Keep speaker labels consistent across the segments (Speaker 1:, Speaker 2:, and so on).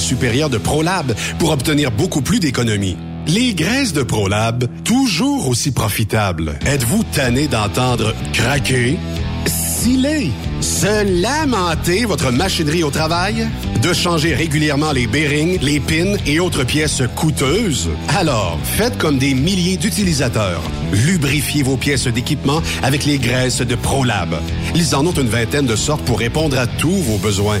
Speaker 1: supérieure de ProLab pour obtenir beaucoup plus d'économies. Les graisses de ProLab, toujours aussi profitables. Êtes-vous tanné d'entendre craquer, siler, se lamenter votre machinerie au travail? De changer régulièrement les bearings, les pins et autres pièces coûteuses? Alors, faites comme des milliers d'utilisateurs. Lubrifiez vos pièces d'équipement avec les graisses de ProLab. Ils en ont une vingtaine de sortes pour répondre à tous vos besoins.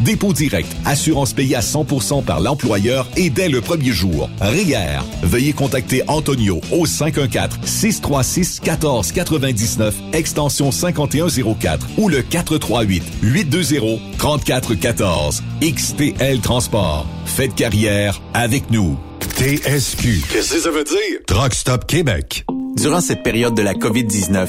Speaker 2: dépôt direct, assurance payée à 100% par l'employeur et dès le premier jour. RIER. Veuillez contacter Antonio au 514-636-1499, extension 5104 ou le 438-820-3414. XTL Transport. Faites carrière avec nous.
Speaker 1: TSQ.
Speaker 3: Qu'est-ce que ça veut dire?
Speaker 1: Truck Stop Québec.
Speaker 4: Durant cette période de la COVID-19,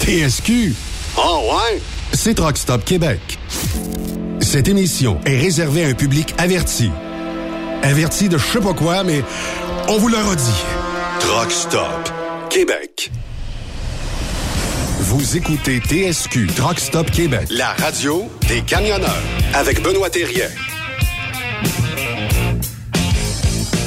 Speaker 1: TSQ. Oh ouais? C'est Truck Stop Québec. Cette émission est réservée à un public averti. Averti de je sais pas quoi, mais on vous le redit. Truck Stop Québec. Vous écoutez TSQ Truck Stop Québec, la radio des camionneurs avec Benoît Thérien.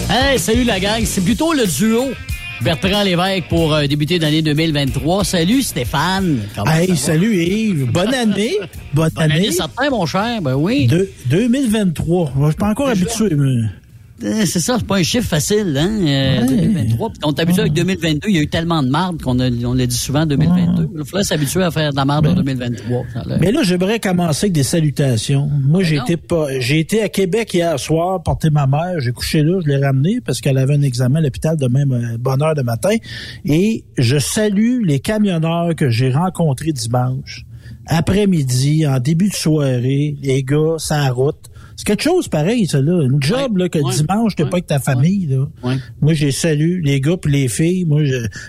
Speaker 5: Hey, salut la gang, c'est plutôt le duo Bertrand Lévesque pour euh, débuter l'année 2023. Salut Stéphane. Comment
Speaker 6: Hey, salut Yves. Bonne année. Bonne,
Speaker 5: Bonne année,
Speaker 6: année.
Speaker 5: certain, mon cher. Ben oui.
Speaker 6: De- 2023. Je suis pas encore habitué. mais-
Speaker 5: C'est ça, c'est pas un chiffre facile, hein? euh,
Speaker 6: Ouais.
Speaker 5: 2023. Puis on est habitué avec 2022. Il y a eu tellement de marde qu'on a, on l'a dit souvent 2022. Il faudrait s'habituer à faire de la marde en 2023. Ça a l'air.
Speaker 6: Mais là, j'aimerais commencer avec des salutations. Moi, j'ai
Speaker 5: non.
Speaker 6: été pas, j'ai été à Québec hier soir porter ma mère. J'ai couché là, je l'ai ramenée parce qu'elle avait un examen à l'hôpital de même euh, bonne heure de matin. Et je salue les camionneurs que j'ai rencontrés dimanche. Après-midi, en début de soirée, les gars, sans route. C'est quelque chose pareil, ça, là. Une job,
Speaker 5: Ouais,
Speaker 6: là, que
Speaker 5: ouais,
Speaker 6: dimanche, t'es
Speaker 5: ouais,
Speaker 6: pas avec ta famille, là. Moi, j'ai salué les gars puis les filles. Moi,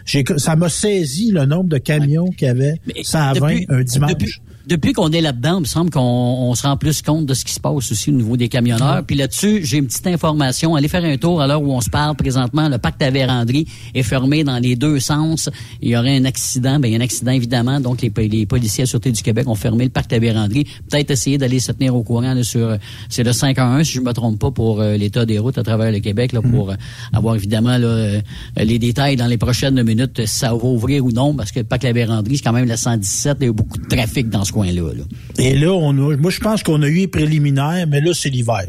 Speaker 6: j'ai, ça m'a saisi le nombre de camions qu'il y avait.
Speaker 5: Mais
Speaker 6: 120
Speaker 5: depuis-
Speaker 6: un dimanche.
Speaker 5: Depuis, depuis qu'on est là-dedans, il me semble qu'on on se rend plus compte de ce qui se passe aussi au niveau des camionneurs. Puis là-dessus, j'ai une petite information. Allez faire un tour à l'heure où on se parle présentement. Le pacte à Vérandrie est fermé dans les deux sens. Il y aurait un accident. Ben, il y a un accident, évidemment. Donc, les, les policiers à Sûreté du Québec ont fermé le pacte à Vérandrie. Peut-être essayer d'aller se tenir au courant là, sur... C'est le 511, si je me trompe pas, pour euh, l'état des routes à travers le Québec, là, pour euh, avoir évidemment là, euh, les détails dans les prochaines minutes, si ça va ouvrir ou non, parce que le pacte à Vérandrie, c'est quand même la 117. Il y a eu beaucoup de trafic dans ce coin-là. là.
Speaker 6: Et là, on a, moi, je pense qu'on a eu les préliminaires, mais là, c'est l'hiver.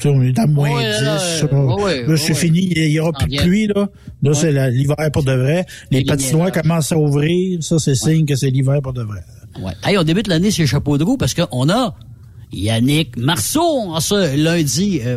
Speaker 6: Tu sais, on est à moins
Speaker 5: Ouais,
Speaker 6: 10.
Speaker 5: là, ouais,
Speaker 6: c'est
Speaker 5: ouais.
Speaker 6: fini. Il y aura plus de pluie, là. Là, c'est l'hiver pour de vrai. Les patinoires commencent à ouvrir. Ça, c'est signe que c'est l'hiver pour de vrai.
Speaker 5: Ouais. Hey, on débute l'année sur chapeau de roue parce qu'on a Yannick Marceau en ce lundi, euh,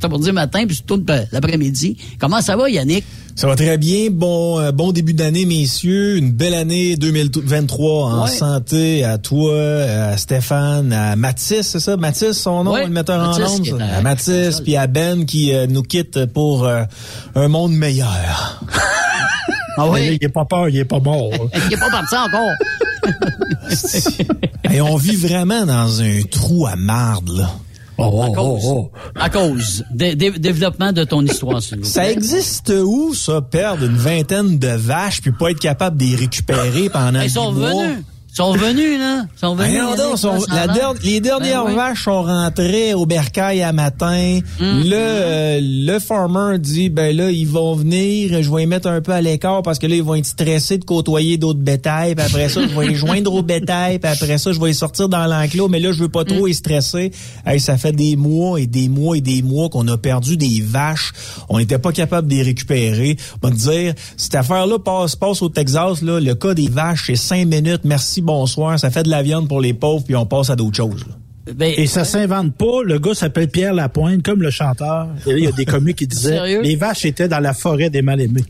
Speaker 5: t'as pour dire matin, puis tout l'après-midi. Comment ça va, Yannick?
Speaker 7: Ça va très bien. Bon, euh, bon début d'année, messieurs. Une belle année 2023 en
Speaker 5: Ouais.
Speaker 7: santé à toi, à Stéphane, à Mathis, c'est ça? Mathis, son nom,
Speaker 5: Ouais.
Speaker 7: le metteur
Speaker 5: Mathis
Speaker 7: en ondes.
Speaker 5: à-
Speaker 7: À Mathis, puis à Ben qui euh, nous quitte pour euh, un monde meilleur.
Speaker 5: Ah
Speaker 6: là, il est pas peur, il est pas mort.
Speaker 5: Il est pas parti encore.
Speaker 7: Et on vit vraiment dans un trou à marde, là.
Speaker 6: Oh,
Speaker 5: À
Speaker 6: oh,
Speaker 5: cause,
Speaker 6: oh, oh.
Speaker 5: à cause dé- développement de ton histoire.
Speaker 7: Ça existe où, ça, perdre une vingtaine de vaches puis pas être capable de les récupérer pendant
Speaker 5: Ils sont
Speaker 7: dix mois?
Speaker 5: venus. Sont venus, là. Ils sont venus. Yannick,
Speaker 7: sont- la der- les dernières
Speaker 5: Ben oui.
Speaker 7: vaches sont rentrées au bercail à matin.
Speaker 5: Mm-hmm.
Speaker 7: Le, euh, le farmer dit, ben là, ils vont venir, je vais les mettre un peu à l'écart parce que là, ils vont être stressés de côtoyer d'autres bétails. Puis après ça, je vais les joindre au bétail. Puis après ça, je vais les sortir dans l'enclos. Mais là, je veux pas
Speaker 5: Mm.
Speaker 7: trop les stresser. Hey, ça fait des mois et des mois et des mois qu'on a perdu des vaches. On n'était pas capable de les récupérer. On va te dire, cette affaire-là passe, passe au Texas, là, le cas des vaches, c'est cinq minutes. Merci, bonsoir. Ça fait de la viande pour les pauvres, puis on passe à d'autres choses. là.
Speaker 5: Ben,
Speaker 6: Et ça s'invente pas. Le gars s'appelle Pierre Lapointe, comme le chanteur. Et là, il y a des comiques qui disaient
Speaker 5: Sérieux?
Speaker 6: les vaches étaient dans la forêt des mal-aimés.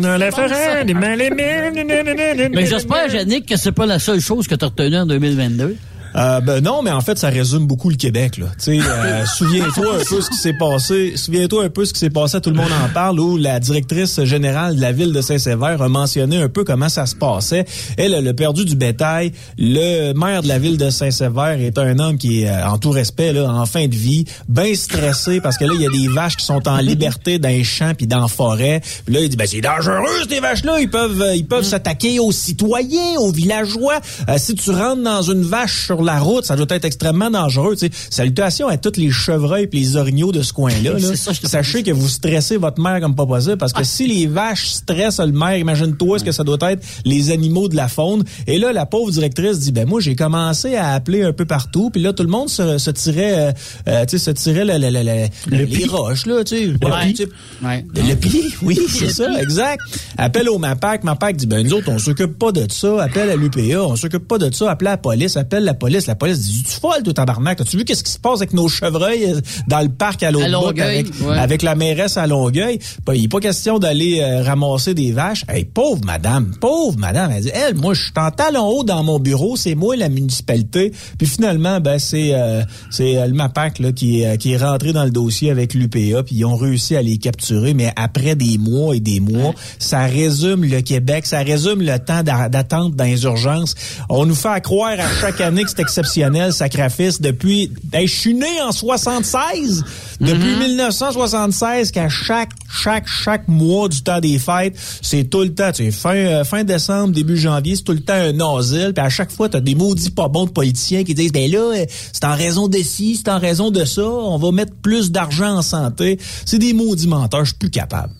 Speaker 7: Dans la forêt, des mal
Speaker 5: Mais j'espère, Yannick, que c'est pas la seule chose que tu as retenue en 2022.
Speaker 7: Euh, ben non, mais en fait, ça résume beaucoup le Québec. Là. Euh, souviens-toi un peu ce qui s'est passé. Souviens-toi un peu ce qui s'est passé. Tout le monde en parle. Où la directrice générale de la ville de Saint-Sévère a mentionné un peu comment ça se passait. Elle, a perdu du bétail. Le maire de la ville de Saint-Sévère est un homme qui est, euh, en tout respect, là, en fin de vie, bien stressé parce que là, il y a des vaches qui sont en liberté dans les champs puis dans la forêt. Puis là, il dit, ben c'est dangereux ces vaches-là. Ils peuvent, euh, ils peuvent s'attaquer aux citoyens, aux villageois. Euh, si tu rentres dans une vache sur la route, ça doit être extrêmement dangereux. Tu sais. Salutations à tous les chevreuils et les orignaux de ce coin-là. là.
Speaker 5: C'est ça, je te
Speaker 7: Sachez que vous stressez votre mère comme pas possible parce que si les vaches stressent le maire, imagine-toi ce que ça doit être les animaux de la faune. Et là, la pauvre directrice dit, ben moi, j'ai commencé à appeler un peu partout, puis là, tout le monde se, se tirait, euh, euh, tu sais, se tirait le, le, le, le- les
Speaker 6: pli.
Speaker 7: roches, là, tu sais.
Speaker 5: Ouais. Ouais.
Speaker 7: le pli, oui, c'est ça, exact. Appelle au MAPAC. MAPAC dit, ben nous autres, on s'occupe pas de ça. Appelle à l'UPA, on s'occupe pas de ça. Appelle la police, appelle la police. La police dit, tu folle, tout tabarnak. As-tu vu qu'est-ce qui se passe avec nos chevreuils euh, dans le parc à l'autre bout avec,
Speaker 5: ouais.
Speaker 7: avec la mairesse à Longueuil? Ben, il n'est pas question d'aller euh, ramasser des vaches. Hey, pauvre madame, pauvre madame. Elle dit, elle, moi, je suis en talon haut dans mon bureau. C'est moi, la municipalité. Puis finalement, ben, c'est, euh, c'est euh, le MAPAC, là, qui est, qui est rentré dans le dossier avec l'UPA. Puis ils ont réussi à les capturer. Mais après des mois et des mois, ça résume le Québec. Ça résume le temps d'a- d'attente dans les urgences. On nous fait croire à chaque année que exceptionnel, sacrifice. Depuis, ben, je suis né en 76. Depuis 1976, qu'à chaque, chaque, chaque mois du temps des fêtes, c'est tout le temps, tu sais, fin, euh, fin décembre, début janvier, c'est tout le temps un asile. Puis à chaque fois, t'as des maudits pas bons de politiciens qui disent, ben là, euh, c'est en raison de ci, c'est en raison de ça, on va mettre plus d'argent en santé. C'est des maudits menteurs, je suis plus capable.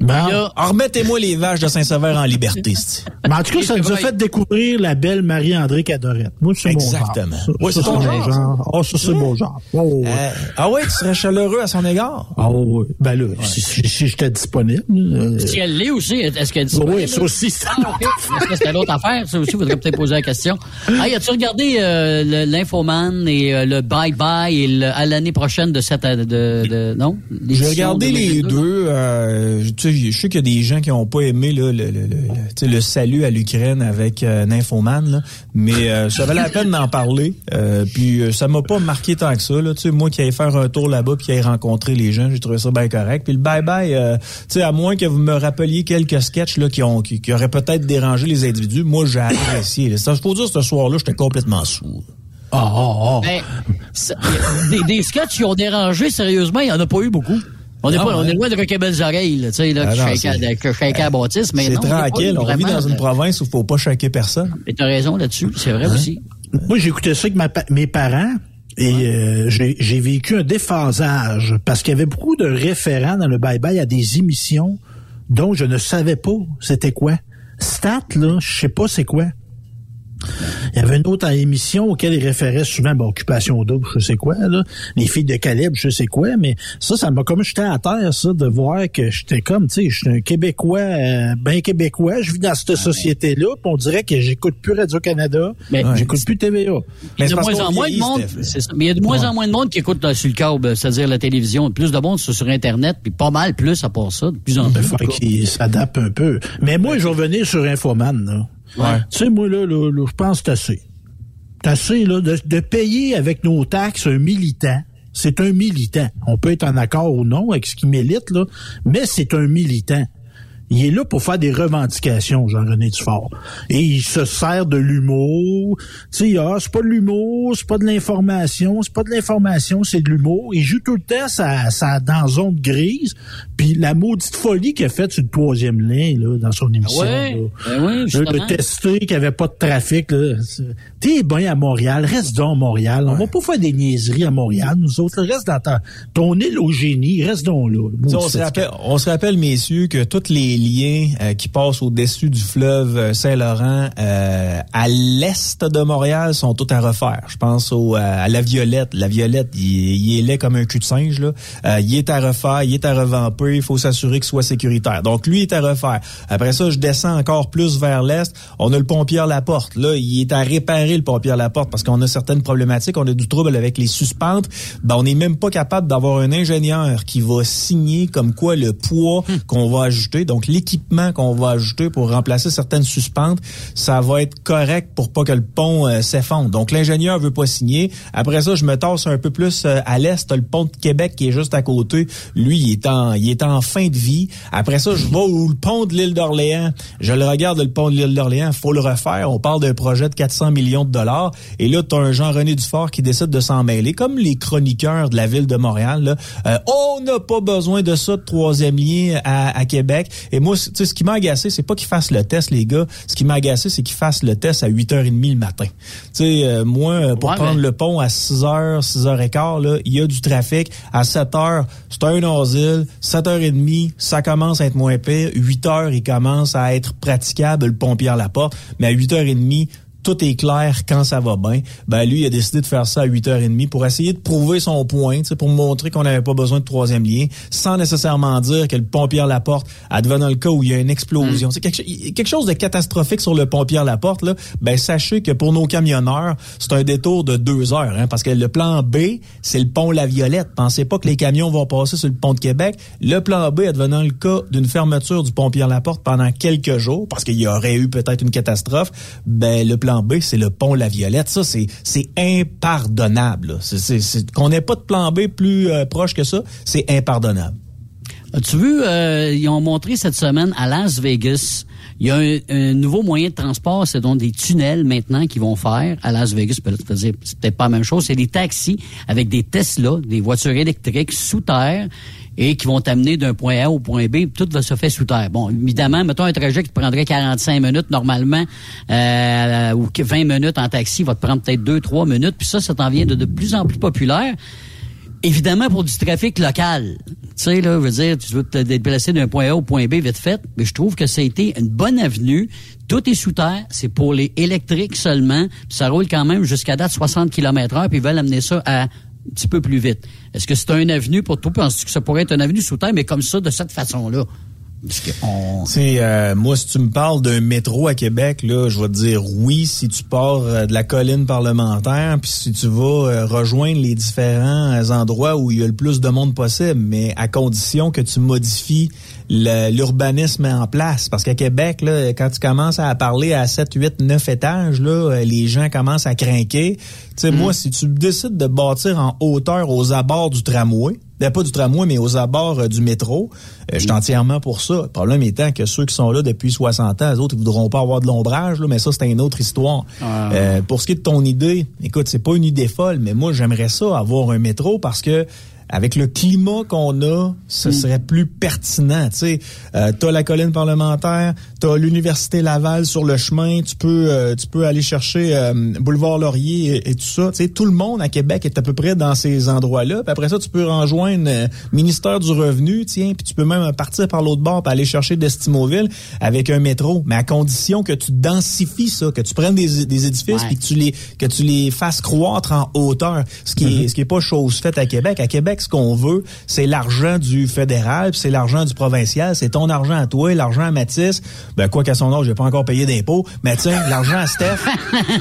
Speaker 6: Bon.
Speaker 7: Remettez-moi les vaches de Saint-Sever en liberté.
Speaker 6: Mais en tout cas, ça nous a fait découvrir la belle Marie-André Cadorette. Moi, c'est mon genre.
Speaker 7: Exactement.
Speaker 6: Ça,
Speaker 7: Oui,
Speaker 6: ça,
Speaker 7: c'est ton
Speaker 6: mon
Speaker 7: genre,
Speaker 6: genre. Oh, ça, c'est mon genre. Oh, ouais.
Speaker 7: Euh, ah ouais, tu serais chaleureux à son égard?
Speaker 6: Ah oui. Ben là, si, si, si j'étais disponible. euh,
Speaker 5: si elle l'est aussi, est-ce qu'elle dit
Speaker 6: oui, ça aussi, ça.
Speaker 5: Ah, OK. Est-ce que c'était l'autre affaire? Ça aussi, faudrait peut-être poser la question. Ah, as-tu regardé euh, l'Infoman et euh, le Bye Bye et le- à l'année prochaine de cette... De, de, non?
Speaker 7: J'ai regardé les
Speaker 5: 2022?
Speaker 7: deux. euh, tu sais, je sais qu'il y a des gens qui n'ont pas aimé là, le, le, le, le- tu sais, le salut à l'Ukraine avec euh, Nymphoman, là. mais euh, ça valait la peine d'en parler. Euh, puis euh, ça m'a pas marqué tant que ça. Là. Moi qui allais faire un tour là-bas puis qui allais rencontrer les gens, j'ai trouvé ça bien correct. Puis le bye-bye, euh, tu sais, à moins que vous me rappeliez quelques sketchs là, qui, ont, qui, qui auraient peut-être dérangé les individus, moi j'ai apprécié. là. Ça, je peux dire, ce soir-là, j'étais complètement sourd.
Speaker 6: Ah, ah, ah.
Speaker 5: Ben, ça- des, des sketchs qui ont dérangé, sérieusement, il n'y en a pas eu beaucoup. On est, pas, on
Speaker 7: ouais.
Speaker 5: est loin de Rocket Belles Oreilles, là, tu sais, là,
Speaker 7: Ah,
Speaker 5: qui
Speaker 7: c'est-
Speaker 5: à- Baptiste, mais
Speaker 7: C'est tranquille, on vit dans une
Speaker 5: de-
Speaker 7: province où il faut pas choquer personne.
Speaker 5: Mais t'as raison là-dessus, c'est vrai aussi.
Speaker 6: Moi, j'ai écouté ça avec ma mes parents et euh, j'ai j'ai vécu un déphasage parce qu'il y avait beaucoup de référents dans le bye-bye à des émissions dont je ne savais pas c'était quoi. Stat, là, je sais pas c'est quoi. Il y avait une autre émission auquel il référait souvent, bon, Occupation double, je sais quoi, là. Les filles de calibre, je sais quoi, mais ça, ça m'a comme j'étais à terre, ça, de voir que j'étais comme, tu sais, j'étais un Québécois, euh, ben Québécois, je vis dans cette société-là, puis on dirait que j'écoute plus Radio-Canada,
Speaker 5: Mais-
Speaker 6: j'écoute plus TVA.
Speaker 5: Il y a
Speaker 7: Mais
Speaker 5: de moins en moins de monde, c'est ça. Mais il y a de moins en moins de monde qui écoute là, sur le câble, c'est-à-dire la télévision. Plus de monde sur, sur Internet, puis pas mal plus à part ça, de plus en plus.
Speaker 6: Fait qu'il s'adapte un peu. Mais moi, je vais revenir sur Infoman, là. Tu sais, moi, là, là, je pense que c'est assez. Assez, là, de, de payer avec nos taxes un militant. C'est un militant. On peut être en accord ou non avec ce qui milite, là, mais c'est un militant. Il est là pour faire des revendications, Jean-René Dufort. Et il se sert de l'humour. Tu sais, ah, c'est pas de l'humour, c'est pas de l'information, c'est pas de l'information, c'est de l'humour. Il joue tout le temps ça, ça dans zone grise. Puis la maudite folie qu'il a faite sur le troisième lien, là, dans son émission.
Speaker 5: Ouais,
Speaker 6: là.
Speaker 5: ben oui,
Speaker 6: Là,
Speaker 5: justement.
Speaker 6: de tester qu'il n'y avait pas de trafic. là. T'es bien à Montréal, reste donc à Montréal. On va pas faire des niaiseries à Montréal, nous autres. Reste dans ta- ton île au génie, reste donc là.
Speaker 7: On se, rappelle, on se rappelle, messieurs, que toutes les liens euh, qui passent au-dessus du fleuve Saint-Laurent à l'est de Montréal sont tous à refaire. Je pense au, à la Violette. La Violette, il, est laid comme un cul de singe. Là. il est à refaire, il est à revamper. Il faut s'assurer qu'il soit sécuritaire. Donc, lui est à refaire. Après ça, je descends encore plus vers l'est. On a le pont Pierre-Laporte. Là, il est à réparer le pont Pierre-Laporte parce qu'on a certaines problématiques. On a du trouble avec les suspentes. Ben, on n'est même pas capable d'avoir un ingénieur qui va signer comme quoi le poids hmm. qu'on va ajouter, donc l'équipement qu'on va ajouter pour remplacer certaines suspentes, ça va être correct pour pas que le pont euh, s'effondre. Donc l'ingénieur veut pas signer. Après ça, je me tasse un peu plus euh, à l'est, le pont de Québec qui est juste à côté. Lui, il est en il est en fin de vie. Après ça, je vais au pont de l'île d'Orléans. Je le regarde le pont de l'île d'Orléans, faut le refaire. On parle d'un projet de 400 millions de dollars et là tu as un Jean-René Dufort qui décide de s'en mêler comme les chroniqueurs de la ville de Montréal là. Euh, on n'a pas besoin de ça de troisième lien à, Québec. Et moi, tu sais, ce qui m'a agacé, c'est pas qu'ils fassent le test, les gars. Ce qui m'a agacé, c'est qu'ils fassent le test à 8h30 le matin. Tu sais, euh, moi, euh, pour prendre le pont à 6h, 6h15, là, il y a du trafic. À 7h, c'est un asile. 7h30, ça commence à être moins pire. 8h, il commence à être praticable, le pont Pierre Laporte. Mais à 8h30, tout est clair quand ça va bien. Ben lui, il a décidé de faire ça à 8h30 pour essayer de prouver son point, pour montrer qu'on n'avait pas besoin de troisième lien, sans nécessairement dire que le pont Pierre-Laporte, advenant le cas où il y a une explosion, mm. c'est quelque, chose de catastrophique sur le pont Pierre-Laporte, là, ben sachez que pour nos camionneurs, c'est un détour de deux heures, hein, parce que le plan B, c'est le pont La Violette. Pensez pas que les camions vont passer sur le pont de Québec. Le plan B, advenant le cas d'une fermeture du pont Pierre-Laporte pendant quelques jours, parce qu'il y aurait eu peut-être une catastrophe, ben le plan plan B, c'est le pont La Violette. Ça, c'est, c'est impardonnable. Qu'on n'ait pas de plan B plus euh, proche que ça, c'est impardonnable.
Speaker 5: Tu vu, euh, ils ont montré cette semaine à Las Vegas, il y a un, nouveau moyen de transport, c'est donc des tunnels maintenant qu'ils vont faire à Las Vegas. C'est peut-être pas la même chose. C'est des taxis avec des Tesla, des voitures électriques sous terre et qui vont t'amener d'un point A au point B. Tout va se faire sous terre. Bon, évidemment, mettons un trajet qui te prendrait 45 minutes normalement euh, ou 20 minutes en taxi va te prendre peut-être 2-3 minutes. Puis ça, ça t'en vient de, de plus en plus populaire. Évidemment, pour du trafic local. Tu sais, là, veut dire, tu veux te déplacer d'un point A au point B vite fait, mais je trouve que ça a été une bonne avenue. Tout est sous terre, c'est pour les électriques seulement. ça roule quand même jusqu'à date 60 km heure, puis ils veulent amener ça à un petit peu plus vite. Est-ce que c'est un avenue pour toi? Penses-tu que ça pourrait être un avenue sous terre, mais comme ça, de cette façon-là?
Speaker 7: C'est euh, moi si tu me parles d'un métro à Québec là, je vais te dire oui si tu pars euh, de la colline parlementaire puis si tu vas euh, rejoindre les différents endroits où il y a le plus de monde possible, mais à condition que tu modifies l'urbanisme en place. Parce qu'à Québec, là, quand tu commences à parler à 7, 8, 9 étages, là, les gens commencent à craquer. Tu sais, moi, mm. si tu décides de bâtir en hauteur aux abords du tramway, pas du tramway, mais aux abords euh, du métro. Euh, je suis entièrement pour ça. Le problème étant que ceux qui sont là depuis 60 ans, les autres, ils voudront pas avoir de l'ombrage, mais ça, c'est une autre histoire. Ah. Euh, pour ce qui est de ton idée, écoute, c'est pas une idée folle, mais moi, j'aimerais ça, avoir un métro, parce que avec le climat qu'on a, ce mm. serait plus pertinent. Tu sais, euh, t'as la colline parlementaire, t'as l'université Laval sur le chemin, tu peux euh, tu peux aller chercher euh, boulevard Laurier et, tout ça. Tu sais, tout le monde à Québec est à peu près dans ces endroits-là. Puis après ça, tu peux rejoindre ministère du Revenu, tiens, puis tu peux même partir par l'autre bord pour aller chercher Destimoville avec un métro, mais à condition que tu densifies ça, que tu prennes des, des édifices puis que tu les que tu les fasses croître en hauteur, ce qui est mm-hmm. ce qui est pas chose faite à Québec. À Québec ce qu'on veut, c'est l'argent du fédéral, c'est l'argent du provincial, c'est ton argent à toi, l'argent à Mathis. Ben, quoi qu'à son âge, j'ai pas encore payé d'impôts, mais tiens, l'argent à Steph,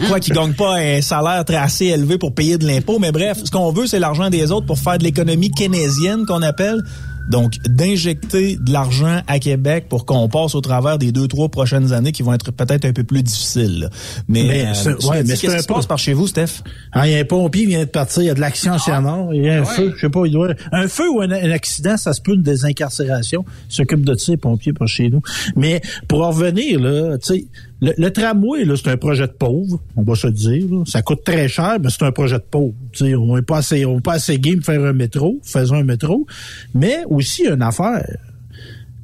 Speaker 7: quoi qu'il gagne pas un salaire très assez élevé pour payer de l'impôt, mais bref, ce qu'on veut, c'est l'argent des autres pour faire de l'économie keynésienne qu'on appelle. Donc, d'injecter de l'argent à Québec pour qu'on passe au travers des deux, trois prochaines années qui vont être peut-être un peu plus difficiles. Mais, mais, euh, ouais, mais qu'est-ce qui se passe par chez vous, Steph?
Speaker 6: Ah, il y a un pompier qui vient de partir, il y a de l'action sur ah, il y a un feu, je sais pas, il doit... Un feu ou un, accident, ça se peut une désincarcération. S'occupe de ça, les pompiers par chez nous. Mais pour en revenir, là, tu sais, le, tramway, là, c'est un projet de pauvre, on va se dire. Ça coûte très cher, mais c'est un projet de pauvre. on n'est pas assez, on est pas assez game faire un métro, faisons un métro. Mais aussi une affaire.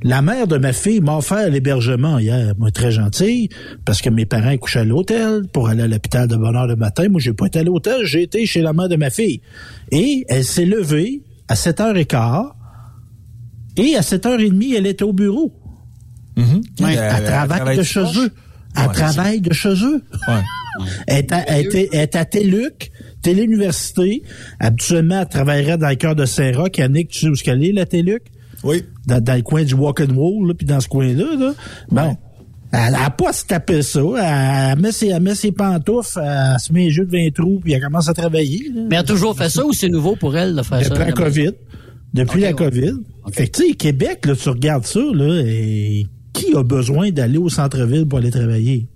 Speaker 6: La mère de ma fille m'a offert l'hébergement hier, moi très gentil, parce que mes parents couchaient à l'hôtel pour aller à l'hôpital de bonne heure le matin. Moi, j'ai pas été à l'hôtel, j'ai été chez la mère de ma fille. Et elle s'est levée à 7h15 et à 7h30, elle était au bureau. Mm-hmm. elle, travaille de chez eux. Elle travaille de chez eux. elle, est à, elle, est à TELUC, Téléuniversité. Habituellement, elle travaillerait dans le cœur de Saint-Roch. Yannick, tu sais où est-ce est, la TELUC?
Speaker 7: Oui.
Speaker 6: Dans, le coin du walk and roll, puis dans ce coin-là. Là. Bon. Elle n'a pas à se taper ça. Elle met ses, elle met ses pantoufles, elle se met les jeux de 20 trous, puis elle commence à travailler.
Speaker 5: Mais elle a toujours fait ça ou c'est nouveau pour elle de faire
Speaker 6: Depuis
Speaker 5: ça?
Speaker 6: La COVID. Depuis la COVID. Fait que, tu sais, Québec, là, tu regardes ça, là, et qui a besoin d'aller au centre-ville pour aller travailler?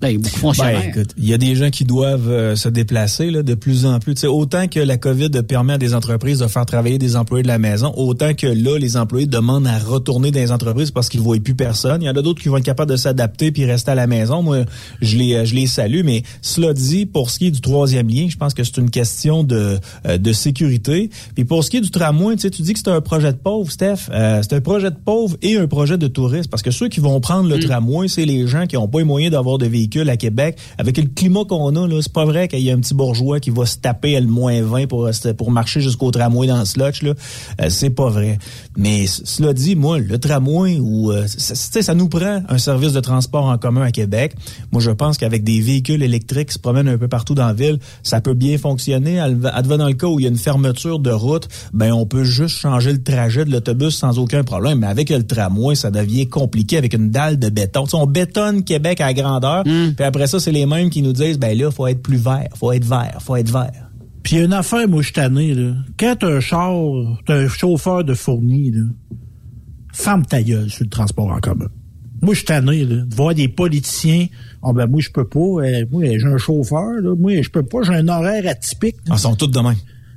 Speaker 5: Ben, il ben,
Speaker 7: y a des gens qui doivent euh, se déplacer là, de plus en plus. autant que la COVID permet à des entreprises de faire travailler des employés de la maison, autant que là, les employés demandent à retourner dans les entreprises parce qu'ils ne voient plus personne. Il y en a d'autres qui vont être capables de s'adapter puis rester à la maison. Moi, je les, je les salue. Mais cela dit, pour ce qui est du troisième lien, je pense que c'est une question de, euh, de sécurité. Puis pour ce qui est du tramway, tu sais, tu dis que c'est un projet de pauvre, Steph. Euh, c'est un projet de pauvre et un projet de touriste. Parce que ceux qui vont prendre le mm. tramway, c'est les gens qui n'ont pas les moyens d'avoir de véhicules à Québec. Avec le climat qu'on a, c'est pas vrai qu'il y a un petit bourgeois qui va se taper à le moins 20 pour, pour marcher jusqu'au tramway dans ce lotch, là. Euh, c'est pas vrai. Mais cela dit, moi, le tramway, ou euh, ça, ça nous prend un service de transport en commun à Québec. Moi, je pense qu'avec des véhicules électriques qui se promènent un peu partout dans la ville, ça peut bien fonctionner. Adva dans le cas où il y a une fermeture de route, ben on peut juste changer le trajet de l'autobus sans aucun problème. Mais avec le tramway, ça devient compliqué avec une dalle de béton. on bétonne Québec à grandeur. Mm. Puis après ça, c'est les mêmes qui nous disent, ben là, faut être plus vert, faut être vert, faut être vert.
Speaker 6: Puis il y a une affaire, moi, je tanné, là. Quand t'as un char, t'as un chauffeur de fourni, là, ferme ta gueule sur le transport en commun. Moi, je suis tanné, là, de voir des politiciens. oh, ben, moi, je peux pas. Euh, moi, j'ai un chauffeur, là. Moi, je peux pas. J'ai un horaire atypique.
Speaker 7: Là. Ils sont tous de même.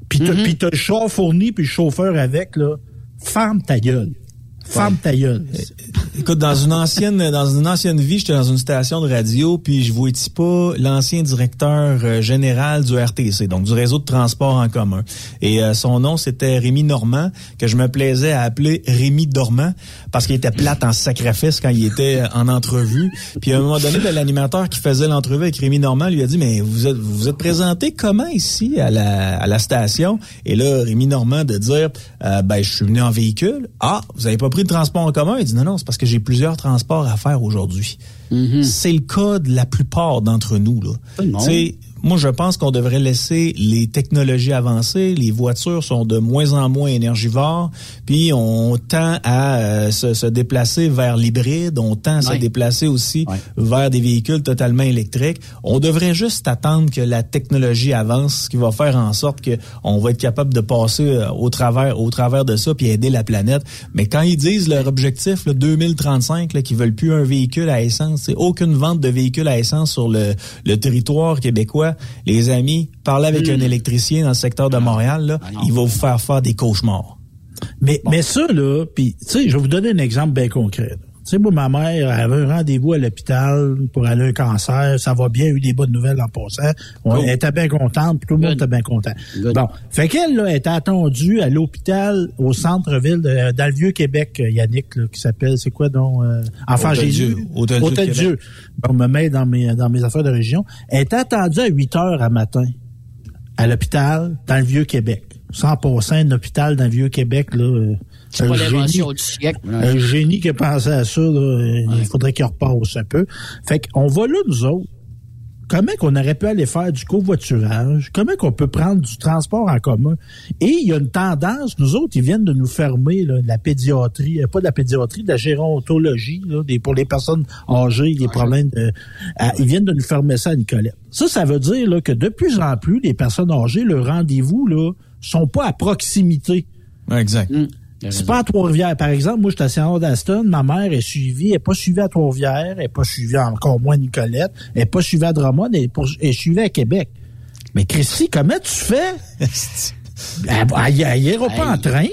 Speaker 6: Puis t'as, mm-hmm. le char fourni, puis le chauffeur avec, là. Ferme ta gueule. Ferme ta gueule.
Speaker 7: Écoute, dans une ancienne, dans une ancienne vie, j'étais dans une station de radio, puis je voyais pas l'ancien directeur euh, général du RTC, donc du réseau de transport en commun. Et euh, son nom, c'était Rémi Normand, que je me plaisais à appeler Rémi Dormant, parce qu'il était plate en sacrifice quand il était en entrevue. Puis à un moment donné, ben, l'animateur qui faisait l'entrevue avec Rémi Normand lui a dit, mais vous êtes, vous êtes présenté comment ici à la, à la station? Et là, Rémi Normand de dire, euh, ben, je suis venu en véhicule. Ah, vous avez pas pris de transport en commun? Il dit, non, non, c'est parce que j'ai plusieurs transports à faire aujourd'hui. Mm-hmm. C'est le cas de la plupart d'entre nous. Là. Moi, je pense qu'on devrait laisser les technologies avancer. Les voitures sont de moins en moins énergivores, puis on tend à euh, se, déplacer vers l'hybride, on tend à se déplacer aussi vers des véhicules totalement électriques. On devrait juste attendre que la technologie avance, ce qui va faire en sorte que on va être capable de passer euh, au travers, au travers de ça, puis aider la planète. Mais quand ils disent leur objectif, le 2035, là, qu'ils veulent plus un véhicule à essence, c'est aucune vente de véhicules à essence sur le, le territoire québécois les amis, parlez avec un hmm. électricien dans le secteur de Montréal, là, ah il va vous faire faire des cauchemars.
Speaker 6: Mais, mais ça, là, puis, tu sais, je vais vous donner un exemple bien concret. Sais, moi, ma mère avait un rendez-vous à l'hôpital pour aller à un cancer. Ça va bien, eu des bonnes nouvelles en passant. Elle était bien contente, puis tout le monde était bien content. Bon. Fait qu'elle, là, était attendue à l'hôpital au centre-ville de, dans le Vieux-Québec, Yannick, qui s'appelle, c'est quoi donc, euh, Enfant Jésus?
Speaker 7: Hôtel, Hôtel Dieu. Dieu.
Speaker 6: On me met dans mes, dans mes affaires de région. Elle était attendue à 8 heures à matin à l'hôpital dans le Vieux-Québec. Sans passer un hôpital dans le Vieux-Québec, là, euh,
Speaker 5: c'est pas l'invention du siècle.
Speaker 6: Un génie qui a pensé à ça, il faudrait qu'il repasse un peu. Fait qu'on va là, nous autres. Comment qu'on aurait pu aller faire du covoiturage? Comment qu'on peut prendre du transport en commun? Et il y a une tendance, nous autres, ils viennent de nous fermer là, de la pédiatrie, euh, pas de la pédiatrie, de la gérontologie, là, des, pour les personnes âgées, les problèmes de... ils viennent de nous fermer ça à Nicolette. Ça, ça veut dire là, que de plus en plus, les personnes âgées, le rendez-vous, là, sont pas à proximité.
Speaker 7: Exact. Mm.
Speaker 6: C'est pas à Trois-Rivières. Par exemple, moi, je suis à d'Aston, ma mère est suivie, elle n'est pas suivie à Trois-Rivières, elle n'est pas suivie encore moins à Nicolette, elle n'est pas suivie à Drummond, elle est, suivie à Québec. Mais Christy, comment tu fais? Elle n'ira pas en train,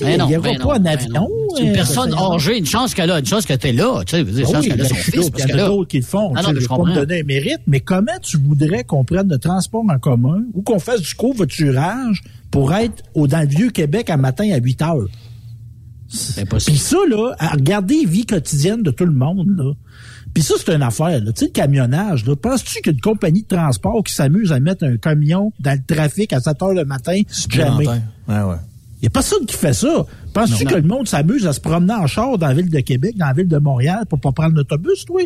Speaker 6: elle n'ira ben pas en ben avion.
Speaker 5: une personne âgée, une chance qu'elle a, une chance que tu es là. Tu sais, une chance qu'elle a son fils.
Speaker 6: Il y en a d'autres qui le font. Ah je vais pas me donner un mérite, mais comment tu voudrais qu'on prenne le transport en commun ou qu'on fasse du covoiturage pour être au, dans le Vieux-Québec un matin à 8 heures? Puis ça, là, à regarder la vie quotidienne de tout le monde, là. Puis ça, c'est une affaire, là. Tu sais, le camionnage, là. Penses-tu qu'une compagnie de transport qui s'amuse à mettre un camion dans le trafic à 7 heures le matin? Jamais.
Speaker 7: Ouais, ouais.
Speaker 6: Il n'y a personne qui fait ça. Penses-tu que le monde s'amuse à se promener en char dans la ville de Québec, dans la ville de Montréal, pour pas prendre l'autobus, toi?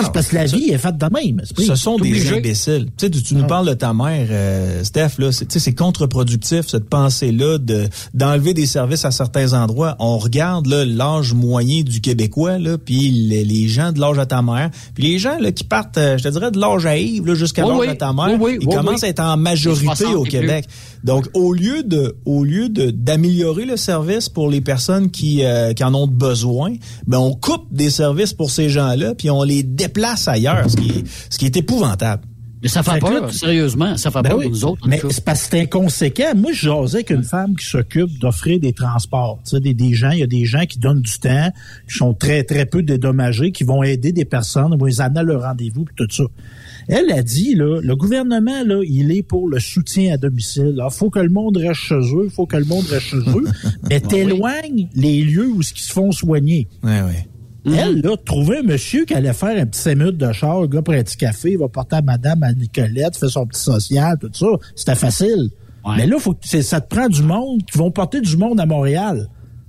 Speaker 6: C'est parce que la vie est faite de même.
Speaker 7: Ce sont des imbéciles. Tu, sais, tu, nous ah. parles de ta mère, euh, Steph, là, c'est contre-productif, cette pensée-là de d'enlever des services à certains endroits. On regarde l'âge moyen du Québécois, là, puis les, gens de l'âge à ta mère, puis les gens là, qui partent, euh, je te dirais, de l'âge à Yves jusqu'à l'âge à ta mère, ils commencent à être en majorité au Québec. Donc, au lieu de, au lieu de d'améliorer le service pour les personnes qui, euh, qui en ont besoin, ben on coupe des services pour ces gens-là, puis on les déplace ailleurs, ce qui est, ce qui est épouvantable.
Speaker 5: Mais ça fait, peur, sérieusement. Ça fait ben peur pour nous autres.
Speaker 6: Mais c'est parce que c'est inconséquent. Moi, je jasais avec une femme qui s'occupe d'offrir des transports. Tu sais, des, des gens, il y a des gens qui donnent du temps, qui sont très, très peu dédommagés, qui vont aider des personnes, vont les amener à leur rendez-vous, tout ça. Elle a dit, là, le gouvernement, là, il est pour le soutien à domicile. Il faut que le monde reste chez eux, il faut que le monde reste chez eux, mais t'éloignes les lieux où ils se font soigner.
Speaker 7: Ouais, ouais.
Speaker 6: Mhm. Elle, là, trouvait un monsieur qui allait faire un petit 5 minutes de char, le gars prend un petit café, il va porter à madame, à Nicolette, fait son petit social, tout ça. C'était facile. Mais là, faut que ça te prend du monde qui vont porter du monde à Montréal.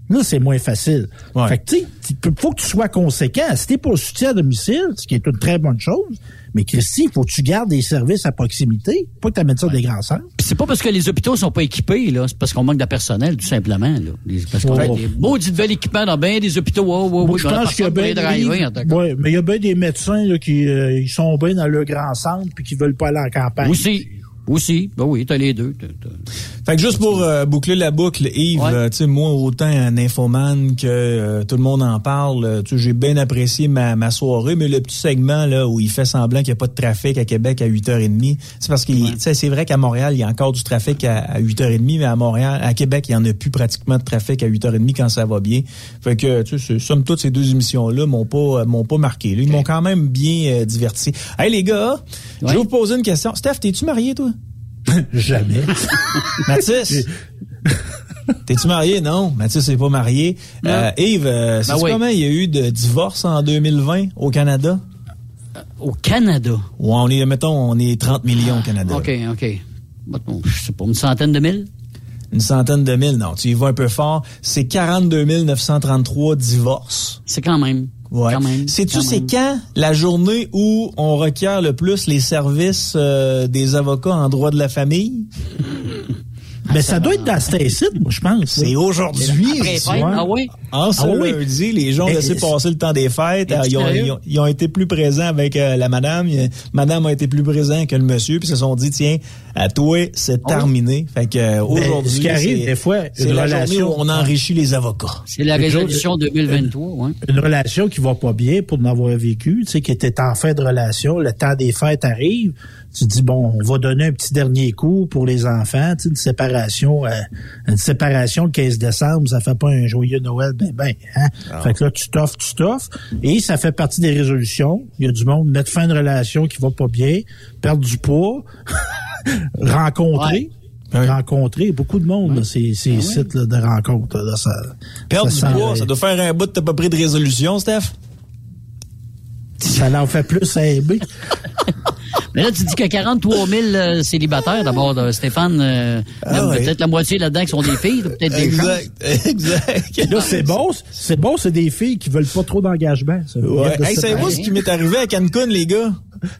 Speaker 6: Là, c'est moins facile. Fait que, tu sais, faut que tu sois conséquent. Si t'es pour le soutien à domicile, ce qui est une très bonne chose, mais Christy, il faut que tu gardes des services à proximité, pas que tu amènes ça des grands centres.
Speaker 5: c'est pas parce que les hôpitaux sont pas équipés, là, c'est parce qu'on manque de personnel, tout simplement. Là. Parce qu'on a des maudits de équipement dans bien des hôpitaux. Oh, oh,
Speaker 6: Moi, je pense qu'il y a bien des, ouais, mais il y a bien des médecins là, qui euh, ils sont bien dans le grand centre puis qui veulent pas aller en campagne.
Speaker 5: Aussi. Aussi, ben oui, t'as les deux.
Speaker 7: Fait que juste pour euh, boucler la boucle, Yves, euh, tu sais, moi, autant un infomane que euh, tout le monde en parle, tu j'ai bien apprécié ma, ma, soirée, mais le petit segment là où il fait semblant qu'il n'y a pas de trafic à Québec à 8h30, c'est parce que c'est vrai qu'à Montréal, il y a encore du trafic à, 8h30, mais à Montréal, à Québec, il y en a plus pratiquement de trafic à 8h30 quand ça va bien. Fait que, tu sais, somme toute, ces deux émissions-là m'ont pas m'ont pas marqué. Ils m'ont quand même bien diverti. Hey les gars, je vais vous poser une question. Steph, t'es-tu marié, toi?
Speaker 6: Jamais.
Speaker 7: Mathis, t'es-tu marié? Non, Mathis n'est pas marié. Euh, Yves, euh, ben comment il y a eu de divorce en 2020 au Canada?
Speaker 5: Euh, au Canada?
Speaker 7: Ouais, on est, mettons, on est 30 millions au Canada.
Speaker 5: OK, OK. Je sais pas, une centaine de mille?
Speaker 7: Une centaine de mille, non. Tu y vas un peu fort. C'est 42 933 divorces.
Speaker 5: C'est quand même.
Speaker 7: Ouais. Sais-tu c'est quand la journée où on requiert le plus les services euh, des avocats en droit de la famille?
Speaker 6: Mais ça doit être dans cette moi, je pense.
Speaker 7: C'est aujourd'hui.
Speaker 5: Ah oui?
Speaker 7: En ce ah lundi, les gens ont laissé passer le temps des fêtes. Ils ont, ils, ont, été plus présents avec euh, la madame. Madame a été plus présente que le monsieur. Puis se sont dit, tiens, à toi, c'est ah terminé. Fait que euh, aujourd'hui, ce
Speaker 6: qui arrive des fois,
Speaker 7: c'est la journée où on enrichit les avocats.
Speaker 5: C'est la résolution 2023. Ouais.
Speaker 6: Une relation qui va pas bien pour n'avoir vécu, tu sais, qui était en fin de relation. Le temps des fêtes arrive tu dis bon, on va donner un petit dernier coup pour les enfants, tu sais, une séparation, euh, une séparation le 15 décembre, ça fait pas un joyeux Noël, ben ben, hein? Ah. Fait que là, tu t'offres, tu t'offres, et ça fait partie des résolutions. Il y a du monde mettre fin de relation qui va pas bien, perdre du poids, rencontrer. rencontrer beaucoup de monde, ces, ces ah sites là, de rencontres. Là, ça,
Speaker 7: Perdre du poids, ça doit faire un bout de pas pris de résolution, Steph?
Speaker 6: Ça en fait plus à aimer.
Speaker 5: Mais là, tu dis que 43 000 euh, célibataires, d'abord, Stéphane, euh, ah peut-être la moitié là-dedans qui sont des filles, peut-être des
Speaker 7: Exact, exact.
Speaker 6: Là, c'est bon, c'est bon, c'est des filles qui veulent pas trop d'engagement.
Speaker 7: Ouais. Hey, savez-vous ce qui m'est arrivé à Cancun, les gars?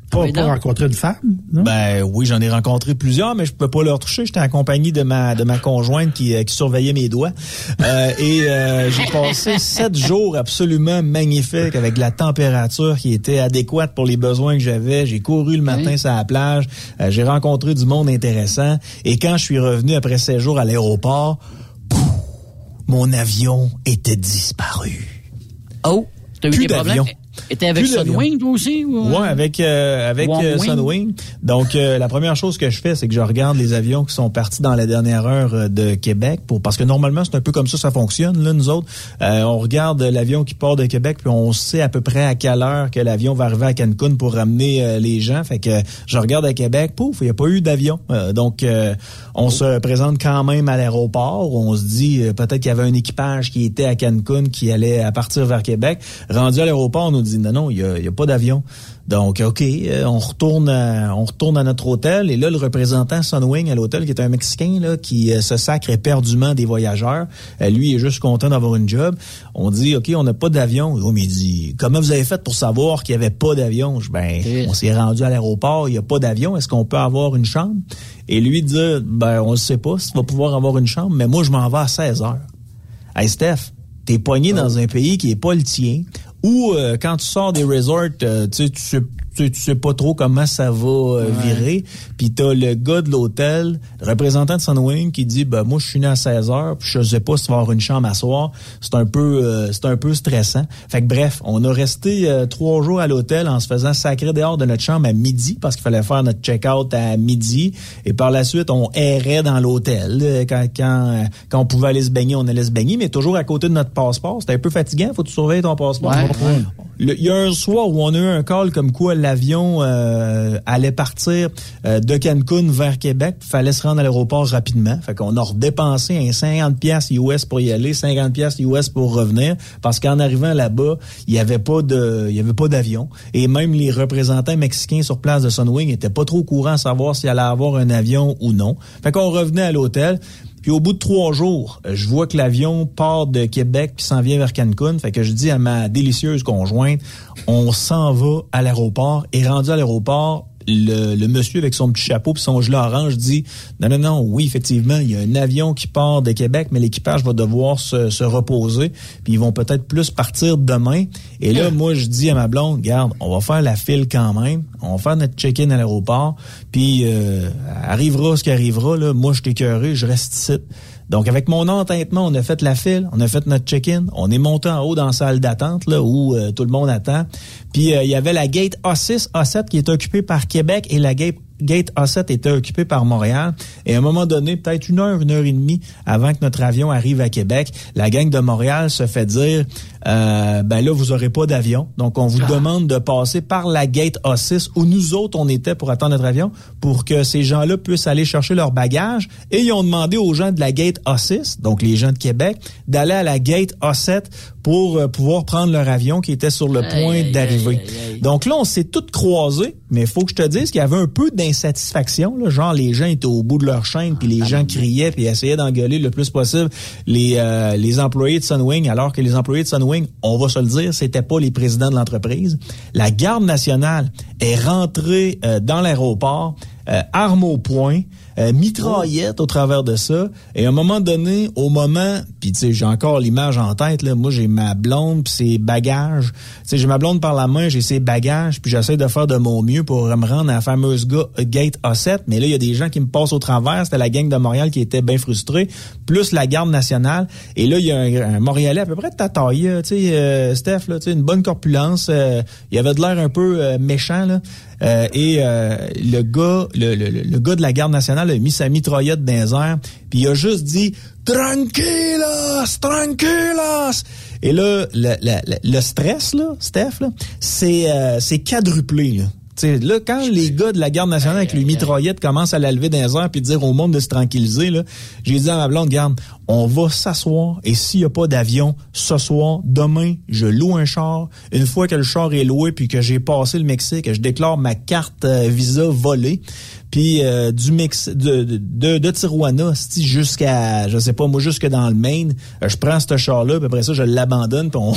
Speaker 6: Pas, pas rencontrer une femme, non?
Speaker 7: Ben oui, j'en ai rencontré plusieurs, mais je peux pas leur toucher. J'étais en compagnie de ma de ma conjointe qui, euh, qui surveillait mes doigts. Euh, et euh, j'ai passé sept jours absolument magnifiques avec la température qui était adéquate pour les besoins que j'avais. J'ai couru le matin sur la plage. j'ai rencontré du monde intéressant. Et quand je suis revenu après sept jours à l'aéroport, mon avion était disparu.
Speaker 5: Oh, t'as eu des problèmes? Était avec Sunwing, toi aussi?
Speaker 7: Ou... Ouais, avec, euh, avec euh, Sunwing. Donc, euh, la première chose que je fais, c'est que je regarde les avions qui sont partis dans la dernière heure de Québec, pour parce que normalement, c'est un peu comme ça ça fonctionne, là, nous autres. on regarde l'avion qui part de Québec, puis on sait à peu près à quelle heure que l'avion va arriver à Cancun pour ramener les gens. Fait que je regarde à Québec, pouf, il n'y a pas eu d'avion. donc, on se présente quand même à l'aéroport. On se dit, peut-être qu'il y avait un équipage qui était à Cancun, qui allait à partir vers Québec. Rendu à l'aéroport, on nous dit non, non, il y a, pas d'avion. Donc, OK, euh, on retourne à, on retourne à notre hôtel et là, le représentant Sunwing à l'hôtel, qui est un Mexicain là, qui euh, se sacre éperdument des voyageurs, euh, lui il est juste content d'avoir une job. On dit, OK, on n'a pas d'avion. Oh, mais il dit, comment vous avez fait pour savoir qu'il n'y avait pas d'avion? Ben, on s'est rendu à l'aéroport, il n'y a pas d'avion. Est-ce qu'on peut avoir une chambre? Et lui dit, ben, on ne sait pas si tu vas pouvoir avoir une chambre, mais moi, je m'en vais à 16 heures. Hey, Steph, t'es pogné dans un pays qui est pas le tien, ou euh, quand tu sors des resorts, euh, tu sais, tu sais tu, sais pas trop comment ça va euh, virer. Puis t'as le gars de l'hôtel, le représentant de Sunwing, qui dit ben moi je suis né à 16 heures, puis je sais pas si tu vas avoir une chambre à soir. C'est un peu c'est un peu stressant. Fait que bref, on a resté trois jours à l'hôtel en se faisant sacrer dehors de notre chambre à midi parce qu'il fallait faire notre check-out à midi. Et par la suite, on errait dans l'hôtel. Quand, quand, quand on pouvait aller se baigner, on allait se baigner, mais toujours à côté de notre passeport. C'était un peu fatigant. Faut que tu surveilles ton passeport. Il y a un soir où on a eu un call comme quoi l'avion euh, allait partir euh, de Cancun vers Québec. Fallait se rendre à l'aéroport rapidement. Fait qu'on a redépensé un 50 pièces US pour y aller, 50 pièces US pour revenir, parce qu'en arrivant là-bas, il y avait pas de, il y avait pas d'avion. Et même les représentants mexicains sur place de Sunwing étaient pas trop courants à savoir s'il allait avoir un avion ou non. Fait qu'on revenait à l'hôtel. Puis au bout de trois jours, euh, je vois que l'avion part de Québec puis s'en vient vers Cancun. Fait que je dis à ma délicieuse conjointe, on s'en va à l'aéroport. Et rendu à l'aéroport, le, monsieur avec son petit chapeau puis son gilet orange dit non non non oui effectivement il y a un avion qui part de Québec mais l'équipage va devoir se, reposer puis ils vont peut-être plus partir demain. Et là moi je dis à ma blonde garde on va faire la file quand même on va faire notre check-in à l'aéroport puis euh, arrivera ce qui arrivera là moi je t'écœuré je reste ici donc, avec mon entêtement, on a fait la file, on a fait notre check-in, on est monté en haut dans la salle d'attente, là, où euh, tout le monde attend. Puis, euh, il y avait la gate A6, A7 qui est occupée par Québec et la gate Gate A7 était occupé par Montréal. Et à un moment donné, peut-être une heure, une heure et demie avant que notre avion arrive à Québec, la gang de Montréal se fait dire, euh, ben là, vous aurez pas d'avion. Donc, on vous ah. demande de passer par la Gate A6 où nous autres, on était pour attendre notre avion pour que ces gens-là puissent aller chercher leurs bagages. Et ils ont demandé aux gens de la Gate A6, donc les gens de Québec, d'aller à la Gate A7 pour euh, pouvoir prendre leur avion qui était sur le point d'arriver. Donc là, on s'est tous croisés, mais il faut que je te dise qu'il y avait un peu d'insatisfaction. Genre, les gens étaient au bout de leur chaîne, puis les ah, gens criaient, puis essayaient d'engueuler le plus possible les, euh, les employés de Sunwing, alors que les employés de Sunwing, on va se le dire, c'était pas les présidents de l'entreprise. La garde nationale est rentrée euh, dans l'aéroport, arme au poing, euh, mitraillette au travers de ça. Et à un moment donné, au moment, puis tu sais, j'ai encore l'image en tête, là, moi j'ai ma blonde puis ses bagages. Tu sais, j'ai ma blonde par la main, j'ai ses bagages, puis j'essaie de faire de mon mieux pour me rendre à la fameuse gate A7. Mais là, il y a des gens qui me passent au travers. C'était la gang de Montréal qui était bien frustrée, plus la garde nationale. Et là, il y a un, Montréalais à peu près de ta taille, tu sais, euh, Steph, là, une bonne corpulence. Euh, il avait de l'air un peu méchant, là. Euh, et euh, le gars, le, le, le, gars de la garde nationale a mis sa mitraillette dans les puis il a juste dit tranquillos, tranquillos. Et là, le, le, le stress là, Steph là, c'est euh, c'est quadruplé. T'sais, là, quand les gars de la garde nationale avec les mitraillettes commencent à la lever dans les airs puis dire au monde de se tranquilliser, là, j'ai dit à ma blonde, garde, on va s'asseoir et s'il n'y a pas d'avion ce soir, demain, je loue un char. Une fois que le char est loué puis que j'ai passé le Mexique, je déclare ma carte euh, Visa volée. Puis euh, du mix de, de, de Tijuana jusqu'à, je sais pas, moi jusque dans le Maine, euh, je prends ce char-là, puis après ça, je l'abandonne, puis on,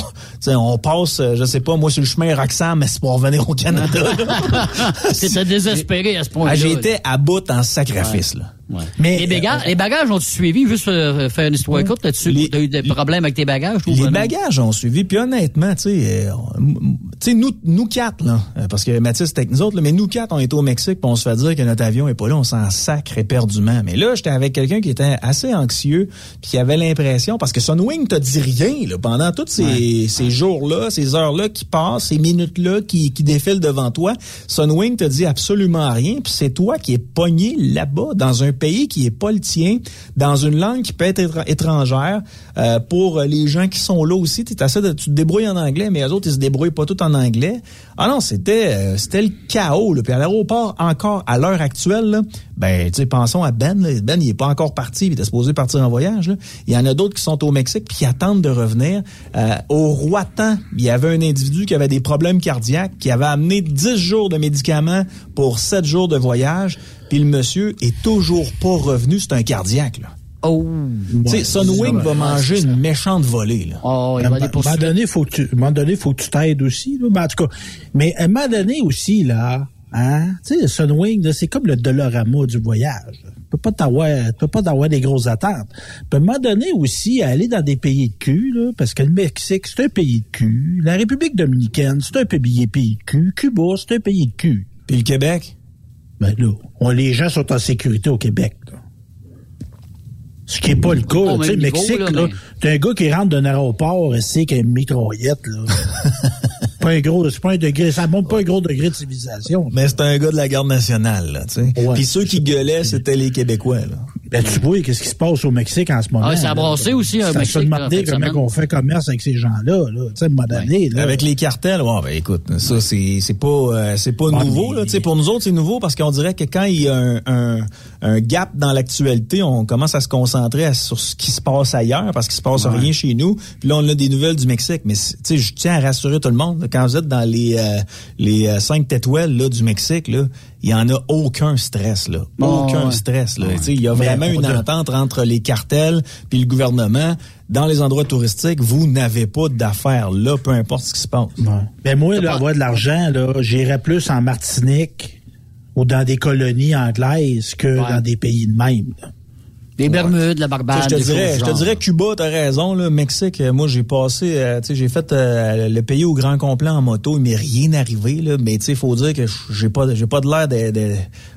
Speaker 7: on passe, je sais pas, moi sur le chemin Roxham, mais c'est pour revenir au Canada.
Speaker 5: C'était désespéré à ce point-là. Ah,
Speaker 7: J'étais à bout en sacrifice, là.
Speaker 5: Mais les bagages, les bagages ont suivi? Juste euh, faire une histoire courte là-dessus? T'as eu des problèmes avec tes bagages
Speaker 7: Les bagages ont suivi. Puis honnêtement, tu sais, euh, nous, nous quatre là, euh, parce que Mathis c'était avec nous autres, mais nous quatre on est au Mexique, puis on se fait dire que notre avion est pas là, on s'en sacre éperdument. Mais là, j'étais avec quelqu'un qui était assez anxieux, puis qui avait l'impression, parce que Sunwing t'a dit rien là, pendant tous ces, ces jours-là, ces heures-là qui passent, ces minutes-là qui, qui défilent devant toi. Sunwing te dit absolument rien, puis c'est toi qui es pogné là-bas dans un pays qui est pas le tien, dans une langue qui peut être étrangère, euh, pour les gens qui sont là aussi, tu de, tu te débrouilles en anglais, mais les autres, ils se débrouillent pas tout en anglais. Ah non, c'était euh, c'était le chaos. Là. Puis à l'aéroport, encore, à l'heure actuelle, là, ben, tu sais, pensons à Ben. Ben, il est pas encore parti, il était supposé partir en voyage. Là. Il y en a d'autres qui sont au Mexique puis qui attendent de revenir. Euh, au Roatan, il y avait un individu qui avait des problèmes cardiaques, qui avait amené 10 jours de médicaments pour 7 jours de voyage, puis le monsieur est toujours pas revenu. C'est un cardiaque, là.
Speaker 5: Oh.
Speaker 7: tu sais, Sunwing va manger une méchante volée, là.
Speaker 5: Oh, il va
Speaker 6: à un moment donné, faut que tu, à un moment donné, faut que tu t'aides aussi, là. Mais en tout cas, mais à un moment donné aussi, là, hein, tu sais, Sunwing, c'est comme le Dolorama du voyage. Tu peux pas t'avoir, tu peux pas t'avoir des grosses attentes. Puis à un moment donné aussi, aller dans des pays de cul, là, parce que le Mexique, c'est un pays de cul. La République dominicaine, c'est un pays, pays de cul. Cuba, c'est un pays de cul.
Speaker 7: Puis le Québec?
Speaker 6: Ben là, on, les gens sont en sécurité au Québec, là. Ce qui n'est pas le cas. Tu sais, Mexique, là, mais... t'as un gars qui rentre d'un aéroport et c'est qu'il y a une mitraillette, là. pas un gros, c'est pas un degré, ça montre pas un gros degré de civilisation.
Speaker 7: Mais c'est un gars de la garde nationale, là, tu sais. Ouais. Puis ceux qui gueulaient, c'était les Québécois, là.
Speaker 6: Ben, tu vois, qu'est-ce qui se passe au Mexique en ce moment?
Speaker 5: Ah, ça a brassé aussi, un Mexique.
Speaker 6: Ça se demander comment on fait commerce avec ces gens-là, là. Tu sais, à un moment donné, là.
Speaker 7: Avec les cartels, ouais, ben, écoute, ça, c'est, c'est pas, euh, c'est pas nouveau, mais... là. Tu sais, pour nous autres, c'est nouveau parce qu'on dirait que quand il y a un, un, un gap dans l'actualité, on commence à se concentrer sur ce qui se passe ailleurs parce qu'il se passe ouais. rien chez nous. Puis là, on a des nouvelles du Mexique. Mais, tu sais, je tiens à rassurer tout le monde. Quand vous êtes dans les, euh, les euh, cinq tétouelles, là, du Mexique, là, il y en a aucun stress là, aucun ouais. stress là. Ouais. Il y a vraiment une entente entre les cartels puis le gouvernement. Dans les endroits touristiques, vous n'avez pas d'affaires là, peu importe ce qui se passe.
Speaker 6: Ouais. Ben moi, là, avoir de l'argent, là, j'irais plus en Martinique ou dans des colonies anglaises que dans des pays de même. Là.
Speaker 5: Les Bermudes, la Barbade.
Speaker 7: je te dirais, je te dirais Cuba, t'as raison, là. Mexique, moi j'ai passé, euh, tu sais, j'ai fait euh, le pays au grand complet en moto, il m'est rien arrivé, là. Mais tu sais, faut dire que j'ai pas, j'ai pas de l'air de, de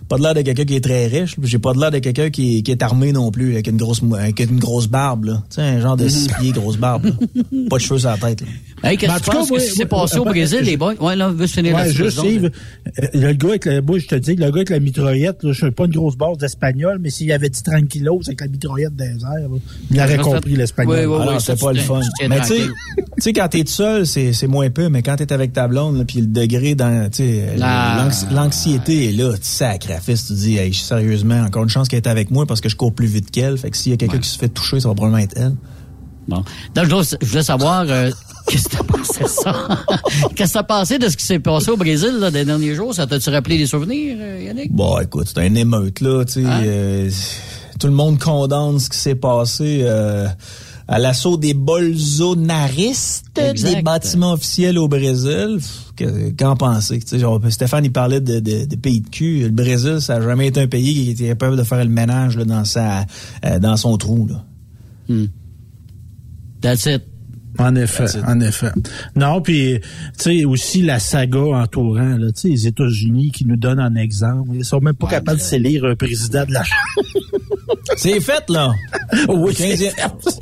Speaker 7: pas de l'air de quelqu'un qui est très riche, j'ai pas de l'air de quelqu'un qui, qui, est armé non plus, avec une grosse, avec une grosse barbe, là. Tu sais, un genre de six pieds, grosse barbe, là. pas de cheveux sur la tête, là.
Speaker 5: Hey, qu'est-ce que tu penses? Que s'est passé au Brésil, les boys? Ouais, là, veux finir
Speaker 6: ouais, juste, Yves, le gars avec la, moi, je te dis, le gars avec la mitraillette, là, je suis pas une grosse base d'espagnol, mais s'il avait dit tranquillos avec la mitraillette des airs, là, il aurait compris l'espagnol.
Speaker 5: Oui, oui, oui,
Speaker 7: c'est pas le fun. Mais tu sais, quand t'es tout seul, c'est, moins peu, mais quand t'es avec ta blonde, là, puis le degré dans, tu sais, l'anxiété est là, tu sacrifices, tu dis, hey, sérieusement, encore une chance qu'elle est avec moi parce que je cours plus vite qu'elle, fait que s'il y a quelqu'un qui se fait toucher, ça va probablement être elle.
Speaker 5: Bon. Donc, je voulais savoir, euh, qu'est-ce que t'as pensé ça? qu'est-ce que t'as pensé de ce qui s'est passé au Brésil, là, des derniers jours? Ça t'a-tu rappelé des souvenirs, euh, Yannick?
Speaker 7: Bon, écoute, c'est un émeute, là, tu sais. Hein? Euh, tout le monde condamne ce qui s'est passé, euh, à l'assaut des bolsonaristes exact. des bâtiments officiels au Brésil. Qu'en penser? Stéphane, il parlait de, de, de, pays de cul. Le Brésil, ça n'a jamais été un pays qui était capable de faire le ménage là, dans, sa, euh, dans son trou. Là.
Speaker 5: Hmm. That's it.
Speaker 6: En effet, en effet. Non, puis tu sais aussi la saga entourant là, tu sais les États-Unis qui nous donnent un exemple, ils sont même pas ouais, capables mais... de s'élire un président de la
Speaker 7: C'est fait là.
Speaker 6: oui,
Speaker 5: au 15e,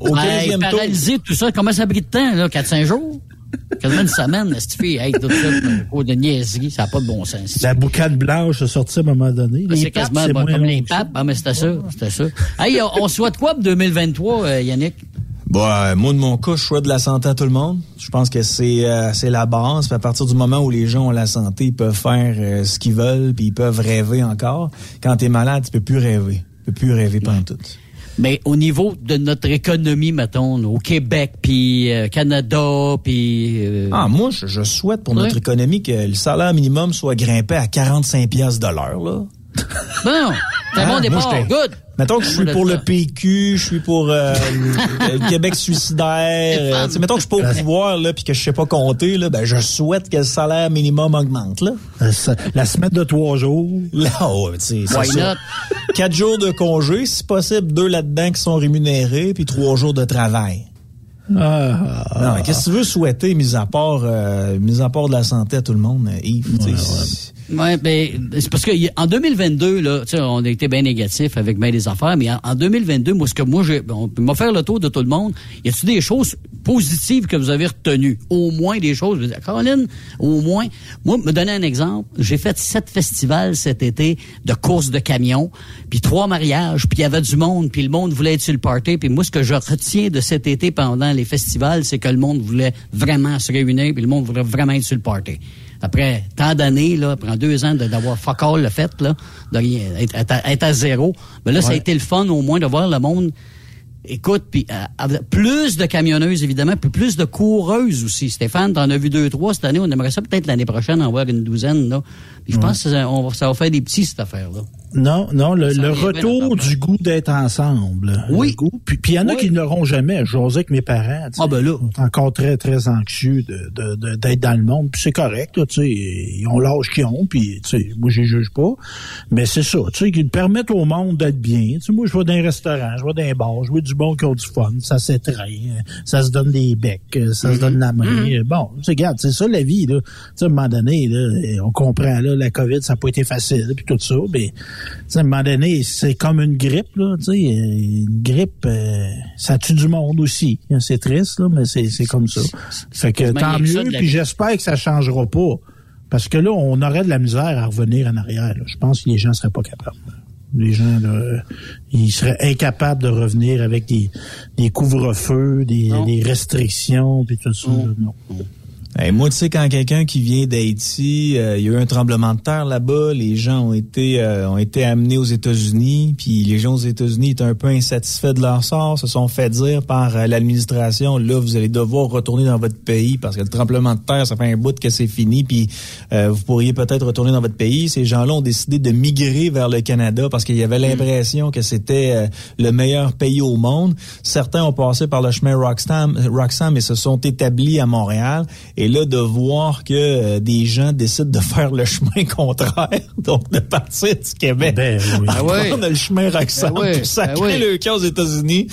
Speaker 5: au 15e hey, paralysé tout ça, comment ça a pris de temps là, 4 5 jours? Quasiment une semaine, cette fille, hey, tout ça, au de niaiserie, ça n'a pas de bon sens.
Speaker 6: La boucane blanche a sorti à un moment donné.
Speaker 5: C'est quasiment comme les papes. Ah, mais c'était ça, c'était ça. Hey, on, on souhaite quoi pour 2023, euh, Yannick?
Speaker 7: Bon, euh, moi, de mon cas, je souhaite de la santé à tout le monde. Je pense que c'est euh, c'est la base. Puis à partir du moment où les gens ont la santé, ils peuvent faire euh, ce qu'ils veulent, puis ils peuvent rêver encore. Quand tu es malade, tu peux plus rêver. Tu peux plus rêver pendant tout.
Speaker 5: Mais au niveau de notre économie, mettons, au Québec, puis euh, Canada, puis... Euh...
Speaker 7: Ah, moi, je, je souhaite pour ouais. notre économie que le salaire minimum soit grimpé à 45 pièces de l'heure, là.
Speaker 5: Bon, c'est bon départ. Good.
Speaker 7: Mettons que je suis pour le PQ, je suis pour euh, le Québec suicidaire. Euh, mettons que je suis pas au pouvoir là, puis que je sais pas compter là, ben je souhaite que le salaire minimum augmente là.
Speaker 6: La semaine de trois jours.
Speaker 7: Là, oh, c'est ça. Quatre jours de congé, si possible, deux là-dedans qui sont rémunérés, puis trois jours de travail.
Speaker 6: Ah,
Speaker 7: non, qu'est-ce que tu veux souhaiter, mis à part, euh, mis à part de la santé à tout le monde, Yves?
Speaker 6: Ouais, ouais.
Speaker 5: Oui, ben, c'est parce qu'en 2022, là, on a été bien négatif avec bien des affaires, mais en, 2022, moi, ce que moi, j'ai, on peut faire le tour de tout le monde. Y a-t-il des choses positives que vous avez retenues? Au moins des choses. Caroline, au moins. Moi, me donner un exemple. J'ai fait sept festivals cet été de courses de camions, puis trois mariages, puis il y avait du monde, puis le monde voulait être sur le party. Puis moi, ce que je retiens de cet été pendant les festivals, c'est que le monde voulait vraiment se réunir, puis le monde voulait vraiment être sur le party après tant d'années, là, après deux ans d'avoir fuck all le fait, là, de rien, être, à, zéro, mais là, ça a été le fun au moins de voir le monde Écoute, puis euh, plus de camionneuses, évidemment, puis plus de coureuses aussi. Stéphane, t'en as vu deux, trois cette année. On aimerait ça peut-être l'année prochaine en voir une douzaine. Là. Je pense que ça, ça va faire des petits, cette affaire-là.
Speaker 6: Non, non, le, retour du goût d'être ensemble.
Speaker 5: Oui.
Speaker 6: Puis il y en a qui ne l'auront jamais. J'osais que mes parents,
Speaker 5: ah ben là.
Speaker 6: sont encore très, très anxieux d'être de, de, dans le monde. Puis c'est correct, tu sais. Ils ont l'âge qu'ils ont, puis tu sais, moi, je juge pas. Mais c'est ça, tu sais, qu'ils permettent au monde d'être bien. Tu sais, moi, je vais dans un restaurant, je vais dans un bar, je vois du bon qui ont du fun, ça s'étreint, ça se donne des becs, ça se donne la main. Mm-hmm. Bon, tu sais, regarde, c'est ça la vie, là. Tu sais, à un moment donné, là, on comprend, là, la COVID, ça n'a pas été facile, puis tout ça, mais à un moment donné, c'est comme une grippe, là, tu sais, une grippe, euh, ça tue du monde aussi. C'est triste, là, mais c'est comme ça. Fait que tant mieux, puis j'espère que ça changera pas. Parce que là, on aurait de la misère à revenir en arrière. Je pense que les gens seraient pas capables. Les gens, là, ils seraient incapables de revenir avec des, des couvre-feux, des, des, restrictions, puis tout ça. non
Speaker 7: moi, tu sais, quand quelqu'un qui vient d'Haïti, euh, il y a eu un tremblement de terre là-bas, les gens ont été euh, ont été amenés aux États-Unis, puis les gens aux États-Unis étaient un peu insatisfaits de leur sort, se sont fait dire par euh, l'administration, là, vous allez devoir retourner dans votre pays parce que le tremblement de terre, ça fait un bout que c'est fini, puis vous pourriez peut-être retourner dans votre pays. Ces gens-là ont décidé de migrer vers le Canada parce qu'il y avait l'impression que c'était le meilleur pays au monde. Certains ont passé par le chemin Roxham, Roxham et se sont établis à Montréal. Et là, de voir que euh, des gens décident de faire le chemin contraire, donc de partir du Québec,
Speaker 6: ben, oui.
Speaker 7: ah ouais. le chemin Roxham, ben oui. sacrer ben le cas aux États-Unis.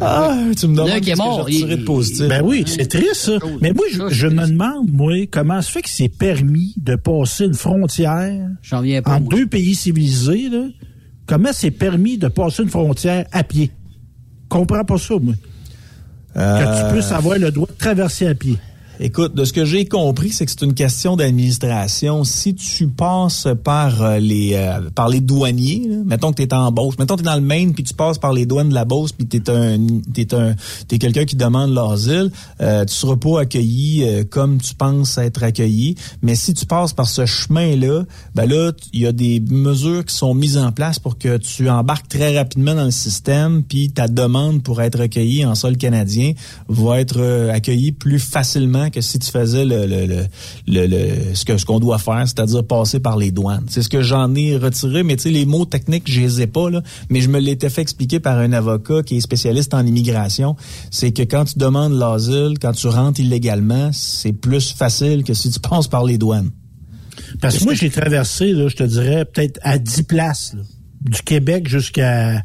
Speaker 7: Ah, tu me demandes ce que j'ai de positif.
Speaker 6: Ben oui, c'est triste, ça. Mais moi, je, me demande, moi, comment se fait que c'est permis de passer une frontière
Speaker 5: en
Speaker 6: deux pays civilisés, là? Comment c'est permis de passer une frontière à pied? comprends pas ça, moi. Que tu euh, puisses avoir le droit de traverser à pied.
Speaker 7: Écoute, de ce que j'ai compris, c'est que c'est une question d'administration. Si tu passes par euh, les euh, par les douaniers, mettons que tu es en Beauce, mettons que tu es dans le Maine puis tu passes par les douanes de la Beauce puis tu es un t'es un t'es quelqu'un qui demande l'asile, euh, tu seras pas accueilli euh, comme tu penses être accueilli, mais si tu passes par ce chemin-là, ben là il y a des mesures qui sont mises en place pour que tu embarques très rapidement dans le système puis ta demande pour être accueilli en sol canadien va être accueillie plus facilement que si tu faisais le, le, le, ce que ce qu'on doit faire, c'est-à-dire passer par les douanes. C'est ce que j'en ai retiré, mais tu sais les mots techniques, je les ai pas là, mais je me l'étais fait expliquer par un avocat qui est spécialiste en immigration, c'est que quand tu demandes l'asile, quand tu rentres illégalement, c'est plus facile que si tu passes par les douanes.
Speaker 6: Parce que moi, j'ai traversé, là, je te dirais, peut-être à 10 places, du Québec jusqu'à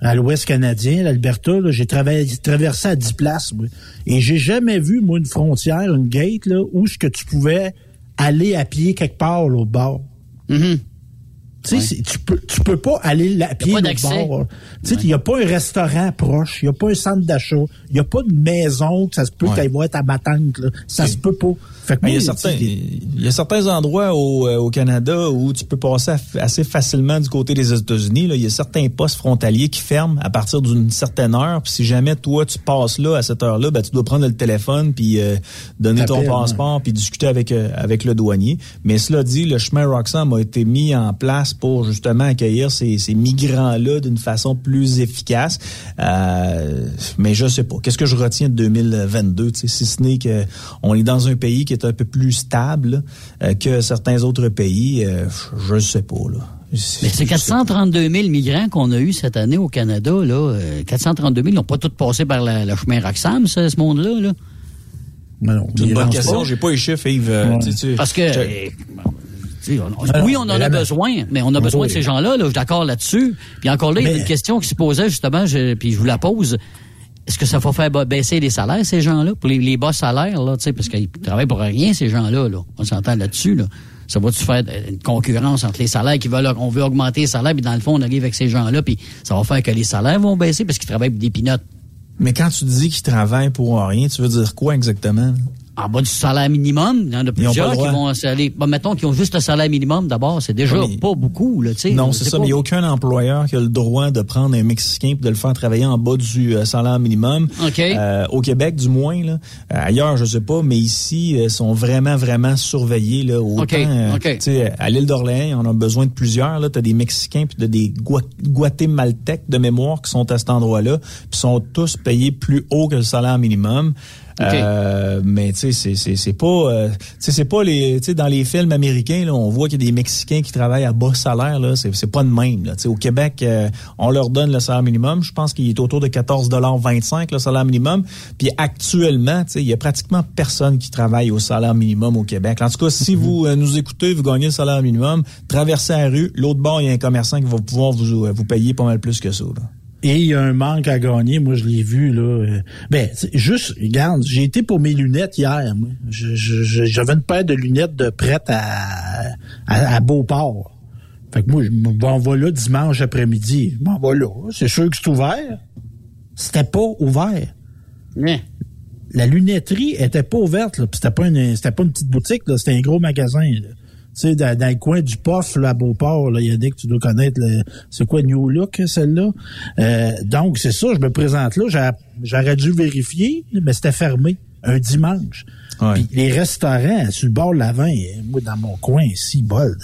Speaker 6: à l'Ouest canadien, l'Alberta, j'ai traversé à 10 places, moi. Et j'ai jamais vu, moi, une frontière, une gate, là, où ce que tu pouvais aller à pied quelque part au bord.
Speaker 5: Mm-hmm.
Speaker 6: Sais, tu peux, tu peux pas aller à pied au bord. Tu sais, il n'y a pas un restaurant proche, il n'y a pas un centre d'achat, il n'y a pas de maison que ça se peut ouais. voir ta matante, là. Ça se peut pas
Speaker 7: il, y a certains, il y a certains endroits au, euh, au, Canada où tu peux passer assez facilement du côté des États-Unis. Il y a certains postes frontaliers qui ferment à partir d'une certaine heure. Puis si jamais toi tu passes là à cette heure-là, ben, tu dois prendre le téléphone puis euh, donner ton passeport puis discuter avec euh, avec le douanier. Mais cela dit, le chemin Roxham a été mis en place pour justement accueillir ces, ces migrants-là d'une façon plus efficace. mais je sais pas. Qu'est-ce que je retiens de 2022 Si ce n'est que on est dans un pays qui est un peu plus stable euh, que certains autres pays, euh, je ne sais pas. Là.
Speaker 5: Mais c'est 432 000 migrants qu'on a eu cette année au Canada. Là. 432 euh, 000 n'ont pas tous passé par le chemin Roxham, ce, monde-là. Là.
Speaker 7: c'est une bonne question. J'ai pas les chiffres, Yves.
Speaker 5: Parce que... oui, on en a besoin, mais on a besoin de ces gens-là. Là, je suis d'accord là-dessus. Puis encore là, il y a une question qui se posait justement, puis je vous la pose. Est-ce que ça va faire baisser les salaires, ces gens-là, pour les, bas salaires, là, parce qu'ils travaillent pour rien, ces gens-là, là? On s'entend là-dessus, là. Ça va-tu faire une concurrence entre les salaires qui veulent, on veut augmenter les salaires, puis dans le fond, on arrive avec ces gens-là, puis ça va faire que les salaires vont baisser parce qu'ils travaillent pour des pinottes.
Speaker 7: Mais quand tu dis qu'ils travaillent pour rien, tu veux dire quoi exactement?
Speaker 5: En bas du salaire minimum. Il y en a plusieurs qui vont aller. Bon, mettons qu'ils ont juste le salaire minimum d'abord, c'est déjà pas beaucoup, là, tu sais.
Speaker 7: Non, c'est ça, mais il n'y a aucun employeur qui a le droit de prendre un Mexicain et de le faire travailler en bas du euh, salaire minimum.
Speaker 5: OK.
Speaker 7: Euh, au Québec, du moins, là. Euh, ailleurs, je sais pas, mais ici, ils sont vraiment, vraiment surveillés, là. Autant,
Speaker 5: OK.
Speaker 7: Tu à l'île d'Orléans, on a besoin de plusieurs, là. T'as des Mexicains puis des Guatémaltèques de mémoire qui sont à cet endroit-là, puis sont tous payés plus haut que le salaire minimum. Euh, mais tu sais, c'est c'est pas, euh, c'est pas les, tu sais, dans les films américains là, on voit qu'il y a des Mexicains qui travaillent à bas salaire là, c'est c'est pas de même là. Tu sais, au Québec, euh, on leur donne le salaire minimum. Je pense qu'il est autour de 14,25 le salaire minimum. Puis actuellement, tu sais, il y a pratiquement personne qui travaille au salaire minimum au Québec. En tout cas, si mm-hmm. vous nous écoutez, vous gagnez le salaire minimum, traversez la rue, l'autre bord, il y a un commerçant qui va pouvoir vous vous payer pas mal plus que ça. Là
Speaker 6: et il y a un manque à gagner. Moi, je l'ai vu là. Euh, ben, juste, regarde, j'ai été pour mes lunettes hier. Moi. J'avais une paire de lunettes de prête à, à, Beauport. Fait que moi, je m'en vais là dimanche après-midi. Je m'en vais là. C'est sûr que c'est ouvert. C'était pas ouvert. La lunetterie était pas ouverte. C'était pas une, c'était pas une petite boutique. C'était un gros magasin. Là sais, dans, dans, le coin du POF, là, à Beauport, là, il y a des que tu dois connaître, c'est quoi New Look, celle-là? Euh, donc, c'est ça, je me présente là, j'aurais dû vérifier, mais c'était fermé un dimanche les restaurants sur le bord de la vin, moi dans mon coin ici, bol,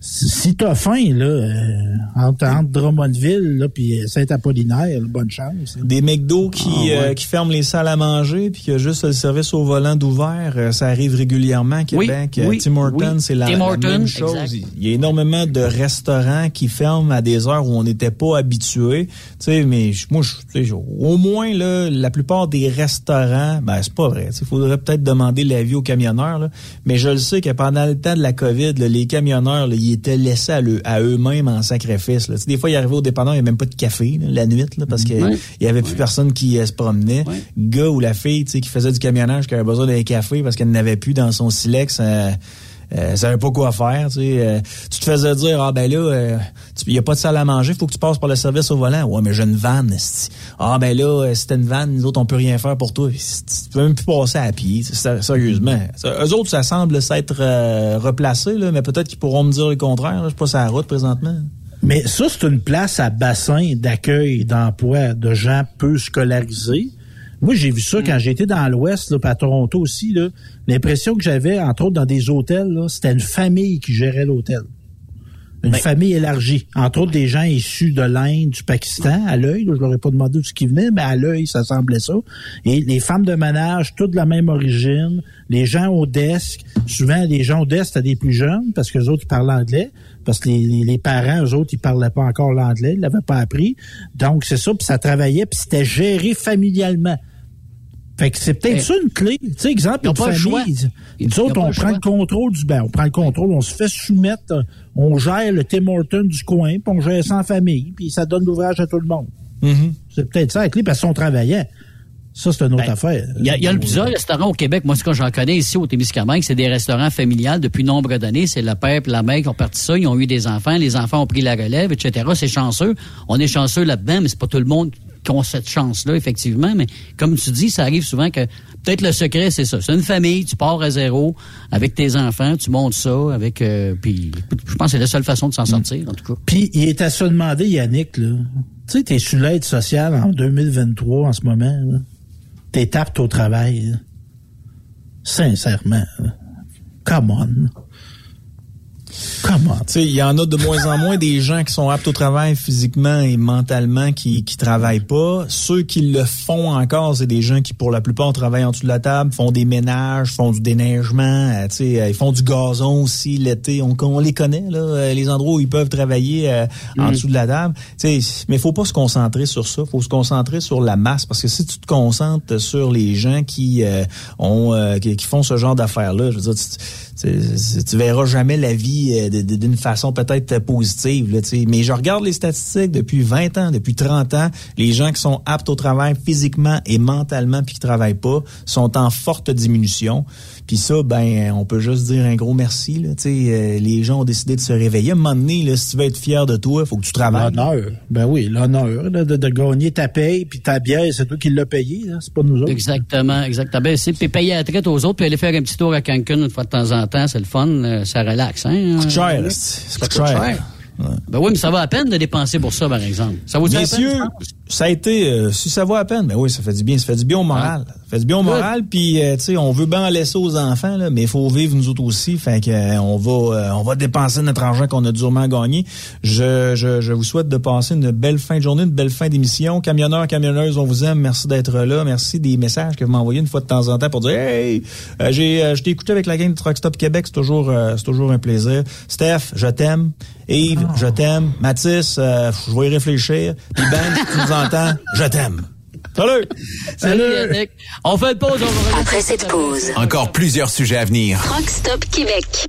Speaker 6: si t'as faim là, euh, entre, entre Drummondville là puis Saint-Apollinaire, bonne chance.
Speaker 7: Des McDo qui ah, euh, qui ferment les salles à manger puis qu'il y a juste le service au volant d'ouvert, euh, ça arrive régulièrement à Québec. Tim Hortons, c'est la, même chose. Il y a énormément de restaurants qui ferment à des heures où on n'était pas habitué. Tu sais, mais moi, je, au moins là, la plupart des restaurants, ben c'est pas vrai. Il faudrait peut-être demander l'avis aux camionneurs, mais je le sais que pendant le temps de la COVID, les camionneurs, ils étaient laissés à, eux-mêmes en sacrifice. Des fois, ils arrivaient au dépanneur, il n'y avait même pas de café la nuit, parce qu'il n'y avait plus personne qui euh, se promenait. Gars ou la fille qui faisait du camionnage, qui avait besoin d'un café parce qu'elle n'avait plus dans son silex. Euh, euh, savait pas quoi faire. Tu, sais, euh, tu te faisais dire ah ben là, il euh, y a pas de salle à manger, faut que tu passes par le service au volant. Ouais, mais j'ai une vanne. Ah ben là, euh, si t'as une vanne, nous autres on peut rien faire pour toi. Tu peux même plus passer à pied. Sérieusement, eux autres ça semble s'être replacé là, mais peut-être qu'ils pourront me dire le contraire. Je suis pas la route présentement.
Speaker 6: Mais ça, c'est une place à bassin d'accueil d'emploi de gens peu scolarisés. Moi, j'ai vu ça quand j'étais dans l'Ouest, à Toronto aussi. L'impression que j'avais, entre autres, dans des hôtels, c'était une famille qui gérait l'hôtel. Une ben famille élargie. Entre autres, des gens issus de l'Inde, du Pakistan, à l'œil. Je leur ai pas demandé d'où ce qui venait, mais à l'œil, ça semblait ça. Et les femmes de ménage, toutes de la même origine. Les gens au desk, souvent, les gens au desk, c'était des plus jeunes, parce que les autres, ils parlent anglais. Parce que les, les, parents, eux autres, ils parlaient pas encore l'anglais, ils l'avaient pas appris. Donc, c'est ça, puis ça travaillait, puis c'était géré familialement. Fait que c'est peut-être ça une clé. Tu sais, exemple, une famille. Nous autres, on prend le contrôle du ben, on prend le contrôle, on se fait soumettre, on gère le Tim Horton du coin, puis on gère ça en famille, puis ça donne l'ouvrage à tout le monde.
Speaker 7: Mm-hmm.
Speaker 6: C'est peut-être ça la clé, parce qu'on travaillait. Ça, c'est une autre ben, affaire.
Speaker 5: Il y a, y a plusieurs restaurants au Québec. Moi, ce que j'en connais ici au Témiscamingue, c'est des restaurants familiales depuis nombre d'années. C'est le père et la mère qui ont parti ça. Ils ont eu des enfants. Les enfants ont pris la relève, etc. C'est chanceux. On est chanceux là-dedans, mais c'est pas tout le monde qui ont cette chance-là, effectivement. Mais comme tu dis, ça arrive souvent que peut-être le secret, c'est ça. C'est une famille, tu pars à zéro avec tes enfants, tu montes ça avec. Euh, puis, je pense que c'est la seule façon de s'en sortir, en tout cas.
Speaker 6: Puis, il est à se demander, Yannick, là. Tu sais, t'es sur l'aide sociale en 2023 en ce moment. T'es apte au travail. Sincèrement. Come on. Comment?
Speaker 7: Il y en a de moins en moins des gens qui sont aptes au travail physiquement et mentalement qui qui travaillent pas. Ceux qui le font encore, c'est des gens qui, pour la plupart, travaillent en dessous de la table, font des ménages, font du déneigement, euh, euh, ils font du gazon aussi l'été. On, on, les connaît, là, euh, les endroits où ils peuvent travailler en mm. dessous de la table. sais, mais faut pas se concentrer sur ça. faut se concentrer sur la masse. Parce que si tu te concentres sur les gens qui ont qui, font ce genre d'affaires-là, je veux dire, tu, tu verras jamais la vie d'une façon peut-être positive. Là, mais je regarde les statistiques depuis 20 ans, depuis 30 ans, les gens qui sont aptes au travail physiquement et mentalement puis qui travaillent pas sont en forte diminution. Puis ça, ben, on peut juste dire un gros merci. Là. Euh, les gens ont décidé de se réveiller. À un moment donné, là, si tu veux être fier de toi, il faut que tu travailles.
Speaker 6: L'honneur. Ben oui, l'honneur de, de, gagner ta paye, puis ta bière, c'est toi qui l'as payé, c'est pas nous autres.
Speaker 5: Exactement, exactement. Ben, c'est payer la traite aux autres, puis aller faire un petit tour à Cancun une fois de temps en temps, c'est le fun, euh, ça relaxe. Hein?
Speaker 7: Coûte cher, c'est cher.
Speaker 5: Ben oui, mais ça va à peine de dépenser pour ça, par exemple. Ça
Speaker 7: vaut Messieurs, ça a été, euh, si ça vaut à peine, ben oui, ça fait du bien, ça fait du bien au moral. Ça fait du bien au moral, puis euh, tu sais, on veut bien laisser aux enfants, là, mais il faut vivre nous autres aussi, fait que euh, on va, on va dépenser notre argent qu'on a durement gagné. Je, je, je vous souhaite de passer une belle fin de journée, une belle fin d'émission. Camionneurs, camionneuses, on vous aime, merci d'être là, merci des messages que vous m'envoyez une fois de temps en temps pour dire, hey, j'ai, je t'ai écouté avec la gang de Truck Stop Québec, c'est toujours, c'est toujours un plaisir. Steph, je t'aime. Yves, je t'aime. Mathis, euh, je vais y réfléchir. Puis Ben, si tu nous entends, je t'aime. Salut!
Speaker 5: Salut! On fait une pause. On
Speaker 8: Après cette pause,
Speaker 4: encore plusieurs sujets à venir.
Speaker 8: Rockstop Québec.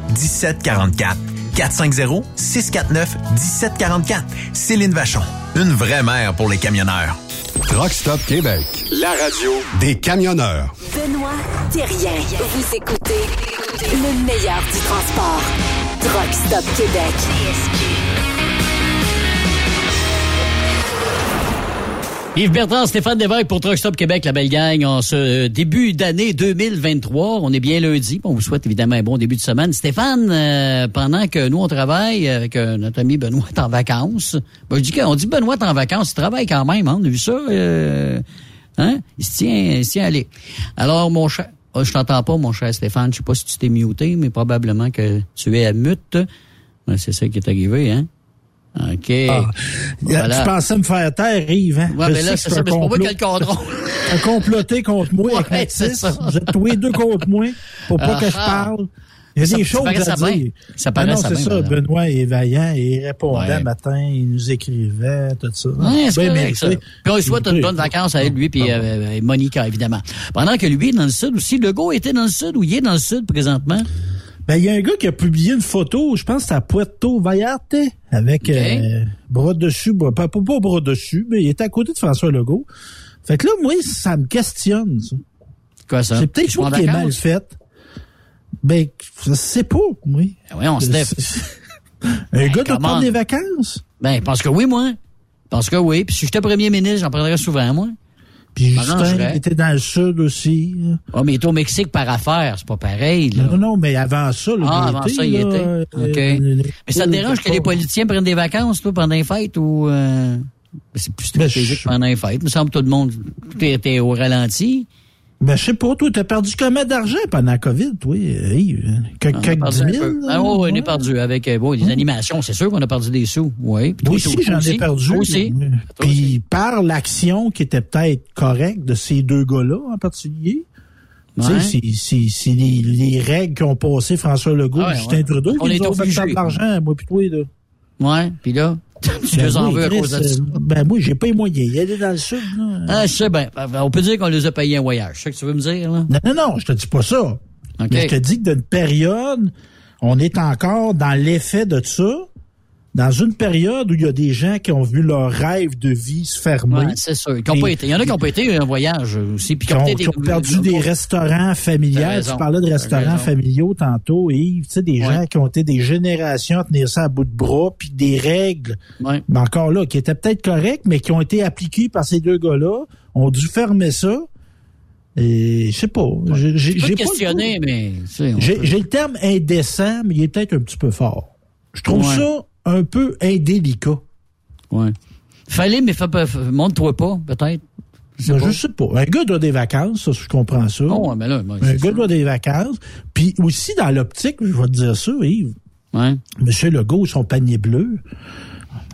Speaker 4: 1744. 450-649-1744. Céline Vachon, une vraie mère pour les camionneurs.
Speaker 1: Truck Stop Québec. La radio des camionneurs.
Speaker 9: Benoît Thérien. Vous écoutez le meilleur du transport. Truck Stop Québec.
Speaker 5: Yves Bertrand, Stéphane Lévesque pour Truck Stop Québec, la belle gang, en ce début d'année 2023. On est bien lundi. On vous souhaite évidemment un bon début de semaine. Stéphane, euh, pendant que nous, on travaille, euh, que notre ami Benoît en vacances, ben, je dis qu'on dit Benoît en vacances, il travaille quand même, hein, on a vu ça. Euh, hein? Il se tient, il se tient à aller. Alors, mon cher, oh, je t'entends pas, mon cher Stéphane, je sais pas si tu t'es muté, mais probablement que tu es à mute. Ouais, C'est ça qui est arrivé, hein? OK.
Speaker 6: Ah,
Speaker 5: Voilà.
Speaker 6: Tu pensais me faire taire, Yves, hein?
Speaker 5: Ouais,
Speaker 6: Je
Speaker 5: mais
Speaker 6: sais
Speaker 5: là, c'est ça, mais c'est pour moi a le.
Speaker 6: T'as comploté contre moi avec
Speaker 5: Ouais,
Speaker 6: Mathis.
Speaker 5: c'est ça.
Speaker 6: Vous êtes tous les deux contre moi pour pas que je
Speaker 5: Ah, ah.
Speaker 6: parle. Il y a
Speaker 5: Ça-
Speaker 6: des choses à
Speaker 5: bien.
Speaker 6: dire.
Speaker 5: Ça
Speaker 6: Ah
Speaker 5: paraît
Speaker 6: non,
Speaker 5: ça
Speaker 6: c'est
Speaker 5: bien,
Speaker 6: ça. Benoît est vaillant et il répondait
Speaker 5: Ouais.
Speaker 6: le matin, il nous écrivait, tout ça.
Speaker 5: Ouais, c'est
Speaker 6: Ben mérité.
Speaker 5: ça. Puis on lui souhaite une bonne vacances à lui, puis euh, et Monica, évidemment. Pendant que lui est dans le sud aussi, Legault était dans le sud, ou il est dans le sud présentement?
Speaker 6: Ben, il y a un gars qui a publié une photo, je pense à Puerto Vallarta, avec euh, bras dessus, bras, pas, pas, bras dessus, mais il était à côté de François Legault. Fait que là, moi, ça me questionne, ça.
Speaker 5: Quoi ça?
Speaker 6: C'est peut-être moi qui est mal
Speaker 5: vacances?
Speaker 6: fait. Ben, je sais pas, oui.
Speaker 5: Ben voyons, Steph.
Speaker 6: Un gars doit prendre
Speaker 5: on.
Speaker 6: des vacances.
Speaker 5: Ben, je pense que oui, moi. Je pense que oui. Puis si j'étais premier ministre, j'en prendrais souvent, moi.
Speaker 6: Puis Justin était dans le sud aussi. là.
Speaker 5: Oh, mais il est au Mexique par affaire, c'est pas pareil, là.
Speaker 6: Non, non, mais avant ça, là,
Speaker 5: Ah,
Speaker 6: il
Speaker 5: avant
Speaker 6: était,
Speaker 5: ça, il
Speaker 6: là,
Speaker 5: était.
Speaker 6: euh,
Speaker 5: OK.
Speaker 6: euh,
Speaker 5: Mais ça te dérange que les politiciens prennent des vacances, toi, pendant les fêtes, ou... euh, c'est plus
Speaker 6: Ben,
Speaker 5: stratégique
Speaker 6: je-
Speaker 5: pendant les fêtes? Il me semble que tout le monde était au ralenti.
Speaker 6: Ben, je sais pas, toi, t'as perdu combien d'argent pendant la COVID, toi, euh? Que-
Speaker 5: On a
Speaker 6: Quelques dix mille?
Speaker 5: Ah, oh, on est
Speaker 6: Ouais.
Speaker 5: perdu avec euh, bon, les animations, c'est sûr qu'on a perdu des sous. Oui. Puis toi,
Speaker 6: aussi, j'en ai perdu.
Speaker 5: Aussi.
Speaker 6: Puis par l'action qui était peut-être correcte de ces deux gars-là en particulier, tu
Speaker 5: Ouais.
Speaker 6: sais, c'est- les, les règles qu'ont passé François Legault
Speaker 5: Ah ouais,
Speaker 6: et Justin
Speaker 5: ouais.
Speaker 6: Trudeau
Speaker 5: On est obligé.
Speaker 6: de l'argent, moi pis toi, là.
Speaker 5: Ouais. Puis là,
Speaker 6: Ben oui,
Speaker 5: veux à
Speaker 6: Chris,
Speaker 5: cause de ça.
Speaker 6: Ben moi, j'ai pas les moyens. Il est dans le sud, là.
Speaker 5: Ah, je sais bien. On peut dire qu'on les a payés un voyage. C'est ça que tu veux me dire, là?
Speaker 6: Non, non, non, je te dis pas ça.
Speaker 5: OK.
Speaker 6: Mais je te dis que d'une période, on est encore dans l'effet de ça, dans une période où il y a des gens qui ont vu leur rêve de vie se fermer.
Speaker 5: Ouais, c'est sûr. Qui ont
Speaker 6: Et-
Speaker 5: pas été. Il y en a qui n'ont pas été un voyage aussi. Puis
Speaker 6: qui ont, qui ont perdu des restaurants
Speaker 5: raison.
Speaker 6: Tu parlais de restaurants familiaux tantôt, Yves. Tu sais, des
Speaker 5: Ouais.
Speaker 6: gens qui ont été des générations à tenir ça à bout de bras, puis des règles,
Speaker 5: Ouais.
Speaker 6: mais encore là, qui étaient peut-être correctes, mais qui ont été appliquées par ces deux gars-là, ont dû fermer ça. Et je sais pas. J'ai pas
Speaker 5: questionner, mais...
Speaker 6: j'ai
Speaker 5: peut-
Speaker 6: le terme indécent, mais il est peut-être un petit peu fort. Je trouve ça un peu indélicat.
Speaker 5: Ouais. Fallait, mais montre-toi pas, peut-être. Je sais
Speaker 6: Ben. Je sais pas. Un gars doit des vacances, ça, je comprends ça.
Speaker 5: Oh, ouais, mais là, moi,
Speaker 6: un gars
Speaker 5: sûr.
Speaker 6: doit des vacances. Puis aussi, dans l'optique, je vais te dire ça, Yves,
Speaker 5: Ouais.
Speaker 6: Monsieur Legault, son panier bleu,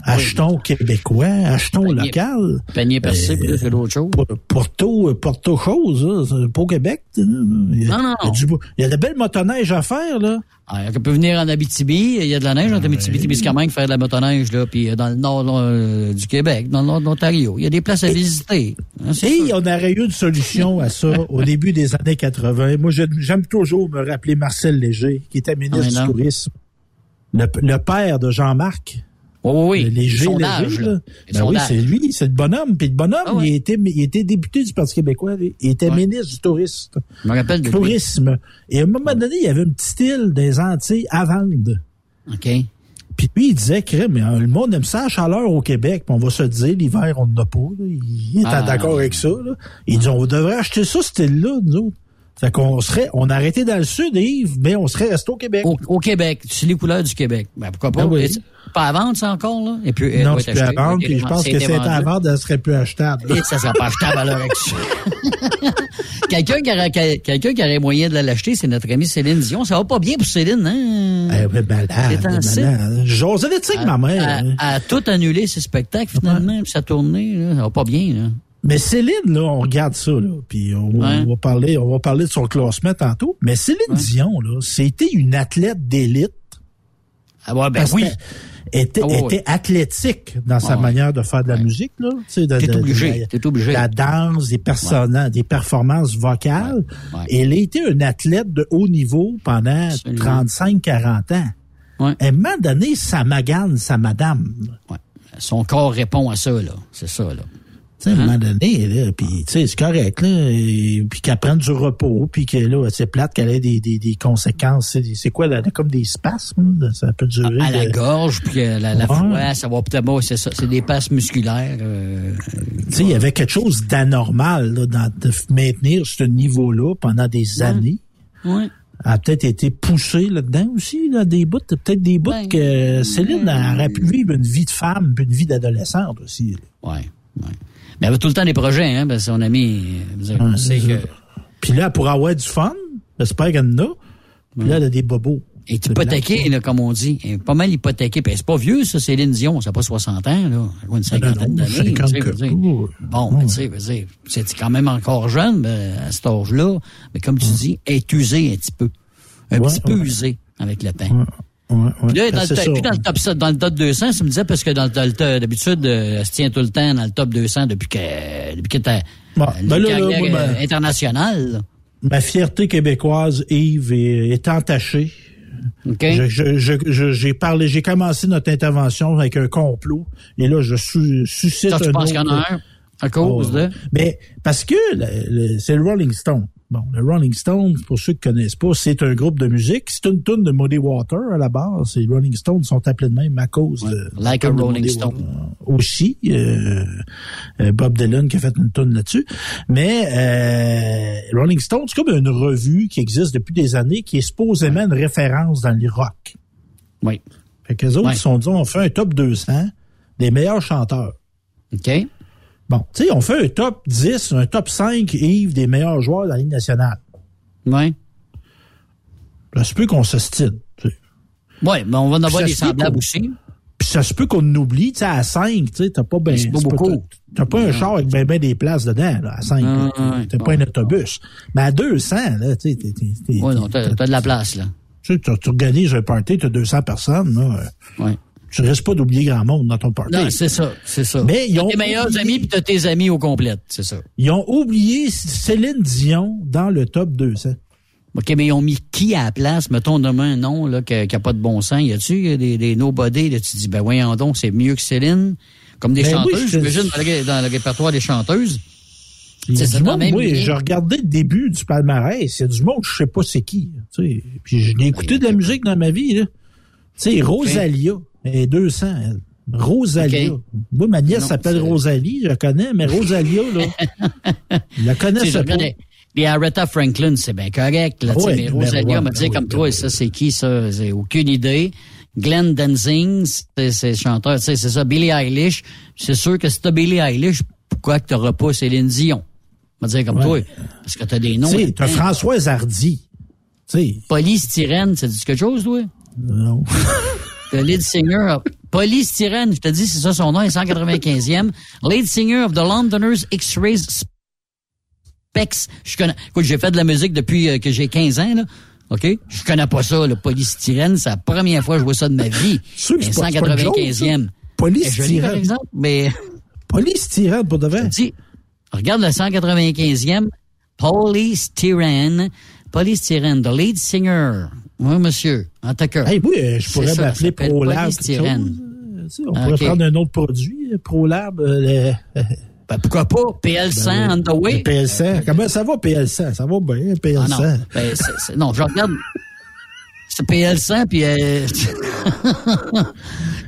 Speaker 6: achetons québécois, achetons
Speaker 5: Panier-
Speaker 6: local.
Speaker 5: Panier percé,
Speaker 6: Euh,
Speaker 5: plus que d'autres choses.
Speaker 6: P- Porto, Porto chose, là, c'est pas au Québec. Il y a,
Speaker 5: Non, non,
Speaker 6: il y a
Speaker 5: non.
Speaker 6: du il y a de belles motoneiges à faire, là.
Speaker 5: Ah, on peut venir en Abitibi, il y a de la neige en Abitibi, Témiscamingue, faire de la motoneige, là, puis euh, dans le nord euh, du Québec, dans le nord de l'Ontario. Il y a des places à visiter. Hein,
Speaker 6: Et on aurait eu une solution à ça au début des années 80. Moi, j'aime toujours me rappeler Marcel Léger, qui était ministre
Speaker 5: Ah,
Speaker 6: du Tourisme. Le, le père de Jean-Marc.
Speaker 5: Oui, oui,
Speaker 6: Léger,
Speaker 5: Les sondages,
Speaker 6: Léger,
Speaker 5: là.
Speaker 6: Ben oui, c'est lui, c'est le bonhomme. Puis le bonhomme,
Speaker 5: Ah ouais.
Speaker 6: il, était, il était député du Parti québécois. Il était
Speaker 5: Ouais.
Speaker 6: ministre du tourisme.
Speaker 5: Je me rappelle de lui.
Speaker 6: tourisme. Et à un moment donné, il y avait un petit île des Antilles à vendre.
Speaker 5: OK.
Speaker 6: Puis lui, il disait que mais, euh, le monde aime ça la chaleur au Québec. Puis on va se dire, l'hiver, on n'en a pas. là. Il était
Speaker 5: Ah.
Speaker 6: d'accord avec ça. Là. Il dit, on devrait acheter ça, ce île-là, nous autres. Fait qu'on serait, on a arrêté dans le sud, Yves, mais on serait resté au Québec.
Speaker 5: Au, au Québec, c'est les couleurs du Québec. Ben, pourquoi pas?
Speaker 6: Ben oui.
Speaker 5: C'est Pas à vendre, ça, encore, là? Et puis, elle
Speaker 6: non, c'est plus à vendre. Puis je pense
Speaker 5: c'est
Speaker 6: que c'était
Speaker 5: vendu.
Speaker 6: à vendre, elle serait plus achetable.
Speaker 5: Et ça sera pas achetable à l'heure actuelle. quelqu'un qui aurait, quel- quelqu'un qui aurait moyen de l'acheter, c'est notre amie Céline Dion. Ça va pas bien pour Céline, hein?
Speaker 6: Eh malade,
Speaker 5: C'est un site.
Speaker 6: malade. J'osais le dire, ma mère.
Speaker 5: À, à tout annuler ses spectacles, finalement, puis sa tournée, là, ça va pas bien, là.
Speaker 6: Mais Céline, là, on regarde ça, là, puis on,
Speaker 5: Ouais.
Speaker 6: on va parler, on va parler de son classement tantôt. Mais Céline Dion, là, c'était une athlète d'élite.
Speaker 5: Ah ouais, ben oui.
Speaker 6: Était,
Speaker 5: Ah ouais,
Speaker 6: était
Speaker 5: ouais.
Speaker 6: athlétique dans sa
Speaker 5: Ah ouais.
Speaker 6: manière de faire de la
Speaker 5: Ouais.
Speaker 6: musique, là. Tu sais, de-
Speaker 5: T'es obligé,
Speaker 6: de-
Speaker 5: t'es obligé.
Speaker 6: La danse, des personnages, des performances vocales.
Speaker 5: Ouais.
Speaker 6: Et elle a été une athlète de haut niveau pendant
Speaker 5: Absolument.
Speaker 6: 35-40 ans.
Speaker 5: Ouais.
Speaker 6: À un moment donné, ça magane, sa madame.
Speaker 5: Ouais. Son corps répond à ça, là. C'est ça, là.
Speaker 6: Sais, à un moment donné, là, puis tu sais, c'est correct, là, et- puis qu'elle prenne du repos, puis que là, c'est plate qu'elle ait des, des, des conséquences. C'est, c'est quoi, là, comme des spasmes, là, ça peut durer.
Speaker 5: À la
Speaker 6: de-
Speaker 5: gorge, puis euh, la, la
Speaker 6: Ouais.
Speaker 5: ça va peut-être bon, c'est ça. C'est des passes musculaires. euh,
Speaker 6: Tu sais, il y avait quelque chose d'anormal là, dans, de maintenir ce niveau-là pendant des années. Elle a peut-être été poussée là-dedans aussi, là, des bouts, peut-être des bouts
Speaker 5: Ben,
Speaker 6: que Céline elle aurait pu vivre une vie de femme, puis une vie d'adolescente aussi. là.
Speaker 5: Ouais, Mais elle avait tout le temps des projets, hein, parce que son ami, vous savez, on
Speaker 6: Ouais,
Speaker 5: sait
Speaker 6: c'est
Speaker 5: que
Speaker 6: ça. Puis là, pour avoir du fun, j'espère qu'elle en a. Puis là, elle a des bobos.
Speaker 5: elle est hypothéquée, là, comme on dit. Elle est pas mal hypothéquée. Puis c'est pas vieux, ça, Céline Dion. Ça n'a pas 60 ans, là. Elle a une cinquantaine d'années.
Speaker 6: 50
Speaker 5: tu sais,
Speaker 6: que-
Speaker 5: je veux dire.
Speaker 6: ouh.
Speaker 5: Bon, tu sais, c'est quand même encore jeune, ben, à cet âge-là. Mais comme tu dis, elle est usée un petit peu. Un
Speaker 6: Ouais,
Speaker 5: petit peu
Speaker 6: ouais.
Speaker 5: usée avec le temps.
Speaker 6: Ouais, ouais.
Speaker 5: Puis là, dans,
Speaker 6: Ben,
Speaker 5: le,
Speaker 6: ça.
Speaker 5: puis dans le top 7, dans le top 200, tu me disais, parce que dans, le- d'habitude, euh, elle se tient tout le temps dans le top 200 depuis que, depuis qu'elle était
Speaker 6: Bon,
Speaker 5: euh,
Speaker 6: ben ben-
Speaker 5: euh, internationale.
Speaker 6: Ma fierté québécoise, Yves, est, est entachée.
Speaker 5: OK?
Speaker 6: Je- je- je- je- J'ai parlé, j'ai commencé notre intervention avec un complot, et là, je su- suscite
Speaker 5: Ça, tu
Speaker 6: un
Speaker 5: penses qu'il y en a
Speaker 6: autre-
Speaker 5: un à cause
Speaker 6: Oh,
Speaker 5: de...
Speaker 6: Mais parce que c'est le Rolling Stone. Bon, le Rolling Stone, pour ceux qui connaissent pas, c'est un groupe de musique. C'est une tune de Muddy Water à la base. Les Rolling Stones sont appelés de même à cause de
Speaker 5: Like a
Speaker 6: de
Speaker 5: Rolling Stone.
Speaker 6: Water. Aussi, euh, euh, Bob Dylan qui a fait une tune là-dessus. Mais euh, Rolling Stone, c'est comme une revue qui existe depuis des années, qui est supposément une référence dans le rock.
Speaker 5: Oui.
Speaker 6: Fait qu'eux autres,
Speaker 5: Ouais.
Speaker 6: ils se sont dit, on fait un top 200 des meilleurs chanteurs.
Speaker 5: OK?
Speaker 6: Bon, tu sais, on fait un top 10, un top 5, Yves, des meilleurs joueurs de la Ligue nationale.
Speaker 5: Oui.
Speaker 6: Ça se peut qu'on s'ostine. tu sais.
Speaker 5: Oui, mais on va en avoir des semblables aussi.
Speaker 6: Puis ça se peut qu'on oublie, tu sais, à 5, tu sais, t'as pas ben,
Speaker 5: pas beaucoup.
Speaker 6: T'as pas un char avec ben, ben des places dedans, là, à 5.
Speaker 5: Non, ouais,
Speaker 6: T'as pas un autobus. Mais à 200, là, tu sais, t'es-
Speaker 5: Oui, non, t'as de la place, là.
Speaker 6: tu sais, tu organises un party, t'as 200 personnes, là.
Speaker 5: Oui.
Speaker 6: Tu risques pas d'oublier grand monde dans ton party.
Speaker 5: Non, c'est ça, c'est ça.
Speaker 6: Mais ils ont
Speaker 5: tes meilleurs
Speaker 6: oublié-
Speaker 5: amis puis t'as tes amis au complète, c'est ça.
Speaker 6: Ils ont oublié Céline Dion dans le top 200.
Speaker 5: OK, mais ils ont mis qui à la place? Mettons, nomme un nom là, qui n'a pas de bon sens. Y a-tu des, des nobody? Là, tu te dis, ben voyons donc, c'est mieux que Céline. Comme des
Speaker 6: Ben oui,
Speaker 5: chanteuses,
Speaker 6: je te-
Speaker 5: j'imagine, dans, le- dans le répertoire des chanteuses. C'est même lignée.
Speaker 6: j'ai regardé le début du palmarès. A du monde, je sais pas c'est qui. Tu sais. Puis je l'ai écouté de la musique dans ma vie. là. Tu sais, Rosalia, elle est 200. elle. Rosalia. Moi, ma nièce s'appelle Rosalie, je la connais, mais Rosalia, là, je la
Speaker 5: je
Speaker 6: pas.
Speaker 5: les- Aretha Franklin, c'est bien correct. Là,
Speaker 6: Ouais,
Speaker 5: mais
Speaker 6: ben
Speaker 5: Rosalia m'a
Speaker 6: ben
Speaker 5: dit
Speaker 6: oui,
Speaker 5: comme
Speaker 6: ben
Speaker 5: toi,
Speaker 6: oui.
Speaker 5: ça c'est qui ça? J'ai aucune idée. Glenn Danzig, c'est chanteur, c'est ça. Billie Eilish, c'est sûr que si t'as Billie Eilish, pourquoi que t'auras pas Céline Dion? On va dire comme toi. Parce que t'as des noms.
Speaker 6: Tu sais, t'as. Françoise Hardy. Tu sais,
Speaker 5: Polystyrène, ça dit quelque chose, toi?
Speaker 6: non.
Speaker 5: The lead singer of Polystyrène, je te dis, c'est ça son nom, il est 195e. Lead singer of the Londoners X-Rays Specs. Je connais, écoute, j'ai fait de la musique depuis euh, que j'ai 15 ans, là. OK? Je connais pas ça, le polystyrène. C'est la première fois que je vois ça de ma vie.
Speaker 6: Sûr que c'est pas- c'est pas une joke,
Speaker 5: 195e.
Speaker 6: ça.
Speaker 5: Eh, joli,
Speaker 6: Polystyrène.
Speaker 5: par exemple, mais
Speaker 6: Polystyrène, pour de vrai.
Speaker 5: dis, regarde le 195e. Polystyrène. Polystyrène, the lead singer. Oui, monsieur. En cas.
Speaker 6: Hey, oui, euh, je pourrais m'appeler ProLab. Euh, On
Speaker 5: Ah,
Speaker 6: pourrait prendre un autre produit, euh, ProLab. euh, le-
Speaker 5: Ben, pourquoi pas? PL100 on the way.
Speaker 6: Le PL100. Comment ça va, PL100? Ça va bien, PL100.
Speaker 5: Ah non. Ben, non, je regarde. C'est PL100, puis... Euh,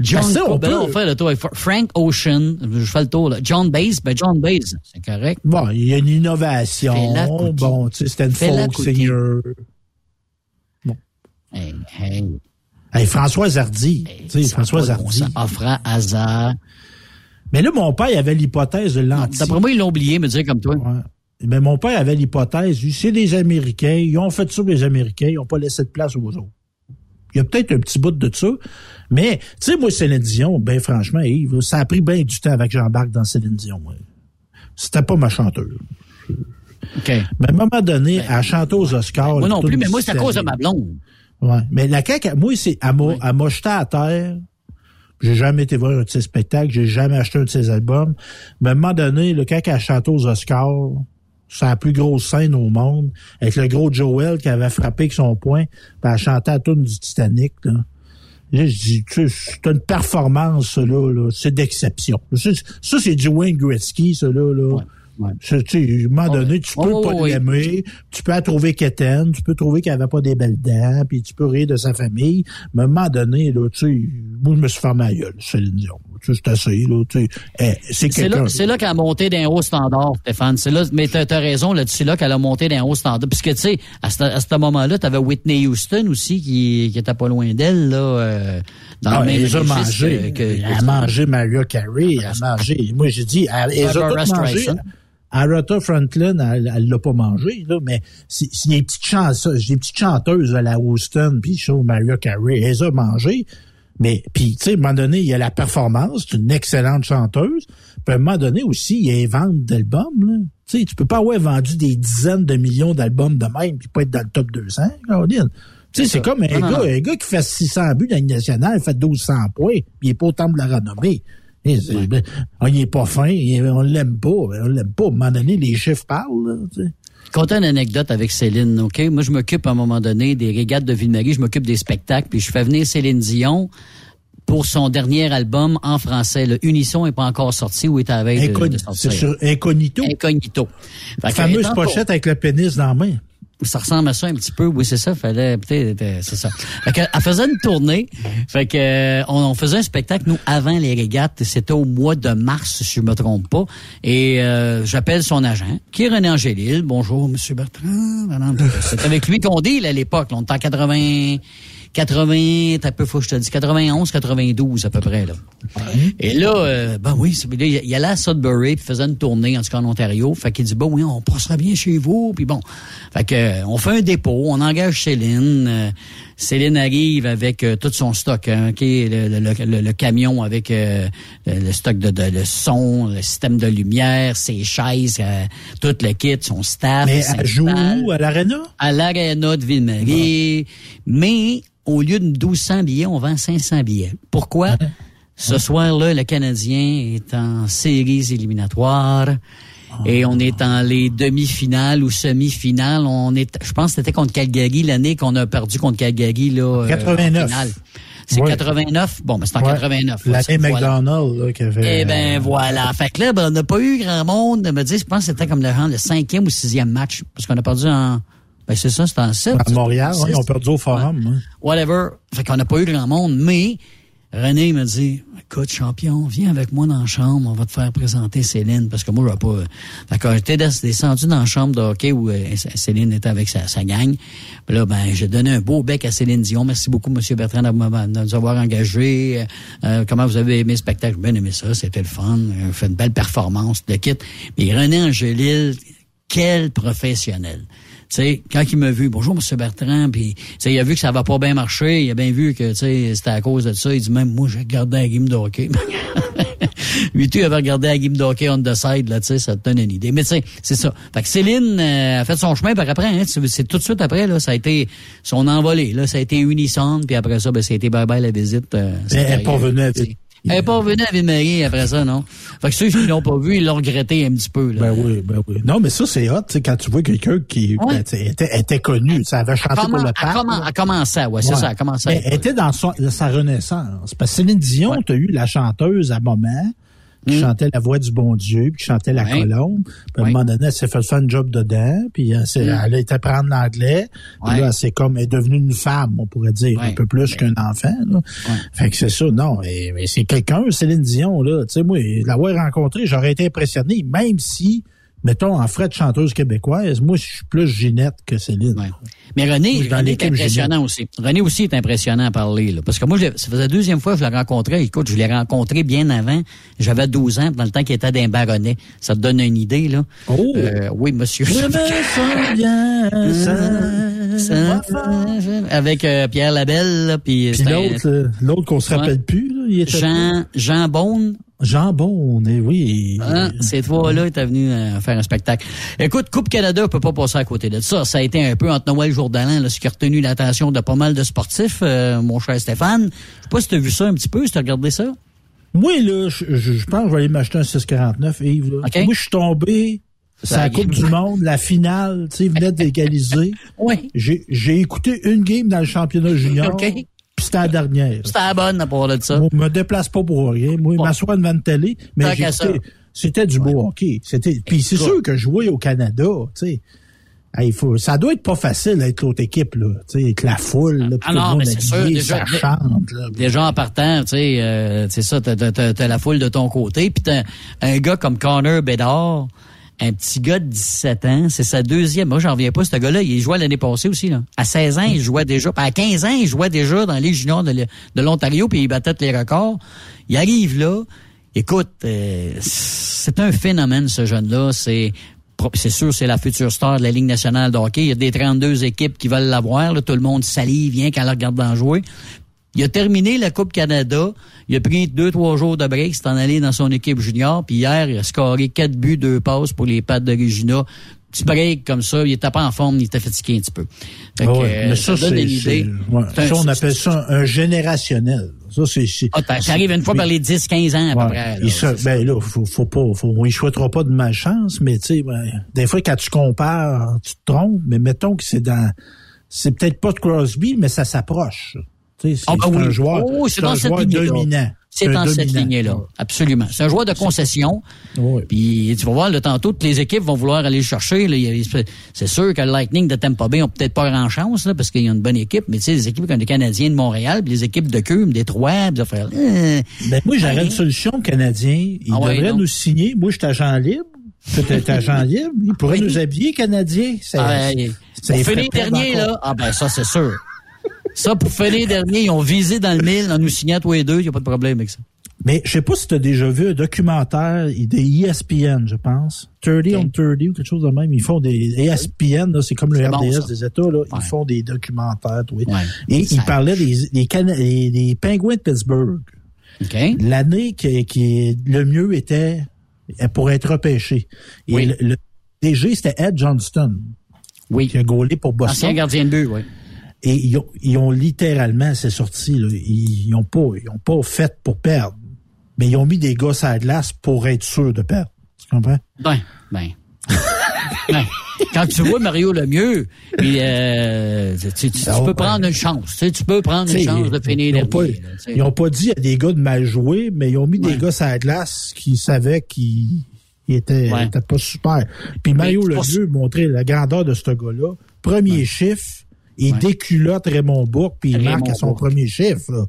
Speaker 5: John...
Speaker 6: Ben, ça, on
Speaker 5: ben
Speaker 6: peut.
Speaker 5: on fait le tour. Frank Ocean, je fais le tour. Là. John Bass, ben John Bass, c'est correct.
Speaker 6: Bon, il y a une innovation. Bon, tu sais, c'était une folk singer.
Speaker 5: Hey, hey,
Speaker 6: Hey, Françoise Hardy.
Speaker 5: hey, bon
Speaker 6: Hardy.
Speaker 5: Offrant hasard.
Speaker 6: Mais là, mon père avait l'hypothèse de l'anti.
Speaker 5: D'après moi, ils l'ont oublié, me dire comme toi.
Speaker 6: Ouais. Mais mon père avait l'hypothèse, c'est des Américains, ils ont fait ça les Américains, ils n'ont pas laissé de place aux autres. Il y a peut-être un petit bout de ça, mais, tu sais, moi, Céline Dion, ben franchement, Yves, ça a pris bien du temps avec j'embarque dans Céline Dion. ouais. C'était pas ma chanteuse.
Speaker 5: OK.
Speaker 6: Mais à un moment donné, elle chantait aux Oscars.
Speaker 5: Ben, Moi non plus, mais moi, c'est à cause de ma blonde.
Speaker 6: Ouais. Mais la CAQ, moi, c'est, elle m'a,
Speaker 5: Oui.
Speaker 6: elle m'a jeté à terre. J'ai jamais été voir un de ses spectacles, j'ai jamais acheté un de ses albums. Mais à un moment donné, le quand elle chantait aux Oscars, c'est la plus grosse scène au monde, avec le gros Joel qui avait frappé avec son poing, puis elle chantait à tune du Titanic, là. je dis, tu sais, c'est une performance, ça, là, là c'est d'exception. Ça, ça, c'est du Wayne Gretzky, ça, là. là.
Speaker 5: Ouais. Ouais.
Speaker 6: Tu sais, à un moment donné, tu peux
Speaker 5: Oh,
Speaker 6: pas
Speaker 5: oui.
Speaker 6: l'aimer, tu peux la trouver quétaine, tu peux trouver qu'elle avait pas des belles dents, puis tu peux rire de sa famille, mais à un moment donné, là, tu sais, moi, je me suis fermé la gueule, Céline Dion. Tu sais, c'est assez, là, tu sais. Eh, c'est quelqu'un.
Speaker 5: là, c'est là qu'elle a monté d'un haut standard, Stéphane. C'est là, mais t'as, t'as raison là-dessus, c'est là qu'elle a monté d'un haut standard. Puisque, tu sais, à ce, à ce moment-là, t'avais Whitney Houston aussi qui, qui était pas loin d'elle, là, euh, dans
Speaker 6: Ah,
Speaker 5: le même
Speaker 6: elle a mangé.
Speaker 5: que- que-
Speaker 6: elle a mangé Maria Carey, elle a mangé. Moi, j'ai dit, elle, elle a mangé. Aretha Franklin, elle, l'a pas mangé, là, mais c'est c'est des petites chanteuses, des petites chanteuses à la Houston, puis show Maria Carey, elle les a mangées. Mais, puis, tu sais, à un moment donné, il y a la performance, c'est une excellente chanteuse. Puis, à un moment donné aussi, il y a les ventes d'albums, là. Tu sais, tu peux pas avoir vendu des dizaines de millions d'albums de même puis pas être dans le top 200, Caroline. Tu sais, c'est comme un
Speaker 5: Non,
Speaker 6: gars,
Speaker 5: non.
Speaker 6: un gars qui fait 600 buts dans la nationale, il fait 1200 points, puis il est pas au temple de la renommée. Ben, est pas fin, on l'aime pas, ben, on l'aime pas. À un moment donné, les chiffres parlent, là, tu sais.
Speaker 5: Une anecdote avec Céline, OK? Moi, je m'occupe à un moment donné des régates de Ville-Marie, je m'occupe des spectacles, puis je fais venir Céline Dion pour son dernier album en français. Le Unisson n'est pas encore sorti ou est à la veille de,
Speaker 6: C'est sur Incognito.
Speaker 5: Incognito.
Speaker 6: La fameuse pochette avec le pénis dans la main.
Speaker 5: Ça ressemble à ça un petit peu. Oui, c'est ça. Fallait peut-être, euh, c'est ça. Fait que, elle faisait une tournée. Fait que, euh, on, on faisait un spectacle nous avant les régates. C'était au mois de mars, si je me trompe pas. Et euh, j'appelle son agent, qui est René Angélil. Bonjour, Monsieur Bertrand. C'est avec lui qu'on dit à l'époque. On était en 80. 80, t'as peu, faut que je te dise, 91, 92 à peu près, là. Et là, euh, ben oui, là, il allait à Sudbury, puis faisait une tournée, en tout cas en Ontario. Fait qu'il dit, bon, oui, on passera bien chez vous, puis bon. Fait que, euh, on fait un dépôt, on engage Céline. euh, Céline arrive avec euh, tout son stock, hein, OK, le, le- le- le- le camion avec euh, le, le stock de, de, de son, le système de lumière, ses chaises, euh, tout le kit, son staff.
Speaker 6: Mais elle joue où? À l'Arena?
Speaker 5: à l'Arena de Ville-Marie. Mais au lieu de 1200 billets, on vend 500 billets. Pourquoi? Ce soir-là, le Canadien est en séries éliminatoires. Et on est en les demi-finales ou semi-finales. On est, je pense que c'était contre Calgary l'année qu'on a perdu contre Calgary là. euh,
Speaker 6: 89.
Speaker 5: en finale. C'est
Speaker 6: Ouais.
Speaker 5: 89. Bon, mais c'est en
Speaker 6: Ouais.
Speaker 5: 89.
Speaker 6: L'année
Speaker 5: Voilà.
Speaker 6: McDonald, là, qui avait...
Speaker 5: Eh ben voilà. Fait que là, ben, on n'a pas eu grand monde. Me dire, je pense que c'était comme le, le cinquième ou sixième match. Parce qu'on a perdu en. Ben c'est ça, c'était en sept.
Speaker 6: à Montréal, ouais, ils ont perdu au Forum. hein.
Speaker 5: Whatever. Fait qu'on n'a pas eu grand monde. Mais René me dit Écoute, champion, viens avec moi dans la chambre, on va te faire présenter Céline. Parce que moi, je vais pas. Fait que j'étais des- descendu dans la chambre de hockey où euh, Céline était avec sa, sa gang. Puis là, ben, j'ai donné un beau bec à Céline Dion. Merci beaucoup, M. Bertrand, de nous avoir engagés. Euh, comment vous avez aimé le spectacle? J'ai bien aimé ça, c'était le fun. Euh, fait une belle performance, le kit. Mais René Angélil, quel professionnel. Tu sais, quand il m'a vu, bonjour Monsieur Bertrand, puis tu sais, il a vu que ça va pas bien marcher, il a bien vu que tu sais, c'était à cause de ça. Il dit même moi j'ai regardé la game de hockey. Lui, tu avais regardé la game de hockey on the side, là, tu sais, ça te donne une idée. Mais tu sais, c'est ça. Fait que Céline euh, a fait son chemin par après, hein, c'est tout de suite après, là, ça a été son envolée. Là, ça a été Unison, puis après ça, ben, ça a été bye-bye la visite. euh,
Speaker 6: Elle n'est pas venue.
Speaker 5: Elle n'est pas revenue à Ville-Marie après ça, non? Fait que ceux qui l'ont pas vu, ils l'ont regretté un petit peu, là.
Speaker 6: Ben oui, ben oui. Non, mais ça, c'est hot, tu sais, quand tu vois quelqu'un qui ben, était, était connu, ça avait chanté
Speaker 5: Comment,
Speaker 6: pour le
Speaker 5: elle,
Speaker 6: parc.
Speaker 5: comment,
Speaker 6: là.
Speaker 5: elle commençait, ouais, c'est
Speaker 6: Ouais.
Speaker 5: ça, elle commençait.
Speaker 6: Mais elle était dans son- sa renaissance. Parce que Céline Dion,
Speaker 5: Ouais.
Speaker 6: tu as eu la chanteuse à moment qui
Speaker 5: Mm.
Speaker 6: chantait La Voix du Bon Dieu, puis qui chantait La. Colombe. Puis à un moment donné, elle s'est fait faire un job dedans, puis elle, s'est-
Speaker 5: Mm.
Speaker 6: elle a été prendre l'anglais. Puis là, c'est comme, elle est devenue une femme, on pourrait dire, un peu plus qu'un enfant. Là. Fait que c'est ça, non. Mais, mais c'est quelqu'un, Céline Dion, là. Tu sais, moi, l'avoir rencontré, j'aurais été impressionné, même si, mettons, en frais de chanteuse québécoise, moi, je suis plus Ginette que Céline.
Speaker 5: Ouais. Mais René,
Speaker 6: dans
Speaker 5: René est impressionnant aussi. René aussi est impressionnant à parler. Là, parce que moi, je ça faisait la deuxième fois que je l'ai rencontré. Écoute, je l'ai rencontré bien avant. J'avais 12 ans, dans le temps qu'il était d'un baronnet. Ça te donne une idée, là.
Speaker 6: Oh!
Speaker 5: Euh, oui, monsieur.
Speaker 6: Je me sens bien, ça,
Speaker 5: Ça- avec euh, Pierre Labelle, là, puis
Speaker 6: l'autre, euh, l'autre qu'on se
Speaker 5: Ouais.
Speaker 6: rappelle plus, là, il était
Speaker 5: Jean, Jean Beaune,
Speaker 6: Jean Bon, eh oui.
Speaker 5: Hein, ces trois-là étaient venus euh, faire un spectacle. Écoute, Coupe Canada peut pas passer à côté de ça. Ça a été un peu entre Noël et Jour d'An, là, ce qui a retenu l'attention de pas mal de sportifs, euh, mon cher Stéphane. Je sais pas si tu as vu ça un petit peu, si tu as regardé ça.
Speaker 6: Moi, là, je, je- je pense que je vais aller m'acheter un 649, Yves. Là.
Speaker 5: OK.
Speaker 6: Moi, je suis tombé, c'est la Coupe du Monde, la finale, tu sais, venait d'égaliser.
Speaker 5: Oui.
Speaker 6: J'ai j'ai écouté une game dans le championnat junior.
Speaker 5: OK.
Speaker 6: C'était la dernière.
Speaker 5: C'était la bonne à part de ça.
Speaker 6: Moi, je me déplace pas pour rien. Moi, je m'assois devant une télé, mais c'était du beau hockey. C'était, puis c'est sûr que jouer au Canada, tu sais, il faut, ça doit être pas facile d'être l'autre équipe, là. Tu sais, avec la foule, là,
Speaker 5: ah non, mais c'est sûr, déjà,
Speaker 6: ça chante, là.
Speaker 5: Déjà en partant, tu sais, euh, c'est ça, t'as, t'as, t'as, la foule de ton côté, puis t'as un gars comme Connor Bedard, un petit gars de 17 ans, c'est sa deuxième. Moi, j'en reviens pas, ce gars-là, il jouait l'année passée aussi, là. À 16 ans, il jouait déjà, à 15 ans, il jouait déjà dans les juniors de, l'Ontario, puis il battait les records. Il arrive là, écoute, euh, c'est un phénomène, ce jeune-là, c'est c'est sûr, c'est la future star de la Ligue nationale de hockey. Il y a des 32 équipes qui veulent l'avoir. Tout le monde salive, vient quand la regarde en jouer. Il a terminé la Coupe Canada. Il a pris deux, trois jours de break. C'est en allé dans son équipe junior. Puis hier, il a scoré quatre buts, deux passes pour les pattes de Regina. Petit break comme ça. Il était pas en forme, il était fatigué un petit peu.
Speaker 6: Fait ah mais ça, ça, ça, on appelle ça un générationnel. Ça, c'est.
Speaker 5: Ah, t'arrives une fois par les 10, 15 ans, à peu près.
Speaker 6: Là, ben là, faut, faut pas, faut, il souhaitera pas de malchance, mais tu sais, ben, des fois, quand tu compares, tu te trompes, mais mettons que c'est dans, c'est peut-être pas de Crosby, mais ça s'approche. C'est ah, ben un joueur, oh, c'est un joueur dominant.
Speaker 5: C'est dans cette lignée-là. Absolument. C'est un joueur de concession. Oui. Puis tu vas voir, le tantôt, toutes les équipes vont vouloir aller le chercher. C'est sûr que le Lightning de Tampa Bay ont peut-être pas grand-chance là, parce qu'il y a une bonne équipe. Mais tu sais, les équipes comme les Canadiens de Montréal, puis les équipes de Cume, des Trois, de faire.
Speaker 6: Euh, ben, moi, j'aurais une solution Canadien. Ils ah devraient nous signer. Moi, je suis agent libre. Peut-être agent libre. Ils pourraient nous habiller Canadiens.
Speaker 5: Ah, pour finir dernier, là. Ah ben ça, c'est sûr. Ça, pour finir dernier, ils ont visé dans le mille en nous signant tous les deux. Il n'y a pas de problème avec ça.
Speaker 6: Mais je sais pas si tu as déjà vu un documentaire des ESPN, je pense. 30 on 30 ou quelque chose de même. Ils font des ESPN, c'est comme le RDS des États, là. Ils font des documentaires, oui. Et ils parlaient des, des, des, pingouins de Pittsburgh. L'année qui, qui le mieux était pour être repêché. Et le, DG, c'était Ed Johnston.
Speaker 5: Oui.
Speaker 6: Qui a gaulé pour Boston.
Speaker 5: Ancien gardien de but, oui.
Speaker 6: Et ils ont, ils ont littéralement, c'est sorti, là, ils n'ont pas, ils ont pas fait pour perdre. Mais ils ont mis des gosses à la glace pour être sûr de perdre. Tu comprends?
Speaker 5: Ben, ben. ben. Quand tu vois Mario Lemieux, puis, euh, tu, tu, peux prendre une chance. Tu, tu peux prendre une chance de finir
Speaker 6: ils pas, ils n'ont pas dit à des gars de mal jouer, mais ils ont mis des gosses à la glace qui savaient qu'ils étaient, pas super. Puis Mario Lemieux montrait la grandeur de ce gars-là. Premier chiffre, il déculotte Raymond Bourque, puis il marque à son premier chiffre.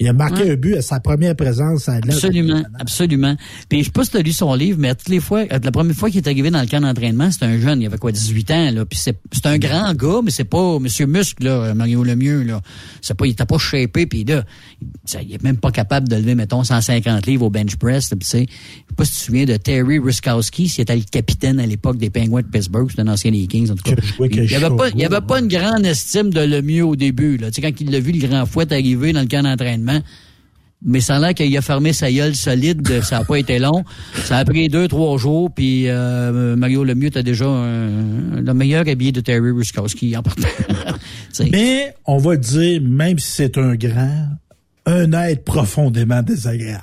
Speaker 6: Il a marqué un but à sa première présence à
Speaker 5: Absolument, absolument. Puis je sais pas si tu as lu son livre, mais toutes les fois, euh, la première fois qu'il est arrivé dans le camp d'entraînement, c'était un jeune, il avait quoi, 18 ans, là. Puis c'est un grand gars, mais c'est pas Monsieur Muscle, là, Mario Lemieux, là. C'est pas, il était pas shapé, puis là, il est même pas capable de lever, mettons, 150 livres au bench press, tu sais. Je sais pas si tu te souviens de Terry Ruskowski, c'était le capitaine à l'époque des Penguins de Pittsburgh, c'était un ancien des Kings, en tout cas. Il y avait pas, il y avait pas une grande estime de Lemieux au début, là. Tu sais, quand il l'a vu, le grand fouet arriver dans le camp d'entraînement, mais a l'air qu'il a fermé sa gueule solide, ça n'a pas été long. Ça a pris deux, trois jours, puis euh, Mario Lemieux était déjà le meilleur habillé de Terry Ruskowski en partant.
Speaker 6: Mais on va dire, même si c'est un grand, un être profondément désagréable.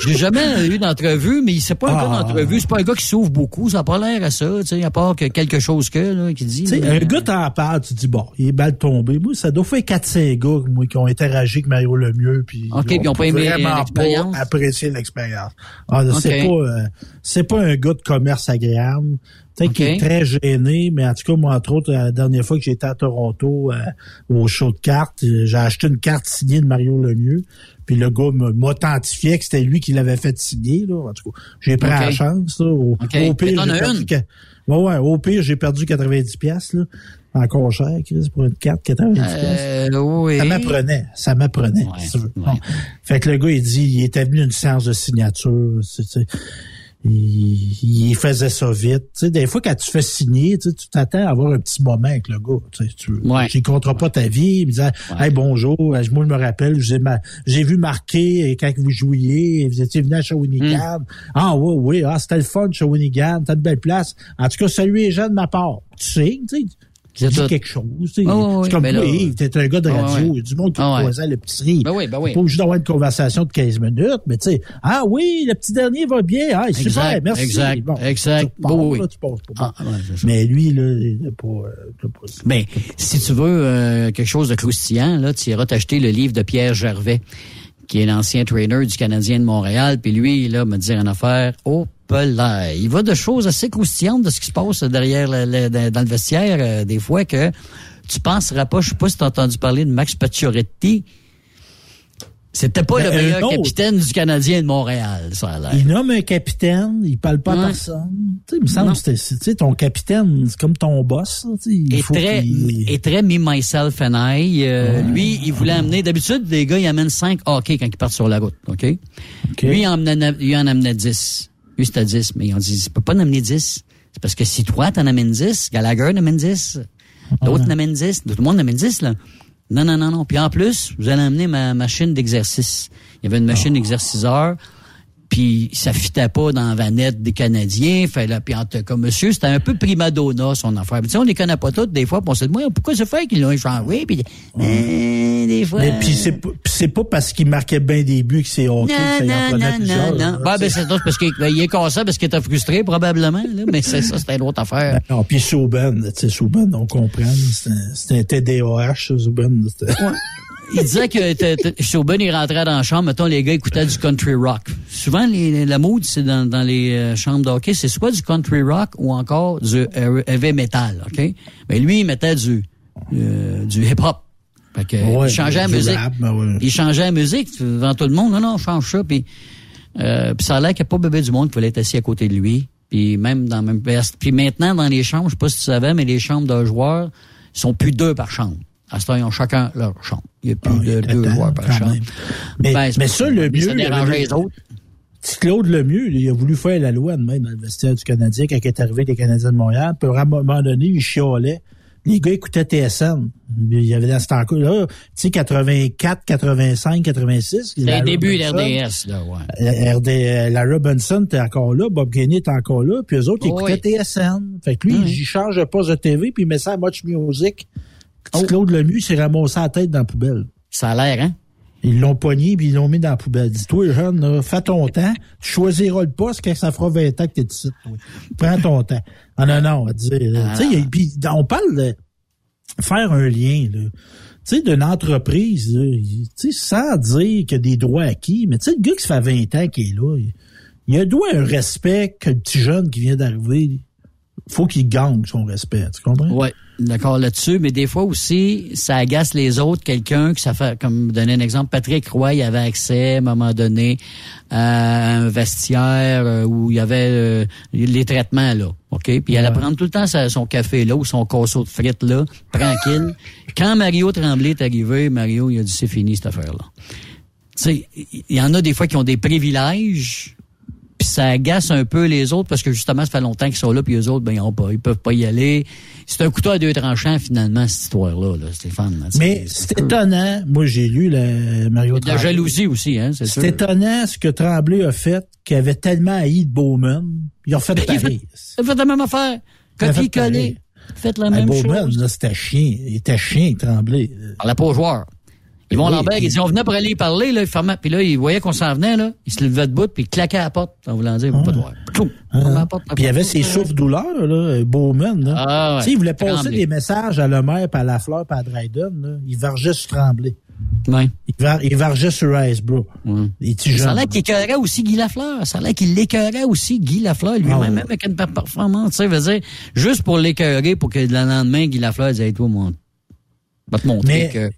Speaker 5: J'ai jamais eu d'entrevue, mais c'est pas un gars ah. d'entrevue. C'est pas un gars qui s'ouvre beaucoup. Ça n'a pas l'air à ça, tu sais, à part que quelque chose que, là, qui dit.
Speaker 6: un gars t'en parle, tu dis, bon, il est mal tombé. Moi, ça doit faire 4-5 gars, moi, qui ont interagi avec Mario Lemieux, puis.
Speaker 5: OK, puis ils ont pas aimé l'expérience.
Speaker 6: Apprécié l'expérience. Ah, c'est pas, euh, c'est pas un gars de commerce agréable. Peut-être qu'il est très gêné, mais en tout cas, moi, entre autres, la dernière fois que j'étais à Toronto euh, au show de cartes, euh, j'ai acheté une carte signée de Mario Lemieux. Puis le gars m'authentifiait que c'était lui qui l'avait fait signer. Là. En tout cas, j'ai pris la chance. Là. Au,
Speaker 5: au pire, j'ai perdu,
Speaker 6: ouais, ouais, au pire, j'ai perdu 90 pièces là. Encore cher, Chris, pour une carte, 90 euh,
Speaker 5: oui.
Speaker 6: Ça m'apprenait. Ça m'apprenait, si tu veux. Fait que le gars, il dit, il était venu une séance de signature. Il, il, faisait ça vite. Tu sais, des fois, quand tu fais signer, tu t'attends à avoir un petit moment avec le gars. Tu sais, tu ouais. compteras pas ta vie. Il me disait, hey, bonjour. Moi, je me rappelle, j'ai vu marquer quand vous jouiez, vous étiez venu à Shawinigan. Mm. Ah, oui, oui, ah, c'était le fun, Shawinigan. T'as une belle place. En tout cas, salut les gens de ma part. Tu sais, tu sais. Dit quelque chose. c'est comme ben toi, Yves, t'es un gars de radio, il y a du monde qui ah, croisait à l'épicerie.
Speaker 5: Ben oui, ben oui.
Speaker 6: Pas obligé d'avoir une conversation de 15 minutes, mais tu sais, ah oui, le petit dernier va bien, ah, super, merci.
Speaker 5: Exact, bon, exact. Tu
Speaker 6: oui. là, tu passes pas. Ah, mais lui, là, il n'est pas, euh, pas...
Speaker 5: Mais si tu veux euh, quelque chose de croustillant, là, tu iras t'acheter le livre de Pierre Gervais qui est l'ancien trainer du Canadien de Montréal, puis lui, là, me dire une affaire, oh, là, il va de choses assez croustillantes de ce qui se passe derrière le, dans le vestiaire, euh, des fois que tu penseras pas, je sais pas si tu as entendu parler de Max Pacioretty, c'était pas le ben, meilleur capitaine du Canadien de Montréal, ça a l'air.
Speaker 6: Il nomme un capitaine, il parle pas à personne. Tu sais, il me semble que c'est ton capitaine, c'est comme ton boss. Tu
Speaker 5: sais, et, très, et très me, myself and I. Euh, lui, il voulait amener, d'habitude, les gars, ils amènent 5 hockey quand ils partent sur la route, OK? Lui, il en, amenait, il en amenait 10. Lui, c'était 10, mais ils ont dit, tu peux pas en amener 10. C'est parce que si toi, t'en amènes 10, Gallagher en amène 10, d'autres en amènent 10, tout le monde en amène 10, là. Non, non, non, non. Puis en plus, vous allez amener ma machine d'exercice. Il y avait une machine oh. d'exerciceur puis ça fitait pas dans la vanette des Canadiens. Fait là, puis en comme monsieur, c'était un peu prima donna son affaire. Mais, on les connaît pas toutes des fois, puis on se dit pourquoi ça fait qu'ils l'ont échangé puis euh, des fois.
Speaker 6: Mais puis c'est c'est pas parce qu'il marquait bien des buts que c'est hockey, non,
Speaker 5: non, non, non, non, bah, ben c'est parce qu'il ben, est conscient parce qu'il était frustré probablement là, mais c'est ça c'était une autre affaire.
Speaker 6: Ben, non, puis Souben, tu sais Souben, on comprend, c'était un TDAH Souben,
Speaker 5: il disait que Chauvin, il rentrait dans la chambre, mettons, les gars écoutaient du country rock. Souvent, les, la mode, c'est dans, dans, les euh, chambres d'hockey, c'est soit du country rock ou encore du heavy metal, OK? Mais lui, il mettait du, euh, du hip-hop. Fait que, il changeait la musique. Ben il changeait la musique devant tout le monde. Non, non, change ça. Puis, euh, puis ça a l'air qu'il n'y a pas bébé du monde qui voulait être assis à côté de lui. Puis même dans même Puis maintenant, dans les chambres, je sais pas si tu savais, mais les chambres de joueurs sont plus deux par chambre. À ce temps, ils ont chacun leur chambre. Il n'y a plus ah, de deux joueurs par chambre.
Speaker 6: Mais, ben, mais ça, le mieux... Ça dérangeait les autres. Petit Claude Lemieux, il a voulu faire la loi de même dans le vestiaire du Canadien quand il est arrivé les Canadiens de Montréal. Puis à un moment donné, il chiolait. Les gars écoutaient TSN. Il y avait dans ce temps-là, tu sais, 84, 85, 86.
Speaker 5: C'était le début de l'RDS, là, ouais. RD,
Speaker 6: euh, la Robinson était encore là, Bob Gainey était encore là, puis eux autres, ils écoutaient TSN. Fait que lui, mm. il change de poste de TV, puis il met ça à Much Music. Oh. Claude Lemieux s'est ramassé la tête dans la poubelle.
Speaker 5: Ça a l'air, hein?
Speaker 6: Ils l'ont pogné puis ils l'ont mis dans la poubelle. Dis-toi, jeune, fais ton temps. Tu choisiras le poste quand ça fera 20 ans que t'es ici. Prends ton temps. Ah non, non, dire. Ah. Puis on parle de faire un lien, là. Tu sais, d'une entreprise, tu sais, sans dire qu'il y a des droits acquis, mais tu sais, le gars qui fait 20 ans qui est là, il, a droit un respect que le petit jeune qui vient d'arriver faut qu'il gagne son respect, tu comprends?
Speaker 5: Oui, d'accord là-dessus, mais des fois aussi, ça agace les autres, quelqu'un que ça fait, comme donner un exemple, Patrick Roy, il avait accès à un moment donné à un vestiaire euh, où il y avait euh, les traitements là, OK? Puis il allait prendre tout le temps son café là ou son casseau de frites là, tranquille. Quand Mario Tremblay est arrivé, Mario, il a dit c'est fini cette affaire-là. Tu sais, il y en a des fois qui ont des privilèges ça agace un peu les autres parce que justement, ça fait longtemps qu'ils sont là, puis les autres, ben, ils, ont pas, ils peuvent pas y aller. C'est un couteau à deux tranchants, finalement, cette histoire-là, là, Stéphane.
Speaker 6: Mais c'est étonnant. Moi, j'ai lu le Mario
Speaker 5: Tremblay. La jalousie aussi, hein, c'est
Speaker 6: C'est étonnant ce que Tremblay a fait, qu'il avait tellement haï de Bowman. Ils ont fait ben, pareil.
Speaker 5: Il a fait la même affaire. Copier-coller. Faites la même
Speaker 6: Bowman,
Speaker 5: chose.
Speaker 6: là, c'était chien. Il était chien, Tremblay.
Speaker 5: Parlait pas aux joueurs. Yvon oui, Lambert, il dit, on venait pour aller y parler, là, il puis là, il voyait qu'on s'en venait, là, il se levait debout, puis il claquait à la porte, en voulant dire, ah. pas de voir.
Speaker 6: Ah. Puis il y avait ses souffles-douleurs, là, Bowman, là. Ah, ouais. Tu sais, il voulait passer des messages à Lemaire, puis à La Fleur, puis à Dryden, là. Il vargeait sur Tremblay.
Speaker 5: Ouais.
Speaker 6: Il, var, il vargeait sur Icebro. Ouais.
Speaker 5: Ça a l'air qu'il écœurait aussi Guy Lafleur. Ça a l'air qu'il l'écœurait aussi Guy Lafleur lui-même, ah, même avec une performance. Tu sais, veut dire, juste pour l'écœurer, pour que le lendemain, Guy Lafleur dise, toi, moi, va te montrer Mais, que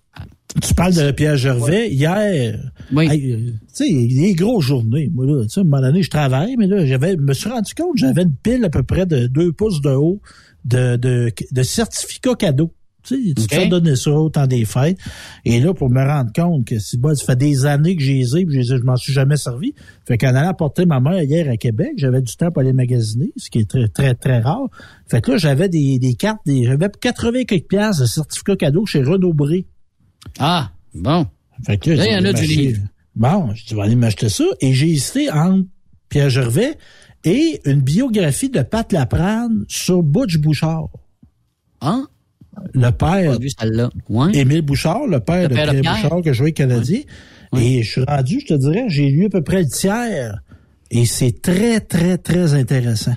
Speaker 6: tu parles de Pierre Gervais. Hier, oui. Euh, tu sais, il y a des grosses journées. Moi, là, tu sais, à un moment donné, je travaille, mais là, j'avais, me suis rendu compte, j'avais une pile à peu près de deux pouces de haut de, de, de certificats cadeaux. Tu sais, tu te donner ça au temps des fêtes. Et là, pour me rendre compte que c'est bon, ça fait des années que j'ai les ai, je m'en suis jamais servi. Fait qu'en allant porter ma mère hier à Québec, j'avais du temps pour aller magasiner, ce qui est très, très, très rare. Fait que là, j'avais des, des cartes, des, j'avais 80 quelques piastres de certificats cadeaux chez Renaud Bré.
Speaker 5: Ah, bon.
Speaker 6: Fait que là, il y en a du livre. Bon, je vais aller m'acheter ça. Et j'ai hésité entre Pierre Gervais et une biographie de Pat Laprade sur Butch Bouchard.
Speaker 5: Hein?
Speaker 6: le père,
Speaker 5: Pas vu celle-là. Ouais.
Speaker 6: Émile Bouchard, le père
Speaker 5: Le
Speaker 6: de
Speaker 5: père de
Speaker 6: Pierre
Speaker 5: Pierre.
Speaker 6: Bouchard, que je jouais Canadien. Et je suis rendu, je te dirais, j'ai lu à peu près le tiers. Et c'est très, très, très intéressant.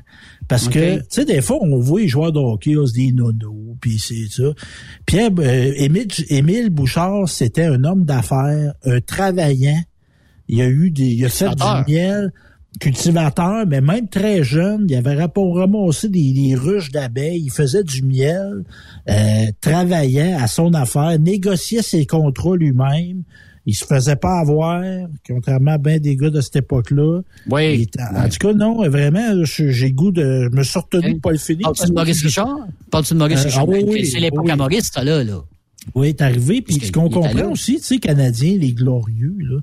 Speaker 6: Parce que, tu sais, des fois, on voit les joueurs de hockey, on se dit nono, puis c'est ça. Pierre, euh, Émile, Émile Bouchard, c'était un homme d'affaires, un travaillant. Il a eu des, il a fait du miel, cultivateur, mais même très jeune, il avait ramassé des, des ruches d'abeilles, il faisait du miel, euh, travaillait à son affaire, négociait ses contrats lui-même. Il se faisait pas avoir, contrairement à bien des gars de cette époque-là.
Speaker 5: Oui.
Speaker 6: Il était- En tout cas, non, vraiment, j'ai goût de. Je me suis retenu de pas le finir.
Speaker 5: Parles-tu de Maurice Richard? Parles-tu de Maurice
Speaker 6: Euh,
Speaker 5: Richard?
Speaker 6: ah oui,
Speaker 5: c'est l'époque
Speaker 6: oui.
Speaker 5: à Maurice, ça, là, là.
Speaker 6: Oui, est arrivé. Puis ce qu'on
Speaker 5: allé
Speaker 6: comprend aussi, tu sais, Canadiens, les glorieux, là,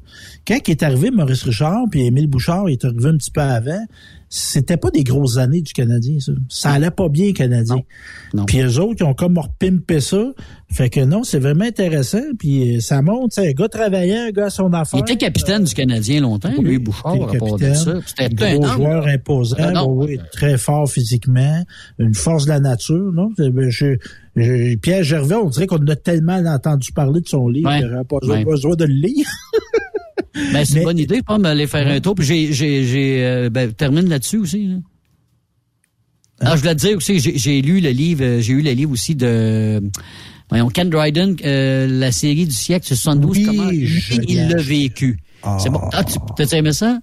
Speaker 6: quand il est arrivé Maurice Richard, puis Émile Bouchard est arrivé un petit peu avant, c'était pas des grosses années du Canadien, ça. Ça allait pas bien, Canadien.
Speaker 5: Non.
Speaker 6: Puis eux autres, ils ont comme repimpé ça. Fait que non, c'est vraiment intéressant. Puis euh, ça montre, tu sais, un gars travaillant, un gars à son affaire.
Speaker 5: Il était capitaine du Canadien longtemps,
Speaker 6: Oui,
Speaker 5: lui, Bouchard, à
Speaker 6: capitaine,
Speaker 5: ça. C'était un
Speaker 6: gros joueur imposant,
Speaker 5: homme.
Speaker 6: oui, très fort physiquement, une force de la nature, non? Je- je- Pierre Gervais, on dirait qu'on a tellement entendu parler de son livre,
Speaker 5: Ouais.
Speaker 6: qu'il n'aurait pas
Speaker 5: Ouais.
Speaker 6: besoin de le lire.
Speaker 5: Ben, c'est une bonne idée, je pense, d'aller faire un tour. Puis j'ai, j'ai, j'ai, euh, ben, termine là-dessus aussi. là. Ah, je voulais te dire aussi, j'ai, j'ai lu le livre, euh, j'ai eu le livre aussi de, voyons, Ken Dryden, euh, la série du siècle 72,
Speaker 6: Oui,
Speaker 5: comment il l'a vécu. C'est bon. Ah, tu, t'as aimé ça?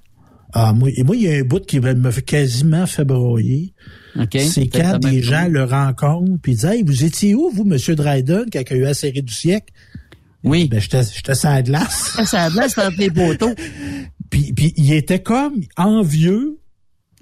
Speaker 6: Ah, moi, moi, il y a un bout qui me fait quasiment fait broyer.
Speaker 5: OK.
Speaker 6: C'est quand des gens le rencontrent, puis ils disent, hey, vous étiez où, vous, Monsieur Dryden, y a eu la série du siècle?
Speaker 5: Oui.
Speaker 6: Ben, j'étais, j'étais sur la glace.
Speaker 5: Ça a de l'air, c'est entre les poteaux.
Speaker 6: puis, puis il était comme envieux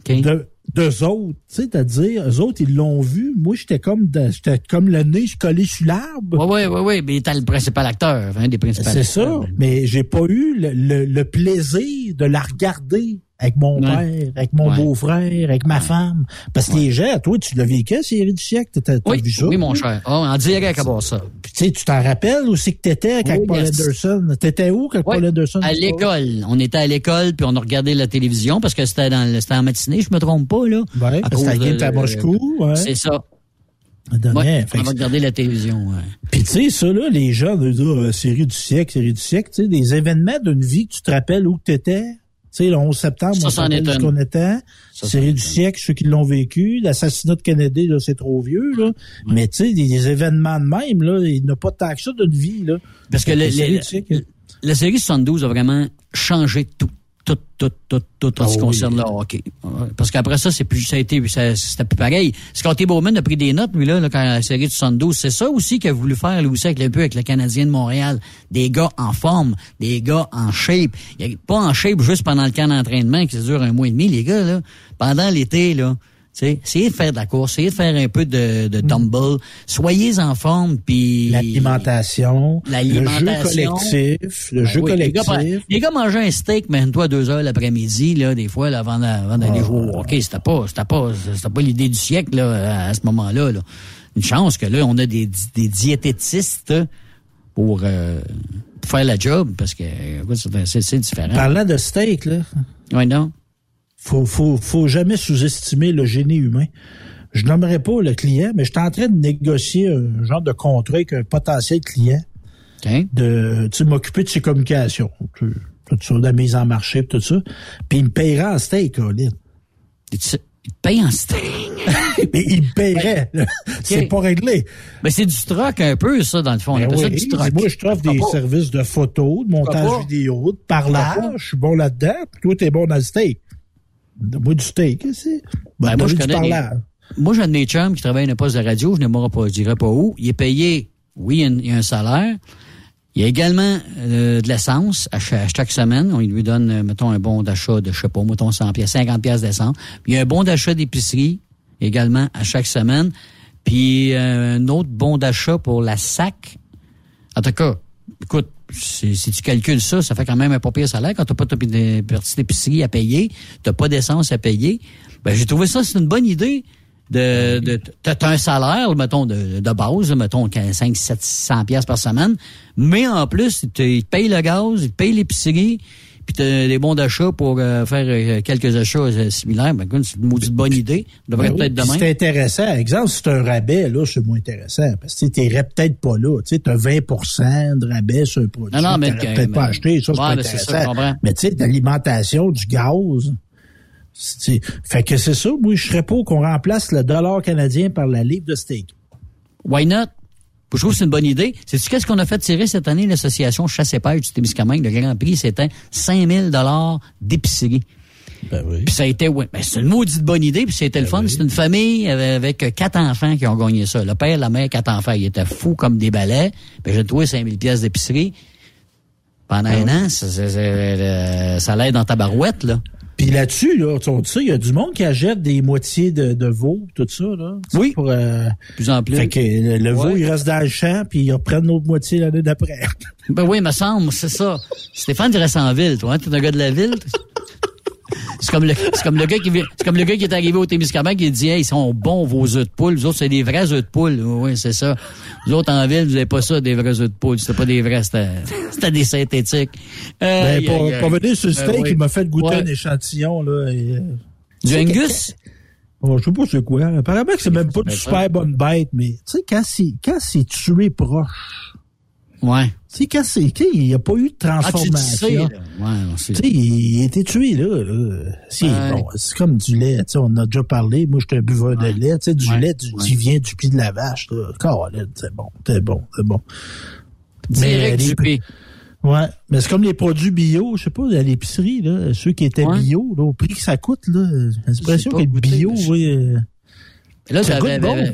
Speaker 5: OK.
Speaker 6: de d'eux autres, tu sais, c'est-à-dire, eux autres, ils l'ont vu. Moi, j'étais comme, j'étais comme le nez, collé sur l'arbre.
Speaker 5: Oui, oui, oui, oui, mais t'as le principal acteur, un des principaux
Speaker 6: C'est ça, mais j'ai pas eu le, le- le plaisir de la regarder avec mon
Speaker 5: Ouais.
Speaker 6: père, avec mon
Speaker 5: Ouais.
Speaker 6: beau-frère, avec ma femme. Parce que les gens, toi, tu l'as vécu, série du siècle, t'as
Speaker 5: Oui,
Speaker 6: vu ça?
Speaker 5: oui, mon cher. Oh, en direct à part ça.
Speaker 6: Puis, tu sais, tu t'en rappelles où c'est que t'étais quand
Speaker 5: Oui,
Speaker 6: Paul. Anderson? T'étais où quand Paul Anderson?
Speaker 5: À l'école. On était à l'école, puis on a regardé la télévision parce que c'était dans le- c'était en matinée, je me trompe pas, là.
Speaker 6: Ouais,
Speaker 5: À
Speaker 6: parce que à Moscou, ouais.
Speaker 5: C'est ça. Ouais, on va regarder la télévision, ouais.
Speaker 6: Puis tu sais, ça, là, les gens, de dire, euh, série du siècle, série du siècle, tu sais, des événements d'une vie que tu te rappelles où que t'étais? Sais, le 11 septembre,
Speaker 5: Ça,
Speaker 6: on
Speaker 5: c'en
Speaker 6: se rappelle
Speaker 5: est
Speaker 6: où
Speaker 5: une.
Speaker 6: qu'on était. Série du siècle, ceux qui l'ont vécu. L'assassinat de Kennedy, là, c'est trop vieux, là. Mais tu sais, des, des événements de même, là, il n'y a pas tant que ça d'une vie, là.
Speaker 5: Parce que le- le- La série 72 a vraiment changé tout. Tout, tout, tout, tout en
Speaker 6: Ah
Speaker 5: ce qui
Speaker 6: oui.
Speaker 5: concerne le hockey. Parce qu'après ça, c'est plus, ça a été, c'était plus pareil. Scotty Bowman a pris des notes, lui, là, là, quand la série de 72. C'est ça aussi qu'il a voulu faire, lui aussi, avec, un peu avec le Canadien de Montréal. Des gars en forme, des gars en shape. Il a- pas en shape juste pendant le camp d'entraînement qui dure un mois et demi, les gars, là. Pendant l'été, là. Tu sais, essayez de faire de la course, essayez de faire un peu de, de tumble. Soyez en forme, puis...
Speaker 6: L'alimentation, le jeu
Speaker 5: L'alimentation.
Speaker 6: collectif, le
Speaker 5: Ben
Speaker 6: jeu
Speaker 5: oui, Les gars,
Speaker 6: collectif.
Speaker 5: les gars mangeaient un steak, mais toi, deux heures l'après-midi, là, des fois, là, avant, d'a- avant d'aller
Speaker 6: Ah.
Speaker 5: jouer au hockey. C'était pas, c'était pas, c'était pas l'idée du siècle, là, à ce moment-là, là. Une chance que là, on a des, des diététistes pour, euh, pour faire la job, parce que, c'est différent.
Speaker 6: Parlant de steak, là,
Speaker 5: Oui, non?
Speaker 6: Faut, faut, faut jamais sous-estimer le génie humain. Je nommerai pas le client, mais je suis en train de négocier un genre de contrat avec un potentiel client
Speaker 5: OK.
Speaker 6: de tu m'occuper de ses communications. Tout ça, de la mise en marché, tout ça. Puis il me payera en steak, Colin.
Speaker 5: Te payent en steak?
Speaker 6: Mais il me paierait. C'est pas réglé.
Speaker 5: Ben, c'est du troc un peu, ça, dans le fond. On
Speaker 6: Ben
Speaker 5: ça du troc.
Speaker 6: moi, je t'offre des
Speaker 5: Pourquoi pas?
Speaker 6: services de photo, de montage vidéo, de parlage. Je suis bon là-dedans. Puis toi, t'es bon dans le steak. Moi, du steak, c'est.
Speaker 5: Ben, moi, je connais. Moi, j'ai un de mes chums qui travaille à un poste de radio, je ne m'aurai pas, je dirais pas où. Il est payé, oui, il y a, un- salaire. Il y a également euh, de l'essence à chaque, à chaque semaine. On lui donne, euh, mettons, un bon d'achat de, je sais pas, mettons 100 pièces, 50 pièces d'essence. Puis il y a un bon d'achat d'épicerie également à chaque semaine. Puis euh, un autre bon d'achat pour la SAC. En tout cas, écoute, si, si tu calcules ça, ça fait quand même un pas pire salaire quand t'as pas ta pi- partie d'épicerie à payer, t'as pas d'essence à payer. Ben, j'ai trouvé ça, c'est une bonne idée. De, de, t'as un salaire, mettons, de, de base, mettons, 5, 700 pièces par semaine, mais en plus, ils ils te payent le gaz, ils te payent l'épicerie, puis tu as des bons d'achat pour euh, faire euh, quelques achats euh, similaires, ben, c'est une maudite bonne idée. Ça devrait
Speaker 6: Ben oui,
Speaker 5: demain.
Speaker 6: C'est intéressant. Exemple, si c'est un rabais, là, c'est moins intéressant. Parce que tu n'irais peut-être pas là. Tu sais, as 20% de rabais sur un produit.
Speaker 5: Non, non, mais que-
Speaker 6: peut-être pas acheté. Ça, c'est
Speaker 5: Ouais,
Speaker 6: intéressant. mais tu sais, l'alimentation, du gaz. Fait que c'est ça. Moi, je serais pour qu'on remplace le dollar canadien par la livre de steak.
Speaker 5: Why not? Je trouve que c'est une bonne idée. Sais-tu qu'est-ce qu'on a fait tirer cette année, l'association Chasse et Pêche du Témiscamingue? Le Grand Prix, c'était 5000 dollars d'épicerie.
Speaker 6: Ben oui.
Speaker 5: Puis ça a été, ouais, ben c'est une maudite bonne idée, puis c'était le fun. C'est une famille avec avec quatre enfants qui ont gagné ça. Le père, la mère, quatre enfants. Ils étaient fous comme des balais. Ben, j'ai trouvé 5000 pièces d'épicerie. Pendant un an, ça, ça, ça, ça l'aide dans ta barouette, là.
Speaker 6: Puis là-dessus, là, tu sais, il y a du monde qui achète des moitiés de, de veau, tout ça, là.
Speaker 5: Oui.
Speaker 6: Pour, euh,
Speaker 5: plus en plus.
Speaker 6: fait que le, le veau,
Speaker 5: Ouais.
Speaker 6: il reste dans le champ, puis ils reprennent l'autre moitié l'année d'après.
Speaker 5: Ben oui, me semble, c'est ça. Stéphane, tu restes en ville, toi, hein? T'es un gars de la ville? C'est comme le, c'est comme le gars qui c'est comme le gars qui est arrivé au Témiscamingue qui dit, hey, ils sont bons vos œufs de poule. Vous autres, c'est des vrais œufs de poule. Oui, c'est ça. Vous autres, en ville, vous avez pas ça, des vrais œufs de poule. C'était pas des vrais, c'était, c'était des synthétiques.
Speaker 6: Ben,
Speaker 5: Aïe,
Speaker 6: pour, pour venir sur le
Speaker 5: Ben
Speaker 6: steak,
Speaker 5: oui.
Speaker 6: il m'a fait goûter
Speaker 5: Ouais.
Speaker 6: un échantillon, là. et, euh,
Speaker 5: Du Angus?
Speaker 6: Oh, je sais pas c'est quoi. Apparemment que c'est même pas une
Speaker 5: Ben,
Speaker 6: super bonne bête, mais tu sais, quand c'est, quand c'est tué proche,
Speaker 5: Ouais.
Speaker 6: tu c'est, tu sais, il n'y a pas eu de
Speaker 5: Ah, tu sais,
Speaker 6: transformation.
Speaker 5: Ouais,
Speaker 6: tu sais, il a été tué, là. là. Si,
Speaker 5: Ouais.
Speaker 6: bon, c'est comme du lait, tu sais, on a déjà parlé. Moi, j'étais un buveur
Speaker 5: Ouais.
Speaker 6: de lait, tu sais, du lait
Speaker 5: Ouais.
Speaker 6: qui vient du pied de la vache, c'est bon, c'est bon, c'est bon.
Speaker 5: Direct
Speaker 6: les-
Speaker 5: du.
Speaker 6: Ouais, mais c'est comme les produits bio, je sais pas, à l'épicerie, là, ceux qui étaient bio, là, au prix que ça coûte, là, j'ai l'impression que le bio, oui, euh,
Speaker 5: là, avait-
Speaker 6: bon, le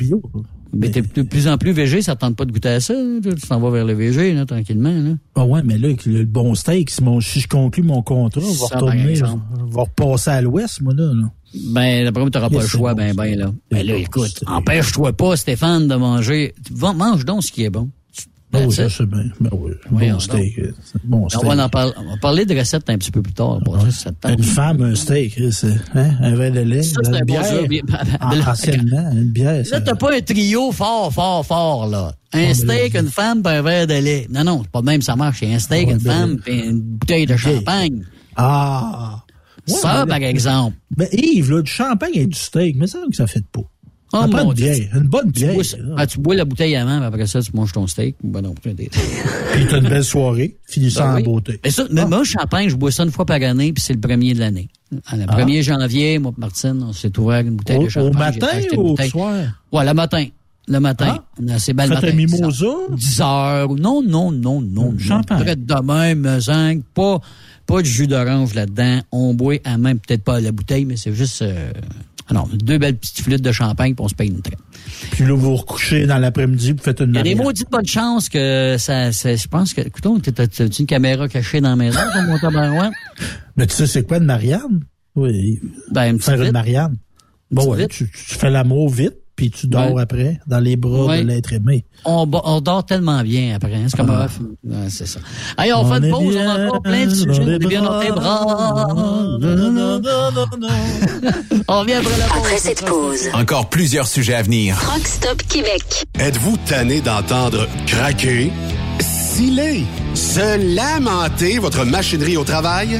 Speaker 5: mais t'es de plus en plus végé, ça te tente pas de goûter à ça. Tu t'en vas vers le végé, là, tranquillement, là.
Speaker 6: Ah ouais, mais là, le bon steak, si, mon- si je conclue mon contrat, on va
Speaker 5: Ça,
Speaker 6: retourner, on va repasser à l'ouest, moi, là. là.
Speaker 5: Ben, d'après moi, t'auras pas le choix,
Speaker 6: bon,
Speaker 5: ben,
Speaker 6: ça.
Speaker 5: ben, là. Ben, là, écoute, empêche-toi pas, Stéphane, de manger. Mange donc ce qui est bon.
Speaker 6: Je
Speaker 5: it.
Speaker 6: sais bien. Ben oui, bon steak. euh, c'est Bon
Speaker 5: On
Speaker 6: steak.
Speaker 5: va, en parler, on va parler de recettes un petit peu plus tard. Ça, ça.
Speaker 6: Une femme, un steak, c'est, hein, un verre de lait,
Speaker 5: Ça,
Speaker 6: de
Speaker 5: c'est
Speaker 6: la
Speaker 5: un bon
Speaker 6: bière. Ah, anciennement, une bière. ça-
Speaker 5: Là, t'as pas un trio fort, fort, fort, là. Un
Speaker 6: mais
Speaker 5: steak, une femme, puis un verre de lait. Non, non, c'est pas de même, ça marche. C'est un steak,
Speaker 6: Ouais,
Speaker 5: une
Speaker 6: ben,
Speaker 5: femme, puis une bouteille de champagne.
Speaker 6: Ah! Ouais,
Speaker 5: ça, par exemple.
Speaker 6: Ben, Yves, là, du champagne et du steak, mais ça, que ça fait pas.
Speaker 5: Oh,
Speaker 6: une
Speaker 5: Dieu.
Speaker 6: bière, une bonne
Speaker 5: Tu bois, ah, tu bois la bouteille avant, puis après ça, tu manges ton steak. Ben non, tu
Speaker 6: t'as une belle soirée, finissant
Speaker 5: Ben
Speaker 6: en beauté.
Speaker 5: Mais ça, mais moi, le champagne, je bois ça une fois par année, puis c'est le premier de l'année. Le 1er janvier, moi, et Martine, on s'est ouvert une bouteille
Speaker 6: Au,
Speaker 5: de champagne.
Speaker 6: au matin ou au soir?
Speaker 5: Ouais, le matin. Le matin.
Speaker 6: Ah.
Speaker 5: On a assez belle matin.
Speaker 6: un mimosa?
Speaker 5: 10 heures. Non, non, non, non. non.
Speaker 6: champagne.
Speaker 5: Prête de même, zinc, pas, pas de jus d'orange là-dedans. On boit à même, peut-être pas à la bouteille, mais c'est juste, euh, ah non, deux belles petites flûtes de champagne, puis on se paye une traite.
Speaker 6: Puis là, vous vous recouchez dans l'après-midi, vous faites une
Speaker 5: Il y a des maudites bonnes chances que ça, ça je pense que, écoute, t'as, t'as une caméra cachée dans la maison, toi, mon tabarouette?
Speaker 6: Mais tu sais, c'est quoi une Marianne? Oui,
Speaker 5: Ben, une
Speaker 6: faire une
Speaker 5: vite.
Speaker 6: Marianne. Bon, ouais, tu, tu fais l'amour vite, puis tu dors
Speaker 5: Ouais.
Speaker 6: après, dans les bras
Speaker 5: Ouais.
Speaker 6: de l'être aimé.
Speaker 5: On, dort tellement bien après, hein, c'est comme
Speaker 6: Ah.
Speaker 5: un c'est ça. Allez, on,
Speaker 6: On
Speaker 5: fait une pause, on a encore plein de sujets, on bien dans tes bras. On revient après la pause.
Speaker 10: Après cette pause,
Speaker 11: Encore plusieurs sujets à venir.
Speaker 10: Rockstop Québec.
Speaker 1: Êtes-vous tanné d'entendre craquer, sciller, se lamenter votre machinerie au travail?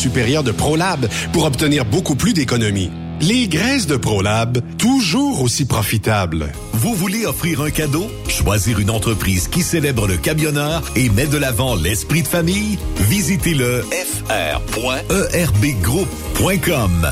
Speaker 1: supérieure de ProLab pour obtenir beaucoup plus d'économies. Les graisses de ProLab, toujours aussi profitables.
Speaker 2: Vous voulez offrir un cadeau? Choisir une entreprise qui célèbre le camionneur et met de l'avant l'esprit de famille? Visitez le fr.erbgroup.com.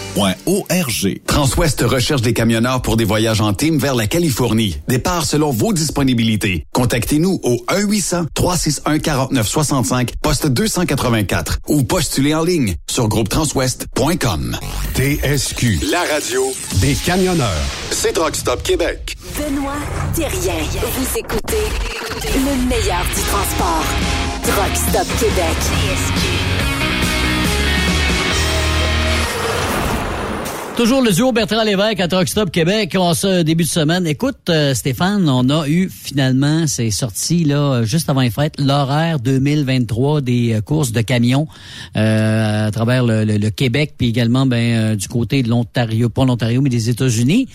Speaker 3: Transwest recherche des camionneurs pour des voyages en team vers la Californie. Départ selon vos disponibilités. Contactez-nous au 1-800-361-4965, poste 284 ou postulez en ligne sur groupetranswest.com.
Speaker 1: TSQ, la radio des camionneurs. C'est Truck Stop Québec.
Speaker 9: Benoît Thérien. Vous écoutez le meilleur du transport. Truck Stop Québec.
Speaker 5: Toujours le duo Bertrand Lévesque à Truck Stop Québec en ce début de semaine. Écoute, euh, Stéphane, on a eu finalement, c'est sorti là juste avant les fêtes, l'horaire 2023 des euh, courses de camions euh, à travers le, Québec, puis également ben, du côté de l'Ontario, pas l'Ontario, mais des États-Unis.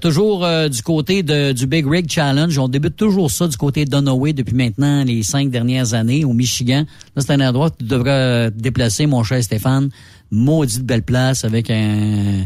Speaker 5: Toujours du côté du Big Rig Challenge. On débute toujours ça du côté de depuis maintenant les cinq dernières années au Michigan. Là, c'est un endroit que tu devrais déplacer, mon cher Stéphane maudite belle place avec un,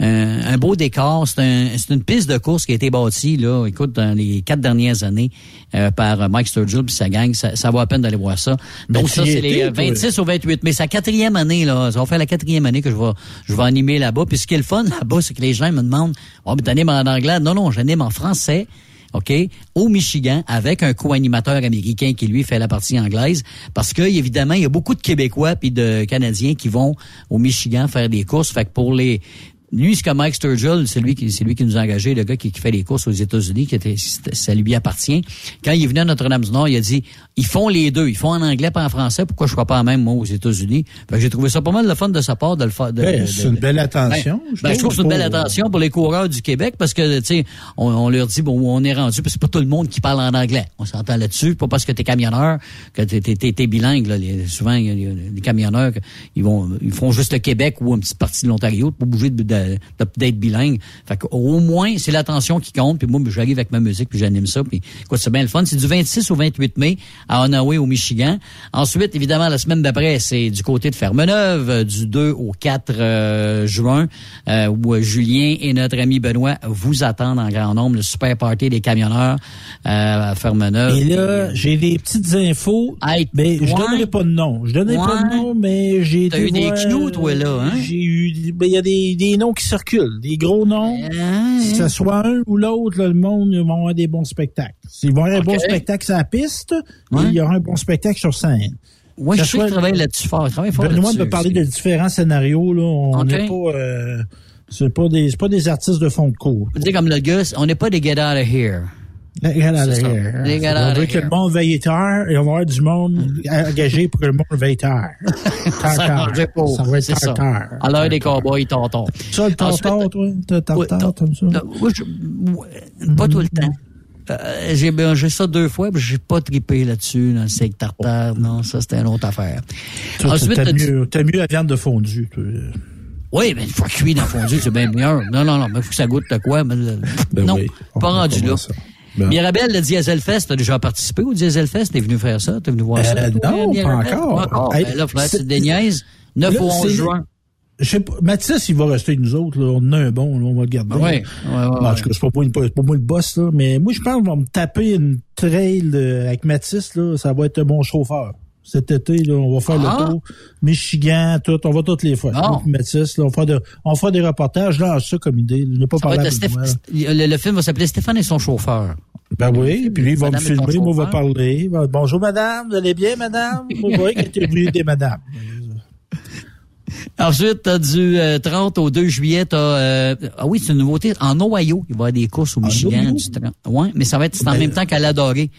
Speaker 5: un, un beau décor. C'est un, c'est une piste de course qui a été bâtie, là, écoute, dans les quatre dernières années euh, par Mike Sturgill puis sa gang. Ça, ça vaut la peine d'aller voir ça.
Speaker 6: Ben,
Speaker 5: Donc ça, c'est les
Speaker 6: étais,
Speaker 5: euh,
Speaker 6: toi?
Speaker 5: 26 au 28 mai. C'est la quatrième année, là. Ça va faire la quatrième année que je vais, je vais animer là-bas. Puis ce qui est le fun là-bas, c'est que les gens me demandent, oh, mais t'animes en anglais? Non, non, j'anime en français. OK, au Michigan, avec un co-animateur américain qui, lui, fait la partie anglaise. Parce que, évidemment, il y a beaucoup de Québécois puis de Canadiens qui vont au Michigan faire des courses. Fait que pour les... Lui, c'est comme Mike Sturgill, c'est lui qui, c'est lui qui nous a engagé, le gars qui, qui fait les courses aux États-Unis, qui était, ça lui appartient. Quand il est venu à Notre-Dame-du-Nord, il a dit, ils font les deux. Ils font en anglais pas en français. Pourquoi je ne pas en même, moi, aux États-Unis? J'ai trouvé ça pas mal le fun de sa part de le faire. de-
Speaker 6: Ben, c'est une belle attention.
Speaker 5: Ben, ben, je trouve que c'est une belle attention pour les coureurs du Québec parce que, tu sais, on, on leur dit, bon, on est rendu, parce que c'est pas tout le monde qui parle en anglais. On s'entend là-dessus. Pas parce que t'es camionneur que t'es, t'es, t'es- bilingue, là. Les- souvent, des camionneurs, ils vont, ils font juste le Québec ou une petite partie de l'Ontario pour bouger de, de- de- d'être bilingue. Fait qu'au moins, c'est l'attention qui compte. Puis moi, ben, j'arrive avec ma musique puis j'anime ça. Puis, écoute, c'est bien le fun. C'est du 26 au 28 mai à Onaway, au Michigan. Ensuite, évidemment, la semaine d'après, c'est du côté de Fermeneuve, euh, du 2 au 4 euh, juin, euh, où Julien et notre ami Benoît vous attendent en grand nombre, le super party des camionneurs euh, à Fermeneuve.
Speaker 6: Et là, j'ai des petites infos.
Speaker 5: Hey,
Speaker 6: mais je
Speaker 5: ouais.
Speaker 6: donnerai pas de nom. Je donnerai pas de nom, mais j'ai
Speaker 5: T'as eu des clous, toi, là, hein?
Speaker 6: J'ai eu, ben, il y a des, des noms qui circulent, des gros noms.
Speaker 5: Hein,
Speaker 6: Que ce soit un ou l'autre, le monde, ils vont avoir des bons spectacles. S'ils vont avoir un
Speaker 5: Ok.
Speaker 6: bon spectacle sur la piste,
Speaker 5: Ouais.
Speaker 6: il y aura un bon spectacle sur scène. Que
Speaker 5: je sais travaille là-dessus fort. Il travaille fort
Speaker 6: Benoît me parler de différents scénarios, là. On n'est pas, euh, c'est pas des, c'est pas des artistes de fond de cours.
Speaker 5: Tu sais, comme le gars, on n'est pas des get out of here. Ça. Les gars,
Speaker 6: On veut que le monde veille tard et on va avoir du monde engagé pour que le monde veille tard. Tard,
Speaker 5: Ça
Speaker 6: tard. Ça va être tard,
Speaker 5: ça.
Speaker 6: tard.
Speaker 5: À l'heure des cowboys, tonton.
Speaker 6: Ça, le tartare, toi? T'as tartare, comme ça?
Speaker 5: Moi, pas tout le temps. Euh, j'ai mangé ça deux fois, mais j'ai pas trippé là-dessus, dans le steak tartare. Non, ça, c'était une autre affaire.
Speaker 6: Toi,
Speaker 5: Ensuite,
Speaker 6: t'as mieux, t'as mieux la viande de fondue, toi.
Speaker 5: Oui, mais une fois cuit dans le fondu, c'est bien meilleur. Non, non, non, mais faut que ça goûte de quoi. Mais,
Speaker 6: Ben
Speaker 5: non,
Speaker 6: oui.
Speaker 5: pas rendu là.
Speaker 6: ça. Ben.
Speaker 5: Mirabelle, le Diesel Fest, t'as déjà participé au Diesel Fest? T'es venu faire ça? T'es venu voir
Speaker 6: Euh,
Speaker 5: ça? toi,
Speaker 6: non, pas encore.
Speaker 5: Pas encore.
Speaker 6: Hey,
Speaker 5: Ben là,
Speaker 6: c'est-
Speaker 5: tu te déniaises. 9
Speaker 6: Là,
Speaker 5: au 11
Speaker 6: c'est-
Speaker 5: juin.
Speaker 6: Je sais pas, Mathis, il va rester avec nous autres, là. On a un bon, là, on va le garder.
Speaker 5: Oui, ouais, ouais,
Speaker 6: Bon, en
Speaker 5: ouais.
Speaker 6: tout cas, c'est pas moi, c'est pas moi le boss, là. Mais moi, je pense qu'on va me taper une trail euh, avec Mathis, là. Ça va être un bon chauffeur. Cet été, là, on va faire
Speaker 5: Ah.
Speaker 6: le tour. Michigan, tout. On va toutes les fois.
Speaker 5: Bon.
Speaker 6: Mathis, là, on de- on faire des reportages. Là, ça comme idée. Je n'ai pas
Speaker 5: Ça
Speaker 6: parlé là.
Speaker 5: le, le film va s'appeler Stéphane et son chauffeur.
Speaker 6: Ben oui, puis lui, il va me filmer, moi, on va parler. Bonjour, madame. Vous allez bien, madame? Vous voyez que t'es venu des madames.
Speaker 5: Ensuite, t'as du euh, 30 au 2 juillet, t'as... Euh, ah oui, c'est une nouveauté. En Ohio, il va y avoir des courses au Michigan. Du 30. Ouais, mais ça va être en
Speaker 6: Ben,
Speaker 5: même temps qu'à l'Adoré.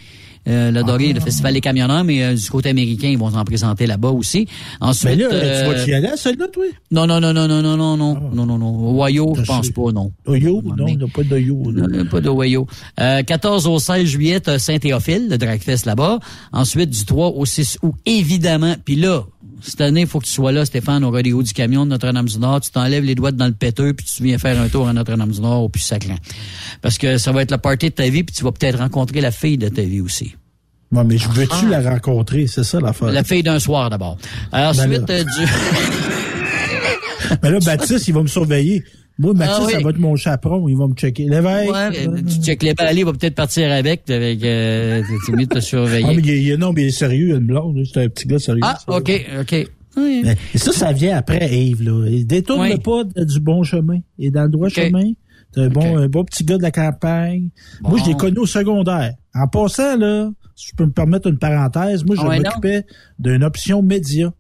Speaker 5: Euh, le Doré, le Festival des camionneurs, mais euh, du côté américain, ils vont en présenter là-bas aussi. Ensuite,
Speaker 6: mais là,
Speaker 5: euh,
Speaker 6: tu vas y aller celui-là, toi?
Speaker 5: Non, non, non, non, non, non, non, non, ah. non, non, non. Ohio, je pense pas, non. Ohio?
Speaker 6: Non, il n'y a pas
Speaker 5: d'Ohio. Pas d'Ohio. Euh, 14 au 16 juillet, Saint-Théophile, le Dragfest là-bas. Ensuite, du 3 au 6 août, évidemment, puis là, cette année, il faut que tu sois là, Stéphane, au rodéo du camion de Notre-Dame-du-Nord. Tu t'enlèves les doigts dans le péteux, puis tu viens faire un tour à Notre-Dame-du-Nord au plus sacrant. Parce que ça va être le party de ta vie, puis tu vas peut-être rencontrer la fille de ta vie aussi.
Speaker 6: Ouais, mais je veux-tu la rencontrer? C'est ça l'affaire.
Speaker 5: La fille d'un soir, d'abord. Ensuite,
Speaker 6: Ben là.
Speaker 5: euh, du...
Speaker 6: Mais là, Baptiste, il va me surveiller. Moi, Baptiste,
Speaker 5: Ah oui.
Speaker 6: ça va être mon chaperon. Il va me checker. L'évêque.
Speaker 5: Ouais, euh, tu check les balais, il va peut-être partir avec, avec euh, c'est mieux de te
Speaker 6: Ah,
Speaker 5: surveiller.
Speaker 6: mais il est, il non, mais il est sérieux, il a une blonde. là. C'est un petit gars sérieux.
Speaker 5: Ah,
Speaker 6: ça.
Speaker 5: OK, OK. Oui.
Speaker 6: Et ça, ça vient après Yves, là. Il détourne
Speaker 5: Oui.
Speaker 6: le pas de- du bon chemin. Il est dans le droit chemin. C'est un bon, un bon petit gars de la campagne.
Speaker 5: Bon.
Speaker 6: Moi, je l'ai connu au secondaire. En passant, là, si je peux me permettre une parenthèse, moi, je
Speaker 5: Ah
Speaker 6: m'occupais d'une option média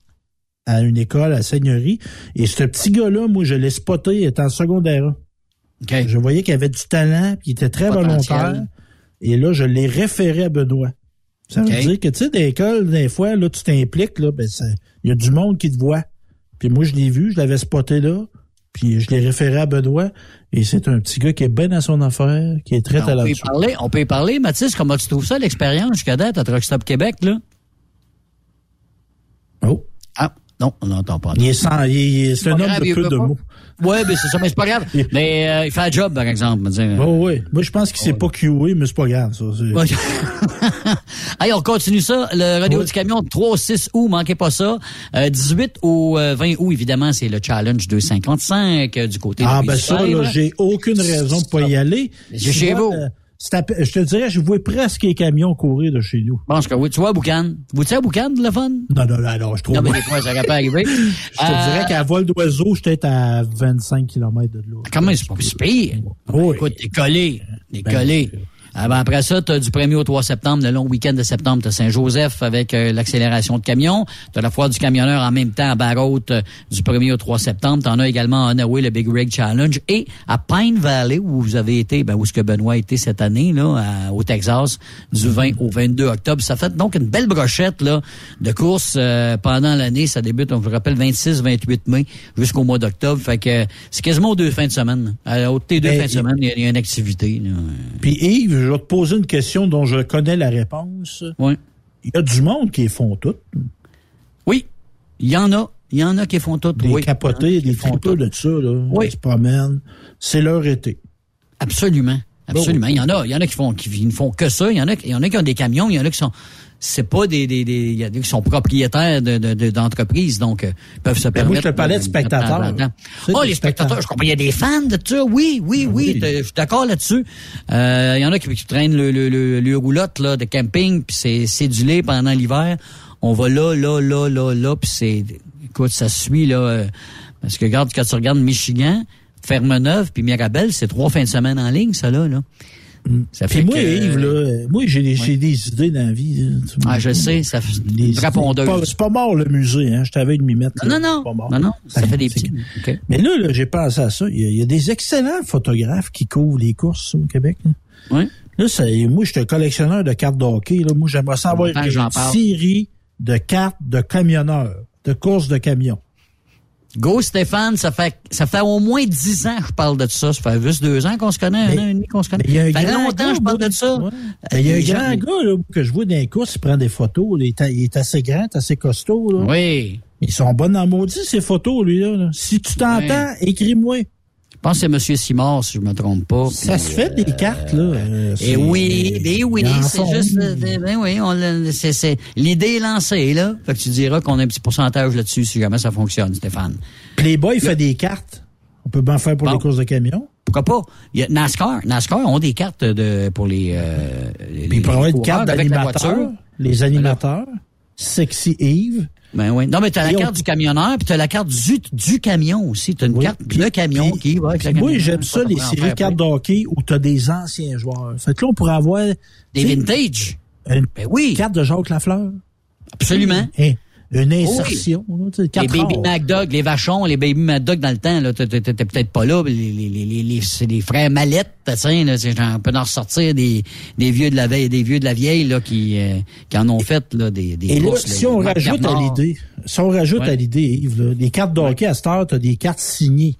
Speaker 6: à une école à Seigneurie. Et ce petit gars-là, moi, je l'ai spoté, il était en secondaire. un.
Speaker 5: OK.
Speaker 6: Je voyais qu'il avait du talent, puis il était très
Speaker 5: Potentiel.
Speaker 6: volontaire. Et là, je l'ai référé à Benoît. Ça veut dire que, tu sais, des écoles, des fois, là, tu t'impliques, là, ben, il y a du monde qui te voit. Puis moi, je l'ai vu, je l'avais spoté là, puis je l'ai référé à Benoît. Et c'est un petit gars qui est bien à son affaire, qui est très
Speaker 5: Ben, on peut y
Speaker 6: talentueux.
Speaker 5: parler, on peut y parler. Mathis, comment tu trouves ça, l'expérience jusqu'à date à Truck Stop Québec, là?
Speaker 6: Oh.
Speaker 5: Ah, non, on n'entend pas.
Speaker 6: Il est sans, il est- c'est un homme
Speaker 5: grave,
Speaker 6: de peu de
Speaker 5: pas.
Speaker 6: mots.
Speaker 5: Ouais, ben c'est ça, mais c'est pas grave. Mais euh, il fait un job, par exemple. me dire.
Speaker 6: Oh, oui. Moi, je pense qu'il s'est pas QA, mais c'est pas grave, ça.
Speaker 5: Allez, on continue ça. Le radio
Speaker 6: Ouais.
Speaker 5: du camion, 3-6 août, manquez pas ça. Euh, 18 au euh, 20 août, évidemment, c'est le challenge 255 euh, du côté
Speaker 6: Ah,
Speaker 5: de
Speaker 6: ben ça, là, j'ai aucune raison de pas y aller.
Speaker 5: C'est
Speaker 6: Tu
Speaker 5: chez vous.
Speaker 6: Je te dirais, je vois presque les camions courir de chez nous.
Speaker 5: Je pense que oui. Tu vois, Boucan? Vous tu à Boucan, le fun?
Speaker 6: Non, non, non, non, je trouve.
Speaker 5: Non, mais
Speaker 6: je
Speaker 5: des fois, ça aurait pas arrivé.
Speaker 6: te
Speaker 5: Euh,
Speaker 6: dirais qu'à vol d'oiseau, j'étais à 25 km de là.
Speaker 5: Comment c'est pire?
Speaker 6: Oui.
Speaker 5: Écoute, t'es collé. T'es
Speaker 6: Ben,
Speaker 5: collé. Ah ben, après ça, tu as du 1er au 3 septembre, le long week-end de septembre, tu as Saint-Joseph avec euh, l'accélération de camions. Tu as la foire du camionneur en même temps à Barraute euh, du 1er au 3 septembre. Tu en as également à Onaway, le Big Rig Challenge. Et à Pine Valley, où vous avez été, ben, où est-ce que Benoît a été cette année, là, à- au Texas, du 20 au 22 octobre. Ça fait donc une belle brochette là, de courses euh, pendant l'année. Ça débute, on vous rappelle, 26-28 mai jusqu'au mois d'octobre. Fait que c'est quasiment aux deux fins de semaine. À, aux deux
Speaker 6: Ben,
Speaker 5: fins de semaine, il y a- il y, a une activité. là.
Speaker 6: Puis Yves, vais te poser une question dont je connais la réponse.
Speaker 5: Oui.
Speaker 6: Il y a du monde qui les font toutes.
Speaker 5: Oui, il y en a. Il y en a qui font tout.
Speaker 6: Des
Speaker 5: oui.
Speaker 6: capotés, des
Speaker 5: font
Speaker 6: tripeux de ça, là.
Speaker 5: Oui.
Speaker 6: Ils se promènent. C'est leur été.
Speaker 5: Absolument. Absolument. Il y en a, il y en a qui font, qui ne font que ça. Il y en a, il y en a qui ont des camions. Il y en a qui sont, c'est pas des, des, des, il y a qui sont propriétaires de, de, de- d'entreprises, donc euh, peuvent se
Speaker 6: Ben, moi,
Speaker 5: permettre.
Speaker 6: je te parlais de spectateurs. sais,
Speaker 5: Oh, les spectateurs, je comprends. Il y a des fans de ça. Oui, oui, oui.
Speaker 6: Oui.
Speaker 5: Je suis d'accord là-dessus. Euh, il y en a qui, qui traînent le, le, le, le roulotte là, de camping, puis c'est cédulé pendant l'hiver. On va là, là, là, là, là, puis c'est, écoute, ça suit là. euh, parce que regarde, quand tu regardes Michigan, Fermeneuve puis Mirabel, c'est trois fins de semaine en ligne, ça là. là. Ça
Speaker 6: Puis
Speaker 5: fait
Speaker 6: moi,
Speaker 5: que-
Speaker 6: Yves, là, moi, j'ai des, des idées dans la vie.
Speaker 5: Ah, je sais, ça fait une
Speaker 6: C'est pas, mort le musée, hein. Je t'avais de m'y mettre.
Speaker 5: Non,
Speaker 6: là.
Speaker 5: non,
Speaker 6: mort.
Speaker 5: non, non, ça fait des petits.
Speaker 6: Mais là, là, j'ai pensé à ça. Il y, a, il y a des excellents photographes qui couvrent les courses au Québec. Là,
Speaker 5: Oui.
Speaker 6: Là, ça, moi, je suis un collectionneur de cartes de hockey. Là. Moi, j'aimerais savoir une série de cartes de camionneurs, de courses de camions.
Speaker 5: Go Stéphane, ça fait ça fait au moins dix ans que je parle de ça. Ça fait juste deux ans qu'on se connaît, un an et demi qu'on se connaît.
Speaker 6: Il y a un
Speaker 5: ça fait
Speaker 6: grand
Speaker 5: longtemps que je parle de ça.
Speaker 6: Il y a un grand gars là, que je vois dans les courses, il prend des photos. là. Il est, il est assez grand, assez costaud. Là.
Speaker 5: Oui.
Speaker 6: Ils sont bonnes en maudit, ces photos, lui. Là, là. Si tu t'entends, écris-moi.
Speaker 5: Je pense que c'est Monsieur Simard, si je me trompe pas.
Speaker 6: Ça
Speaker 5: Puis,
Speaker 6: se fait des cartes, là. euh,
Speaker 5: Et
Speaker 6: c'est-
Speaker 5: oui, ben oui, c'est juste, euh, ben oui, c'est, c'est, l'idée est lancée, là. Fait que tu diras qu'on a un petit pourcentage là-dessus si jamais ça fonctionne, Stéphane.
Speaker 6: Playboy fait des cartes. On peut bien faire pour
Speaker 5: Bon.
Speaker 6: les courses de camions.
Speaker 5: Pourquoi pas? Il y a NASCAR. NASCAR ont des cartes de, pour les, euh, les,
Speaker 6: Puis il peut y avoir une carte
Speaker 5: avec la voiture.
Speaker 6: Les animateurs. Sexy Eve.
Speaker 5: Ben oui. Non, mais t'as la
Speaker 6: on-
Speaker 5: carte du camionneur, puis t'as la carte du, du camion aussi. T'as une
Speaker 6: Oui.
Speaker 5: carte le camion qui va avec
Speaker 6: Moi, j'aime ça, les séries cartes de hockey où tu as des anciens joueurs. Fait que là, on pourrait avoir
Speaker 5: Des vintage.
Speaker 6: une
Speaker 5: Ben oui,
Speaker 6: carte de Jacques Lafleur.
Speaker 5: absolument.
Speaker 6: Hein, une insertion. là,
Speaker 5: Les Baby. MacDog, les Vachons, les Baby MacDog dans le temps, là, t'étais peut-être pas là, mais les, les, les, les, les- c'est les frères Mallette, tiens, là, c'est genre, on peut en ressortir des, des vieux de la veille, des vieux de la vieille, là, qui, euh, qui en ont fait, là, des, des
Speaker 6: Et là, si
Speaker 5: là,
Speaker 6: on rajoute à l'idée, si on rajoute
Speaker 5: Ouais.
Speaker 6: à l'idée, Yves, là, les cartes de hockey à cette heure, tu as des cartes signées.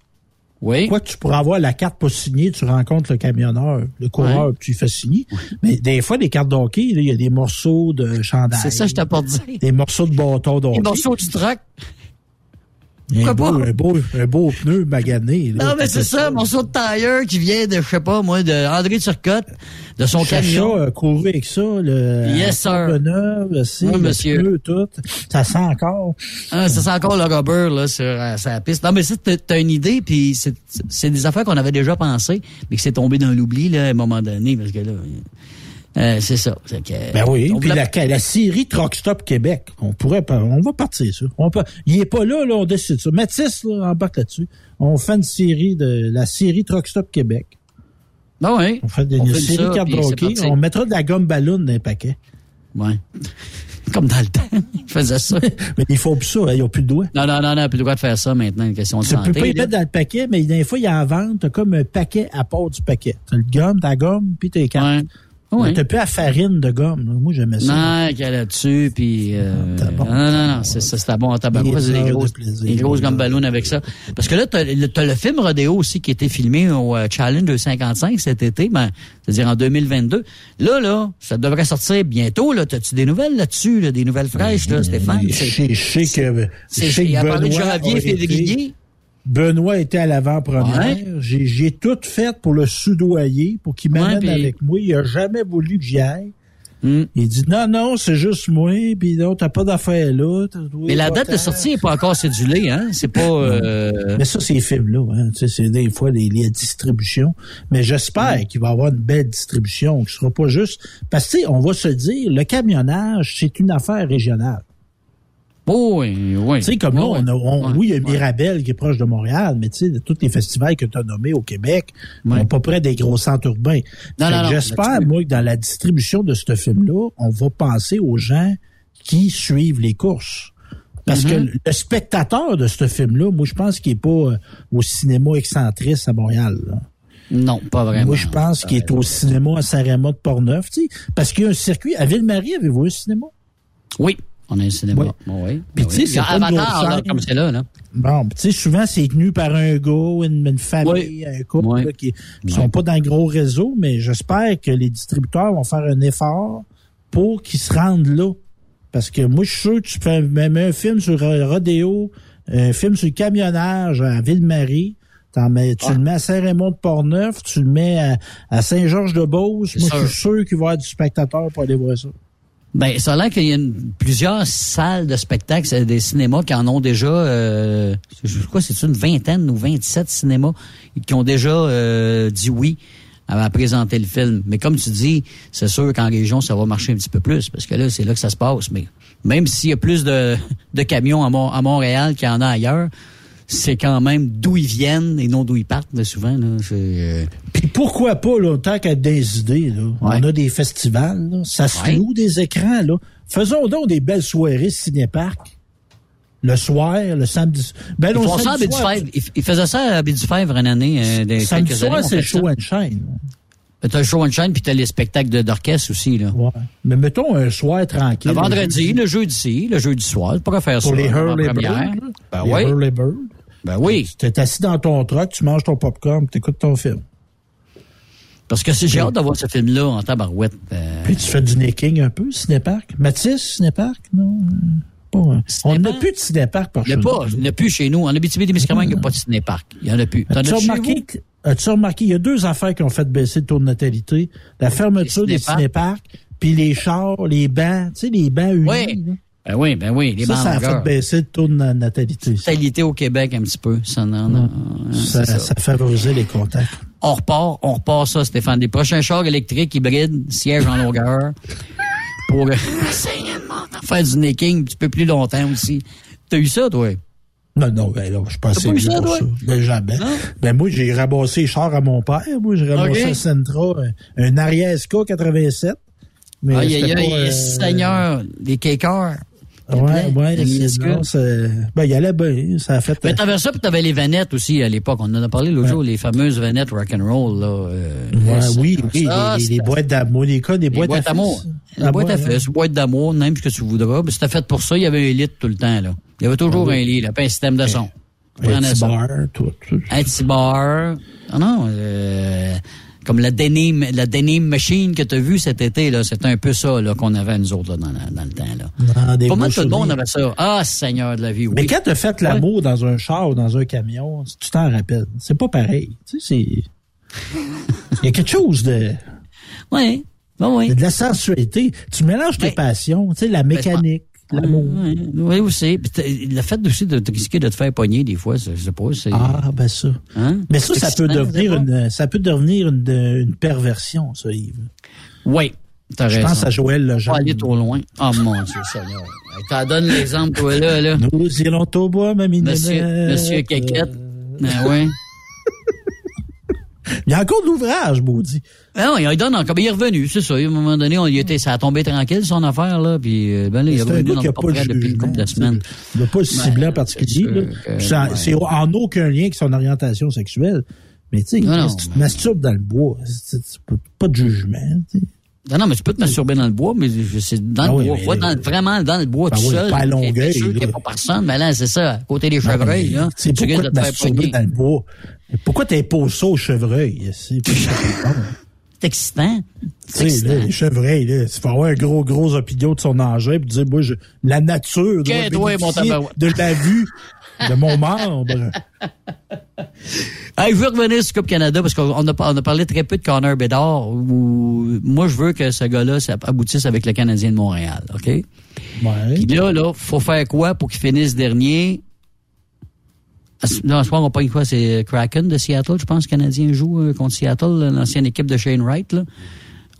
Speaker 5: Oui.
Speaker 6: Quoi tu pourrais avoir la carte pas signée, tu rencontres le camionneur, le coureur, puis tu lui fais signer. Mais des fois, les cartes de hockey, là, il y a des morceaux de chandail.
Speaker 5: C'est ça, je t'apporte dire.
Speaker 6: Des morceaux de bâton de
Speaker 5: Les
Speaker 6: hockey.
Speaker 5: morceaux du truck.
Speaker 6: Un, beau,
Speaker 5: pas?
Speaker 6: un, beau, un beau pneu magané. là.
Speaker 5: Non, mais c'est ça, morceau de tailleur qui vient de, je sais pas, moi, de André Turcotte, de son
Speaker 6: Chacha
Speaker 5: camion.
Speaker 6: a couru avec ça, le
Speaker 5: Yes, sir.
Speaker 6: le neuf, aussi,
Speaker 5: Oui,
Speaker 6: le
Speaker 5: monsieur.
Speaker 6: pneu, tout. Ça sent encore.
Speaker 5: Ah, ça sent encore le rubber là sur, euh, sur la piste. Non, mais c'est t'as- une idée, puis c'est c'est des affaires qu'on avait déjà pensées, mais que c'est tombé dans l'oubli là à un moment donné, parce que là, Euh, c'est ça. Que-
Speaker 6: Ben oui, puis la, la série Truck Stop Québec, on pourrait, on va partir ça. On peut, il est pas là, là, on décide ça. Mathis, là, embarque là-dessus. On fait une série de, la série Truck Stop Québec.
Speaker 5: Ben oui.
Speaker 6: On fait des-
Speaker 5: On
Speaker 6: une série
Speaker 5: ça,
Speaker 6: cartes
Speaker 5: parti.
Speaker 6: On mettra de la gomme ballon dans les paquets.
Speaker 5: Ouais. Comme dans le temps. Je faisais ça.
Speaker 6: Mais il faut plus ça, hein, ils ont plus de doigts.
Speaker 5: Non, non, non, non, plus le droit de faire ça maintenant, une question de
Speaker 6: Tu peux
Speaker 5: santé.
Speaker 6: pas y mettre dans le paquet, mais des fois, il y a en vente, t'as comme un paquet à part du paquet. T'as le gomme, ta gomme, puis tes cartes.
Speaker 5: Ouais.
Speaker 6: T'as plus la farine de gomme. Moi, j'aimais ça.
Speaker 5: Non, qu'il y a là-dessus, puis... Euh, non, non, non, c'est ça, c'était bon tabac.
Speaker 6: Des
Speaker 5: C'est des
Speaker 6: de
Speaker 5: grosses, des grosses gommes ballons avec ça. Parce que là, t'as t'as le film Rodeo aussi qui a été filmé au euh, Challenge 255 cet été, ben, c'est-à-dire en 2022. Là, là, ça devrait sortir bientôt, là. T'as-tu des nouvelles là-dessus, là, des nouvelles fraîches, là, Stéphane?
Speaker 6: Je sais- que,
Speaker 5: C'est à parler de
Speaker 6: Benoît était à l'avant-première.
Speaker 5: Ouais.
Speaker 6: J'ai, tout fait pour le soudoyer, pour qu'il m'amène
Speaker 5: Ouais,
Speaker 6: avec moi. Il a jamais voulu que j'y aille.
Speaker 5: Hmm.
Speaker 6: Il dit non, non, c'est juste moi, puis non, t'as pas d'affaires là.
Speaker 5: Mais la date de sortie n'est pas encore cédulée, hein? C'est pas... euh,
Speaker 6: Mais ça, c'est les films-là. Hein. Tu sais, c'est des fois les, les distributions. Mais j'espère qu'il va y avoir une belle distribution, qui sera pas juste... Parce que, on va se dire, le camionnage, c'est une affaire régionale.
Speaker 5: Oui, oui.
Speaker 6: Tu sais, comme là, on a, on-
Speaker 5: ouais,
Speaker 6: oui, il y a. Mirabel qui est proche de Montréal, mais tu sais, de tous les festivals que tu as nommés au Québec,
Speaker 5: Ouais.
Speaker 6: sont pas près des gros centres urbains.
Speaker 5: Non,
Speaker 6: J'espère, moi, que dans la distribution de ce film-là, on va penser aux gens qui suivent les courses. Parce
Speaker 5: Mm-hmm.
Speaker 6: que le spectateur de ce film-là, moi, je pense qu'il est pas euh, au cinéma excentrice à Montréal. là.
Speaker 5: Non, pas vraiment.
Speaker 6: Moi, je pense qu'il est au cinéma à Saint-Raymond de Portneuf, tu sais, parce qu'il y a un circuit. À Ville-Marie, avez-vous un cinéma?
Speaker 5: Oui, on a un cinéma.
Speaker 6: Oui.
Speaker 5: Bon, oui.
Speaker 6: Puis,
Speaker 5: Ben
Speaker 6: tu sais, c'est pas
Speaker 5: Avatar, là, comme c'est là, là.
Speaker 6: Bon, tu sais, souvent, c'est tenu par un gars, une, une famille, un couple là, qui ne sont pas dans le gros réseau, mais j'espère que les distributeurs vont faire un effort pour qu'ils se rendent là. Parce que moi, je suis sûr que tu fais même un film sur euh, Rodéo, un film sur le camionnage à Ville-Marie, tu le mets à Saint-Raymond de Portneuf, tu le mets à, à Saint-Georges-de-Beauce. Moi,
Speaker 5: sûr.
Speaker 6: je suis sûr qu'il va y avoir du spectateur pour aller voir ça.
Speaker 5: Ben, ça a l'air qu'il y a plusieurs salles de spectacle, des cinémas qui en ont déjà, euh, je crois c'est une vingtaine ou 27 cinémas qui ont déjà euh, dit oui à, présenter le film. Mais comme tu dis, c'est sûr qu'en région, ça va marcher un petit peu plus, parce que là, c'est là que ça se passe. Mais même s'il y a plus de, de camions à, à Montréal qu'il y en a ailleurs, c'est quand même d'où ils viennent et non d'où ils partent, là, souvent. Là, euh,
Speaker 6: Puis pourquoi pas, là, tant qu'à des idées, là, on a des festivals, là, ça se
Speaker 5: Ouais.
Speaker 6: loue des écrans, là. Faisons donc des belles soirées ciné-parc. Le soir, le samedi. Ben,
Speaker 5: ils
Speaker 6: le
Speaker 5: ça à
Speaker 6: samedi soir,
Speaker 5: Baie-du-Fèvre. Ils, faisaient ça à Baie-du-Fèvre une année. Euh, des,
Speaker 6: Samedi soir, c'est show and shine.
Speaker 5: T'as le show and shine, puis t'as les spectacles d'orchestre aussi. Là.
Speaker 6: Ouais. Mais mettons un soir tranquille.
Speaker 5: Le vendredi, le jeudi, le jeudi soir, tu pourrais faire
Speaker 6: Pour
Speaker 5: ça.
Speaker 6: les
Speaker 5: avant
Speaker 6: Hurley. Birds.
Speaker 5: Ben
Speaker 6: les
Speaker 5: oui.
Speaker 6: Hurley Birds.
Speaker 5: Ben oui.
Speaker 6: Tu es assis dans ton truck, tu manges ton popcorn, tu écoutes ton film.
Speaker 5: Parce que si j'ai hâte de voir ce film-là en tabarouette. euh,
Speaker 6: Puis tu fais du necking un peu, ciné-parc? Mathis, ciné-parc? Non? euh. On n'a plus de ciné-parc par
Speaker 5: il n'y
Speaker 6: chez
Speaker 5: a
Speaker 6: nous.
Speaker 5: il n'y a plus chez nous. En Abitibi-Témiscamingue, il n'y a pas de ciné-parc. Il n'y en a plus.
Speaker 6: As-tu
Speaker 5: as
Speaker 6: remarqué, il y a deux affaires qui ont fait baisser le taux de natalité. La fermeture des
Speaker 5: cinéparcs?
Speaker 6: cinéparcs, puis les chars, les bancs, tu sais, les bancs unis.
Speaker 5: Oui. Ben oui, ben oui. Les
Speaker 6: ça,
Speaker 5: bancs
Speaker 6: ça a fait baisser le taux de na- natalité. Ça,
Speaker 5: Natalité au Québec un petit peu. Ça, non, non,
Speaker 6: ça,
Speaker 5: c'est ça.
Speaker 6: ça favorisait les contacts.
Speaker 5: On repart, on repart ça, Stéphane. Des prochains chars électriques hybrides, siège en longueur, pour faire du necking un petit peu plus longtemps aussi. T'as eu ça, toi?
Speaker 6: Non, non, ben là, je pensais
Speaker 5: eu ça,
Speaker 6: ça. Ben jamais.
Speaker 5: Non?
Speaker 6: Ben moi, j'ai ramassé les chars à mon père. Moi, j'ai ramassé un Sentra, un, un SK 87. Mais
Speaker 5: Aïe, aïe, aïe,
Speaker 6: euh,
Speaker 5: Seigneur, les cakers.
Speaker 6: Ouais, ouais, ben, il allait bien. Ça a fait.
Speaker 5: Mais t'avais ça, puis t'avais les vanettes aussi à l'époque. On en a parlé l'autre jour, les fameuses vanettes rock'n'roll. Là, euh,
Speaker 6: Ouais, oui, oui,
Speaker 5: ça,
Speaker 6: les, boîtes d'amour, les cas des boîtes,
Speaker 5: d'amour. Les
Speaker 6: Ah,
Speaker 5: boîtes à fesses, boîtes d'amour, même ce que tu voudras. C'était fait pour ça, il y avait un lit tout le temps. là. Il y avait toujours
Speaker 6: Ah oui.
Speaker 5: un lit, là, pas un système de son.
Speaker 6: Un petit bar, tout, tout.
Speaker 5: Un petit bar. Ah non, euh, comme la denim, la denim machine que tu as vue cet été, là, c'était un peu ça là, qu'on avait nous autres là, dans, la- dans le temps. Là. Pas mal tout le monde avait ça. Ah, Seigneur de la vie, oui.
Speaker 6: Mais quand t'as fait l'amour dans un char ou dans un camion, tu t'en rappelles. C'est pas pareil. Tu sais, c'est. Il y a quelque chose de.
Speaker 5: Oui. Ben oui.
Speaker 6: de la sensualité. Tu mélanges tes passions, tu sais, la mécanique, l'amour.
Speaker 5: Oui, oui, aussi. Le fait aussi de risquer de te faire pogner des fois, je sais pas, c'est...
Speaker 6: Ah, ben ça.
Speaker 5: Hein?
Speaker 6: Mais ça, ça peut devenir une, ça peut devenir une, une perversion, ça, Yves.
Speaker 5: Oui. T'as
Speaker 6: Je
Speaker 5: raison.
Speaker 6: pense à Joël
Speaker 5: Pas
Speaker 6: Legendre.
Speaker 5: aller trop loin. Oh mon Dieu, Seigneur. T'en donnes l'exemple, toi, là, là.
Speaker 6: Nous irons au bois, mamie
Speaker 5: Monsieur. Monsieur Quéquette. Ben ouais.
Speaker 6: Il y a encore de l'ouvrage, maudit.
Speaker 5: Ah non, il donne encore. Ben, il est revenu, c'est ça. À un moment donné, on, était, ça a tombé tranquille, son affaire, là. Puis, euh, ben là, il est revenu dans le
Speaker 6: pas de
Speaker 5: depuis une couple de semaines.
Speaker 6: Il n'a pas le ciblé en particulier.
Speaker 5: c'est
Speaker 6: là.
Speaker 5: que- ouais.
Speaker 6: En aucun lien avec son orientation sexuelle. Mais tu sais, tu te masturbes dans le bois, c'est- pas, pas de jugement. tu sais.
Speaker 5: Non, non, mais tu peux te masturber dans le bois, mais c'est dans
Speaker 6: Ah
Speaker 5: le
Speaker 6: oui,
Speaker 5: bois.
Speaker 6: là-
Speaker 5: dans, vraiment dans le bois
Speaker 6: Ben
Speaker 5: tout
Speaker 6: oui,
Speaker 5: seul.
Speaker 6: pas à Longueuil,
Speaker 5: sûr qu'il n'y a pas personne. Mais là, c'est ça, à côté des chevreuils, là.
Speaker 6: C'est
Speaker 5: Tu
Speaker 6: pourquoi
Speaker 5: risques
Speaker 6: te
Speaker 5: te
Speaker 6: masturber dans le bois? Pourquoi t'imposes ça aux chevreuils? C'est
Speaker 5: C'est excitant.
Speaker 6: Tu sais, les chevreuils, là, il faut avoir un gros, gros opinion de son engin puis dire, moi, je, la nature doit
Speaker 5: Que toi, mon
Speaker 6: de la vue de mon membre.
Speaker 5: Hey, je veux revenir sur Coupe Canada parce qu'on a, on a parlé très peu de Connor Bedard. Où, moi, je veux que ce gars-là aboutisse avec le Canadien de Montréal, OK?
Speaker 6: Ouais.
Speaker 5: Puis là, là, faut faire quoi pour qu'il finisse dernier? Non, ce soir, on paye quoi? C'est Kraken de Seattle, je pense, que le Canadien joue euh, contre Seattle, l'ancienne équipe de Shane Wright, là.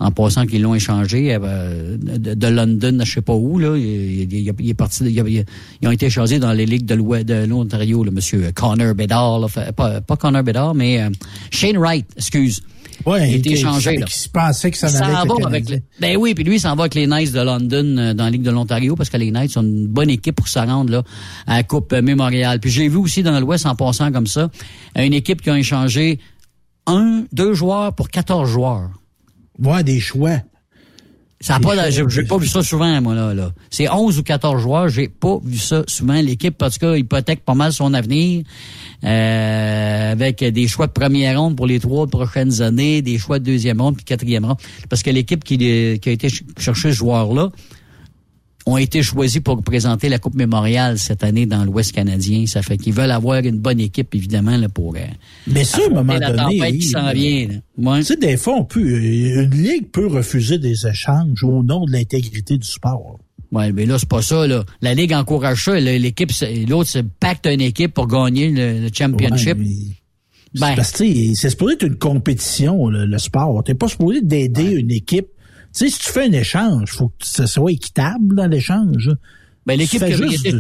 Speaker 5: En passant qu'ils l'ont échangé euh, de, de London, je sais pas où, là. Il, il- est parti, il- il- ils ont été échangés dans les ligues de l'Ouest de l'Ontario, le monsieur Connor Bedard, là. Pas, pas Connor Bedard, mais euh, Shane Wright, excuse.
Speaker 6: Ouais,
Speaker 5: il
Speaker 6: il-
Speaker 5: échangé, là.
Speaker 6: il pensait que ça le
Speaker 5: va avec les- Ben oui, puis lui, il s'en va avec les Knights de London euh, dans la Ligue de l'Ontario parce que les Knights sont une bonne équipe pour se rendre là, à la Coupe Mémorial. Puis j'ai vu aussi dans l'Ouest, en passant comme ça, une équipe qui a échangé un, deux joueurs pour 14 joueurs.
Speaker 6: Ouais, des choix.
Speaker 5: Ça a pas, j'ai j'ai pas vu ça souvent, moi, là, là. C'est 11 ou 14 joueurs, j'ai pas vu ça souvent. L'équipe, parce que hypothèque pas mal son avenir, euh, avec des choix de première ronde pour les trois prochaines années, des choix de deuxième ronde puis quatrième ronde. Parce que l'équipe qui, qui a été ch- chercher ce joueur-là, ont été choisis pour représenter la Coupe Mémorial cette année dans l'Ouest canadien. Ça fait qu'ils veulent avoir une bonne équipe, évidemment, là, pour euh,
Speaker 6: Mais ça, à un moment
Speaker 5: la
Speaker 6: donné,
Speaker 5: qui s'en vient. Ouais.
Speaker 6: Tu sais, des fois, on peut, euh, une ligue peut refuser des échanges au nom de l'intégrité du sport.
Speaker 5: Ouais, mais là, c'est pas ça, là. La Ligue encourage ça. L'équipe, l'autre se pacte une équipe pour gagner le, le championship.
Speaker 6: Ouais,
Speaker 5: Ben.
Speaker 6: parce que c'est supposé être une compétition, le, le sport. T'es pas supposé d'aider une équipe. Tu sais, si tu fais un échange, faut que ça soit équitable dans l'échange.
Speaker 5: Ben, l'équipe qui
Speaker 6: juste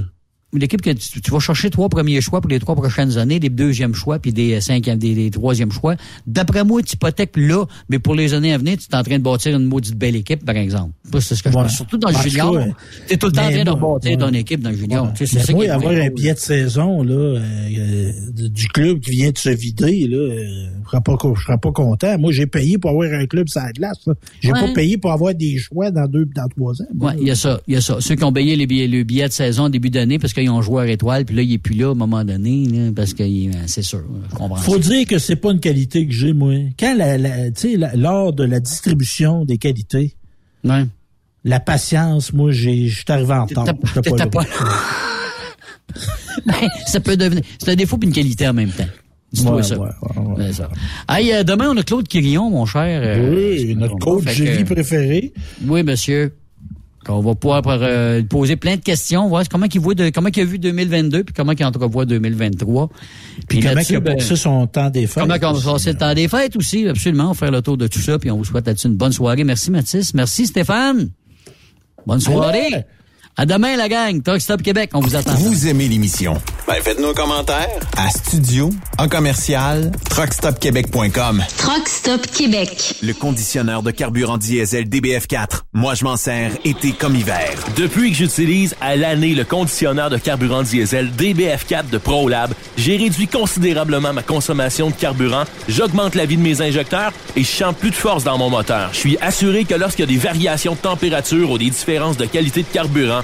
Speaker 6: de-
Speaker 5: L'équipe que tu, tu vas chercher trois premiers choix pour les trois prochaines années, des deuxièmes choix puis des cinquièmes, des, des troisièmes choix. D'après moi, tu hypothèques là, mais pour les années à venir, tu es en train de bâtir une maudite belle équipe, par exemple. C'est ce que je
Speaker 6: Ouais.
Speaker 5: pense. Surtout dans le
Speaker 6: Parce que,
Speaker 5: junior. Tu es tout le temps en train de bâtir
Speaker 6: ouais.
Speaker 5: ton équipe dans le junior. Tu sais, c'est ça
Speaker 6: moi, avoir un billet de saison là, euh, euh, du club qui vient de se vider, là, euh, je serais pas, co- je serais pas content. Moi, j'ai payé pour avoir un club la glace. J'ai pas payé pour avoir des choix dans deux, dans trois ans.
Speaker 5: Ouais, il y a ça, il y a ça. Ceux qui ont payé les billets, le billet de saison début d'année parce qu'ils ont joué à étoile, puis là, il est plus là à un moment donné, là, parce que il- c'est sûr, je comprends.
Speaker 6: Faut
Speaker 5: ça.
Speaker 6: dire que c'est pas une qualité que j'ai, moi. Quand la, la, tu sais, lors de la distribution des qualités,
Speaker 5: Ouais.
Speaker 6: la patience, moi, j'ai, je suis arrivé en là.
Speaker 5: pas Ben, ça peut devenir. C'est un défaut puis une qualité en même temps. Dis-toi
Speaker 6: Ouais,
Speaker 5: ça.
Speaker 6: ouais, ouais,
Speaker 5: ça. Hey, euh, demain, on a Claude Quirillon, mon cher. euh,
Speaker 6: Oui, notre coach
Speaker 5: que-
Speaker 6: préféré.
Speaker 5: Oui, monsieur. On va pouvoir euh, poser plein de questions, voir comment il voit de, comment il a vu 2022 puis comment il entrevoit 2023.
Speaker 6: Puis comment il a
Speaker 5: ben,
Speaker 6: passé son temps des fêtes.
Speaker 5: Comment on va passer le temps des fêtes aussi, absolument. On va faire le tour de tout ça, puis on vous souhaite là-dessus une bonne soirée. Merci Mathis. Merci Stéphane. Bonne soirée.
Speaker 6: Allez.
Speaker 5: À demain, la gang. Talk Stop Québec, on vous attend.
Speaker 11: Vous aimez l'émission?
Speaker 4: Ben, faites-nous un commentaire.
Speaker 11: À studio, en commercial, truckstopquebec.com.
Speaker 10: Truck Stop Québec.
Speaker 11: Le conditionneur de carburant diesel DBF4. Moi, je m'en sers été comme hiver.
Speaker 12: Depuis que j'utilise à l'année le conditionneur de carburant diesel DBF4 de ProLab, j'ai réduit considérablement ma consommation de carburant, j'augmente la vie de mes injecteurs et je sens plus de force dans mon moteur. Je suis assuré que lorsqu'il y a des variations de température ou des différences de qualité de carburant,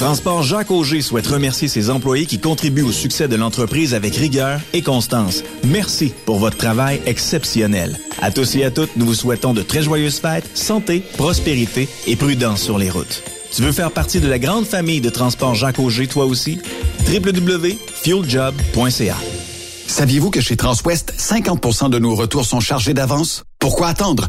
Speaker 13: Transport Jacques Auger souhaite remercier ses employés qui contribuent au succès de l'entreprise avec rigueur et constance. Merci pour votre travail exceptionnel. À tous et à toutes, nous vous souhaitons de très joyeuses fêtes, santé, prospérité et prudence sur les routes. Tu veux faire partie de la grande famille de Transport Jacques Auger, toi aussi? www.fueljob.ca
Speaker 3: Saviez-vous que chez Transwest, 50% de nos retours sont chargés d'avance? Pourquoi attendre?